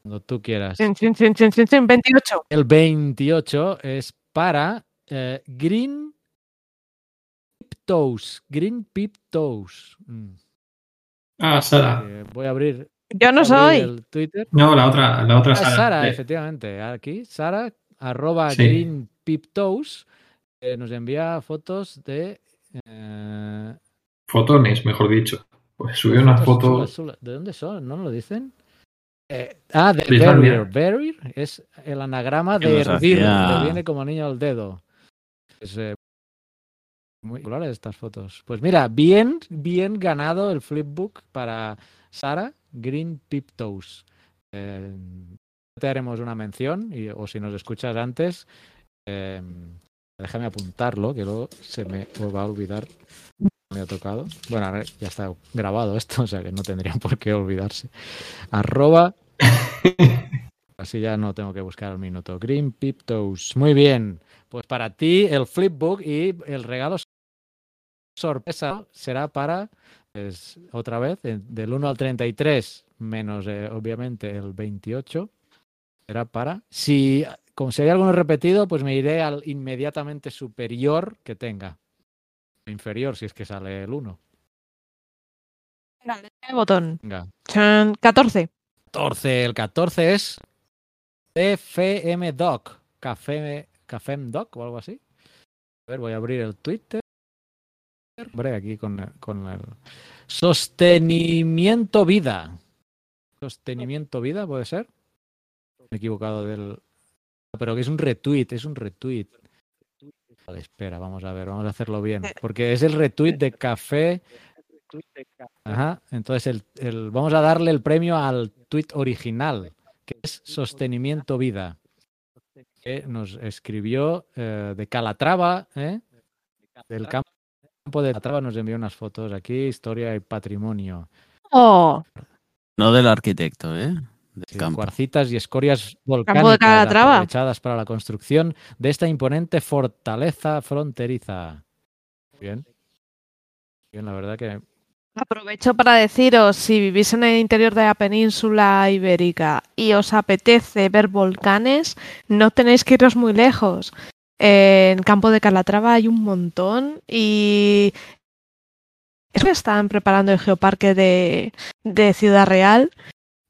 Cuando tú quieras. Chin, chin, chin, chin, chin, chin, 28. El 28 es para eh, Green Toes. Green Pip Toes. Mm. Ah, Sara. Eh, voy a abrir, Yo no soy. el Twitter. No, la otra, la otra Ah, Sara. Sara, Eh, efectivamente. Aquí, Sara, arroba Sí. Green Pip Toes, eh, nos envía fotos de. eh, Fotones, mejor dicho. Pues subió unas fotos fotos. chulas, chulas. ¿De dónde son? ¿No lo dicen? Eh, ah, de. Barrier. Barrier es el anagrama de hervir, que viene como anillo al dedo. Es eh, muy populares estas fotos. Pues mira, bien, bien ganado el flipbook para Sara Green Pip Toes. Eh, te haremos una mención, y, o si nos escuchas antes, eh, déjame apuntarlo, que luego se me va a olvidar. Me ha tocado. Bueno, ya está grabado esto, o sea que no tendrían por qué olvidarse. Arroba. Así ya no tengo que buscar el minuto. Green Pip Toes. Muy bien. Pues para ti el flipbook y el regalo sorpresa será para, pues, otra vez, del 1 al 33, menos eh, obviamente el 28, será para. Si, como si hay alguno repetido, pues me iré al inmediatamente superior que tenga. Inferior, si es que sale el 1. Dale, botón. Venga. Chan, 14. 14. El 14 es CFM Doc. Café, Cafem Doc o algo así. A ver, voy a abrir el Twitter. Hombre, aquí con, el- con el sostenimiento vida. Sostenimiento vida, puede ser. Me he equivocado del. Pero que es un retweet, es un retweet. Vale, espera, vamos a ver, vamos a hacerlo bien. Porque es el retweet de café. Ajá, entonces el, el- vamos a darle el premio al tweet original, que es Sostenimiento Vida, que nos escribió eh, de Calatrava, ¿eh? del campo de Calatrava, nos envió unas fotos aquí, historia y patrimonio. Oh, No del arquitecto, ¿eh? Del Sí, campo. cuarcitas y escorias volcánicas aprovechadas para la construcción de esta imponente fortaleza fronteriza. Bien. Bien, la verdad que aprovecho para deciros, si vivís en el interior de la península ibérica y os apetece ver volcanes, no tenéis que iros muy lejos. En Campo de Calatrava hay un montón y es que están preparando el geoparque de, de Ciudad Real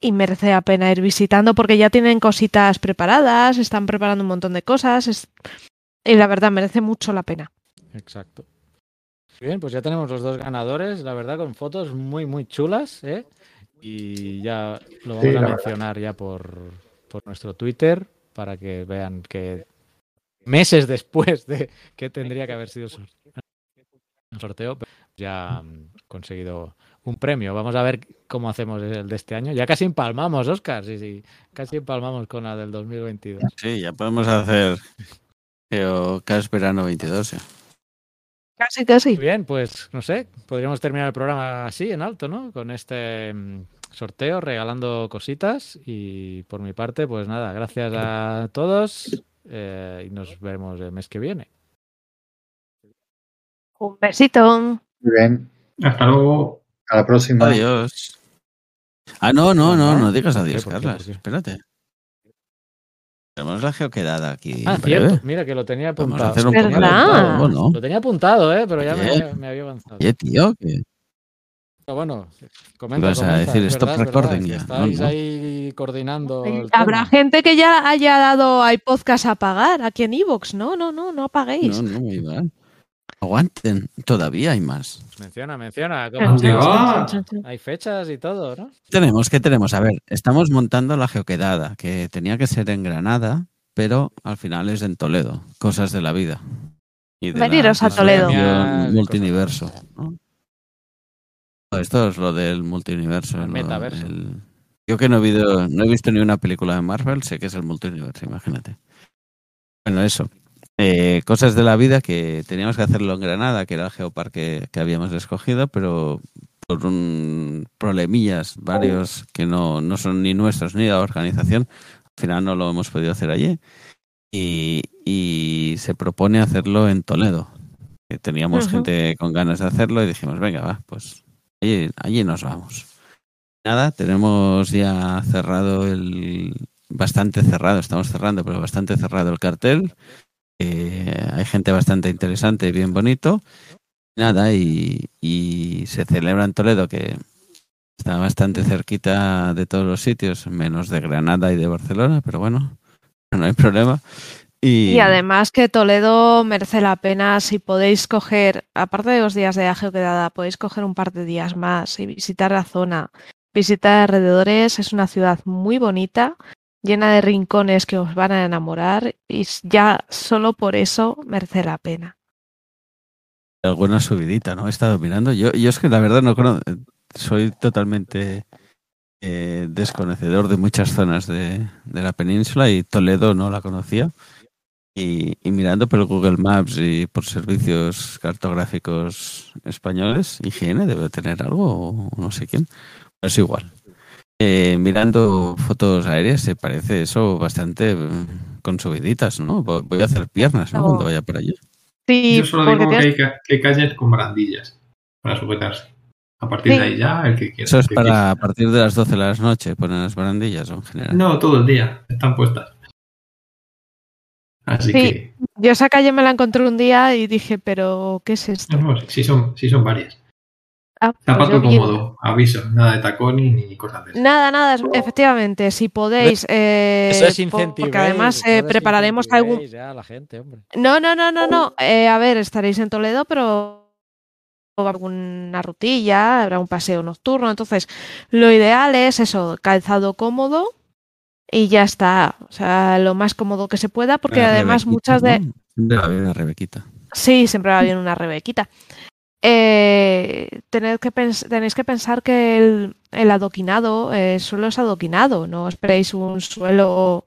y merece la pena ir visitando porque ya tienen cositas preparadas, están preparando un montón de cosas es- y la verdad merece mucho la pena. Exacto. Bien, pues ya tenemos los dos ganadores, la verdad, con fotos muy, muy chulas, ¿eh? Y ya lo vamos Sí, a verdad. mencionar ya por, por nuestro Twitter para que vean que meses después de que tendría que haber sido el sorteo, ya han conseguido un premio. Vamos a ver cómo hacemos el de este año. Ya casi empalmamos, Oscar, sí, sí, casi empalmamos con la del 2022. Sí, ya podemos hacer Geocast Verano 22. ¿eh? Casi, casi. Muy bien, pues no sé, podríamos terminar el programa así, en alto, ¿no? Con este mm, sorteo, regalando cositas. Y por mi parte, pues nada, gracias a todos eh, y nos vemos el mes que viene. Un besito. Muy bien. Hasta luego. A la próxima. Adiós. Ah, no, no, no, no digas adiós. Carlas. Espérate. Tenemos la geoquedada aquí. Ah, cierto, mira que lo tenía apuntado. hacer un ¿Verdad? ¿no? Lo tenía apuntado, ¿eh? Pero ya me, Bien. había- me había avanzado. Oye, tío, que Pero bueno, comenta, Ibas a comenta, decir stop verdad, recording ya, Estáis ¿no? No. ahí coordinando. Habrá tema. gente que ya haya dado hay podcast a pagar aquí en Evox. No, no, no, no apaguéis. no, no, muy mal. Aguanten, todavía hay más. Menciona, menciona. ¿cómo chan, chan. Hay fechas y todo, ¿no? Tenemos, ¿qué tenemos? A ver, estamos montando la geoquedada, que tenía que ser en Granada, pero al final es en Toledo. Cosas de la vida. Y de Veniros la a Toledo. Multiverso. ¿no? Esto es lo del multiverso. El metaverso. del- Yo que no he, visto, no he visto ni una película de Marvel, sé que es el multiverso, imagínate. Bueno, eso. Eh, cosas de la vida que teníamos que hacerlo en Granada, que era el geoparque que habíamos escogido, pero por un problemillas varios que no, no son ni nuestros ni de la organización, al final no lo hemos podido hacer allí. Y, y se propone hacerlo en Toledo. Que teníamos gente con ganas de hacerlo y dijimos, venga, va, pues allí, allí nos vamos. Nada, tenemos ya cerrado el. Bastante cerrado, estamos cerrando, pero bastante cerrado el cartel. Eh, hay gente bastante interesante y bien bonito. Nada, y, se celebra en Toledo, que está bastante cerquita de todos los sitios, menos de Granada y de Barcelona, pero bueno, no hay problema. Y, además que Toledo merece la pena si podéis coger, aparte de los días de Ageo Quedada, podéis coger un par de días más y visitar la zona, visitar alrededores. Es una ciudad muy bonita, llena de rincones que os van a enamorar y ya solo por eso merece la pena. alguna subidita, ¿no? He estado mirando. Yo, yo es que la verdad no conozco, soy totalmente eh, desconocedor de muchas zonas de, de la península y Toledo no la conocía. Y, y mirando por Google Maps y por servicios cartográficos españoles, higiene debe tener algo o no sé quién. Es igual. Eh, mirando fotos aéreas se parece eso bastante mm, con subiditas, ¿no? Voy a hacer piernas, ¿no? Cuando vaya por allí. Sí, Yo solo digo que tienes- hay que calles con barandillas para sujetarse. A partir Sí. de ahí ya, el que quiera. Eso es para a partir de las 12 de la noche, ponen las barandillas o en general. No, todo el día. Están puestas. Así Sí. que. yo esa calle me la encontré un día y dije, pero ¿qué es esto? No, no, sí son, sí son varias. Ah, pues Zapato cómodo, aviso. Nada de tacón ni, cosas de esas. Nada, nada, efectivamente, si podéis, eh, Eso es incentivar. porque además eh, prepararemos algún... Ya, a la gente, hombre. No, no, no, no, no, eh, a ver, estaréis en Toledo, pero alguna rutilla, habrá un paseo nocturno, entonces lo ideal es eso, calzado cómodo y ya está, o sea, lo más cómodo que se pueda, porque La además Rebequita, muchas de... ¿no? Siempre va bien la Rebequita. Sí, siempre va bien una rebequita. Eh, que tenéis que pensar que el, el adoquinado, eh, el suelo es adoquinado, no esperéis un suelo,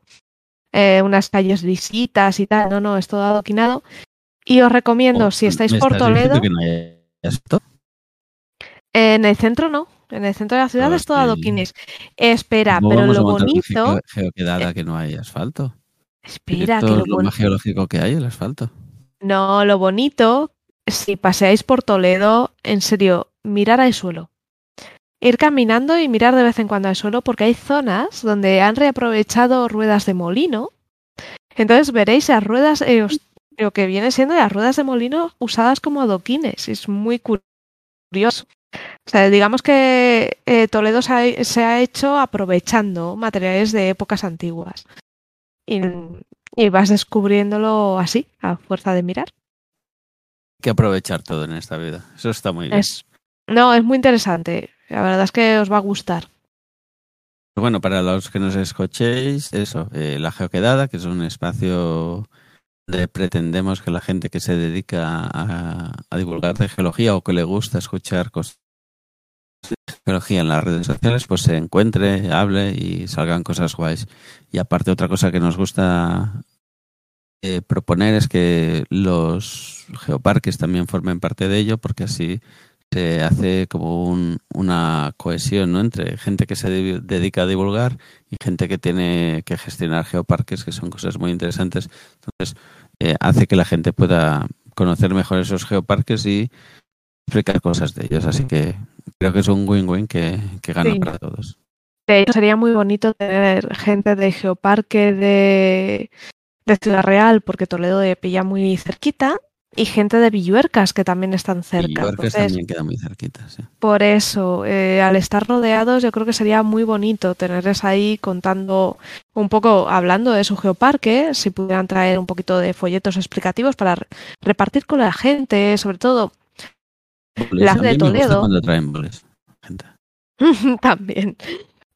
eh, unas calles lisitas y tal, no, no, es todo adoquinado. Y os recomiendo, Oh, si estáis ¿me por Toledo, que no hay asfalto? en el centro no, en el centro de la ciudad es todo adoquines. Espera, ¿Cómo pero lo bonito, geo- geoquedada que no hay asfalto? espera, que lo lo más geológico que hay, el asfalto. No, lo bonito, si paseáis por Toledo, en serio, mirar al suelo. Ir caminando y mirar de vez en cuando al suelo porque hay zonas donde han reaprovechado ruedas de molino. Entonces veréis las ruedas, eh, lo que viene siendo las ruedas de molino usadas como adoquines. Es muy curioso. O sea, digamos que eh, Toledo se ha, hecho aprovechando materiales de épocas antiguas. Y vas descubriéndolo así, a fuerza de mirar. Que aprovechar todo en esta vida. Eso está muy bien. Es, no, es muy interesante. La verdad es que os va a gustar. Bueno, para los que nos escuchéis, eso, eh, la geoquedada, que es un espacio donde pretendemos que la gente que se dedica a, a divulgar de geología o que le gusta escuchar cosas de geología en las redes sociales, pues se encuentre, hable y salgan cosas guays. Y aparte otra cosa que nos gusta eh, proponer es que los geoparques también formen parte de ello, porque así se hace como un- una cohesión ¿no? entre gente que se de- dedica a divulgar y gente que tiene que gestionar geoparques, que son cosas muy interesantes. Entonces, eh, hace que la gente pueda conocer mejor esos geoparques y explicar cosas de ellos. Así que creo que es un win-win que, que gana Sí. para todos. De hecho, sería muy bonito tener gente de Geoparque de, de Ciudad Real, porque Toledo de pilla muy cerquita, y gente de Villuercas, que también están cerca. Entonces, también queda muy cerquita. Sí. por eso, eh, al estar rodeados, yo creo que sería muy bonito tenerles ahí contando un poco, hablando de su geoparque, si pudieran traer un poquito de folletos explicativos para re- repartir con la gente, sobre todo. Las de Toledo. cuando traen boles. Gente. También.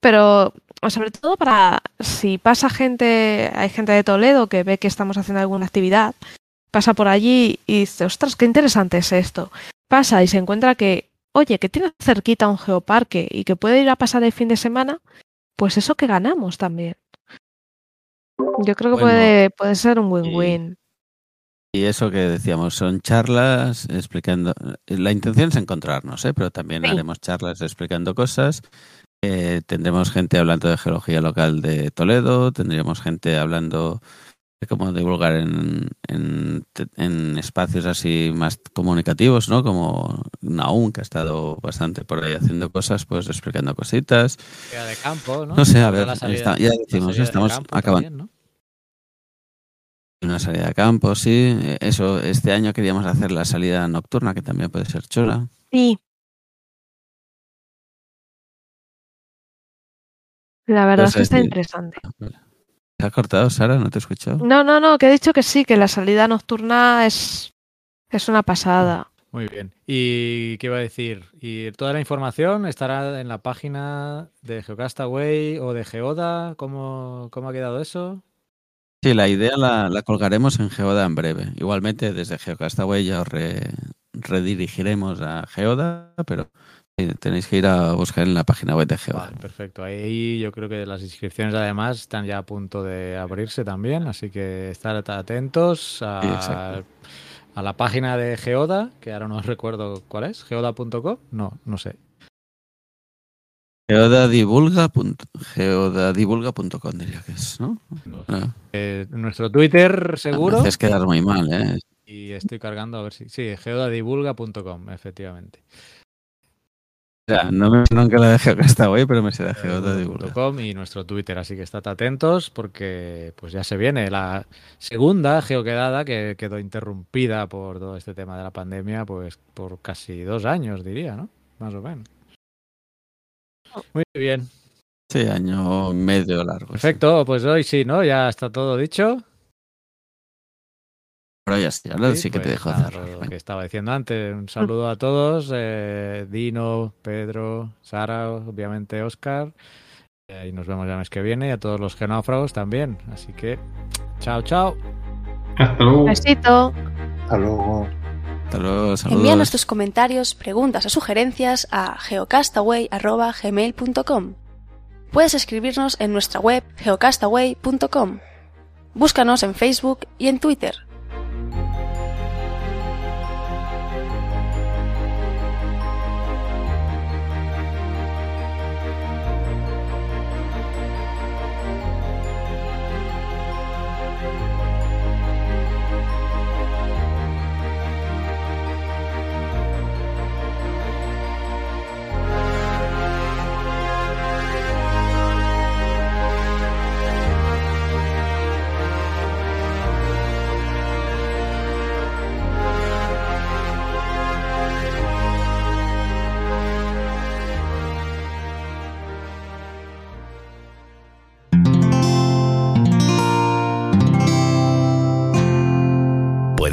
Pero sobre todo para si pasa gente, hay gente de Toledo que ve que estamos haciendo alguna actividad, pasa por allí y dice, ostras, qué interesante es esto. Pasa y se encuentra que, oye, que tiene cerquita un geoparque y que puede ir a pasar el fin de semana, pues eso que ganamos también. Yo creo que Bueno, puede, puede ser un win-win. Y eso que decíamos, son charlas explicando. La intención es encontrarnos, ¿eh? pero también Sí. haremos charlas explicando cosas. Eh, tendremos gente hablando de geología local de Toledo, tendríamos gente hablando como divulgar en, en, en, espacios así más comunicativos, ¿no? Como Naum, que ha estado bastante por ahí haciendo cosas, pues explicando cositas. de campo, ¿no? No sé, a ver, está, ya decimos, estamos acabando. También, ¿no? Una salida de campo, sí. Eso, este año queríamos hacer la salida nocturna, que también puede ser chula. Sí. La verdad es que está interesante. ¿Se ha cortado, Sara? ¿No te he escuchado? No, no, no, que he dicho que sí, que la salida nocturna es, es una pasada. Muy bien. ¿Y qué iba a decir? ¿Y toda la información estará en la página de Geocastaway o de Geoda? ¿Cómo, cómo ha quedado eso? Sí, la idea la, la, colgaremos en Geoda en breve. Igualmente, desde Geocastaway ya os redirigiremos a Geoda, pero tenéis que ir a buscar en la página web de Geoda. perfecto. Ahí yo creo que las inscripciones además están ya a punto de abrirse también, así que estar atentos a, a la página de Geoda, que ahora no recuerdo cuál es, geoda.com, no, no sé. Geodadivulga.com diría que es, ¿no? Ah. Eh, nuestro Twitter seguro. Es quedar muy mal, ¿eh? Y estoy cargando a ver si... Sí, geodadivulga.com, efectivamente. Ya, no me nunca la de Geocastaway, pero me sé de geodadivulga.com y nuestro Twitter, así que estad atentos porque pues ya se viene la segunda geoquedada que quedó interrumpida por todo este tema de la pandemia, pues por casi dos años, diría, ¿no? Más o menos. Muy bien. Sí, año medio largo. Perfecto, pues hoy sí, ¿no? Ya está todo dicho. Ahora ya sí, ahora sí, que te pues dejo hacer. Lo que estaba diciendo antes, un saludo a todos, eh, Dino, Pedro, Sara, obviamente Oscar, eh, y nos vemos ya el mes que viene, y a todos los genófragos también. Así que, chao, chao. Hasta luego. Besito. Hasta luego. Envíanos tus comentarios, preguntas o sugerencias a geocastaway.gmail.com. Puedes escribirnos en nuestra web geocastaway.com. Búscanos en Facebook y en Twitter.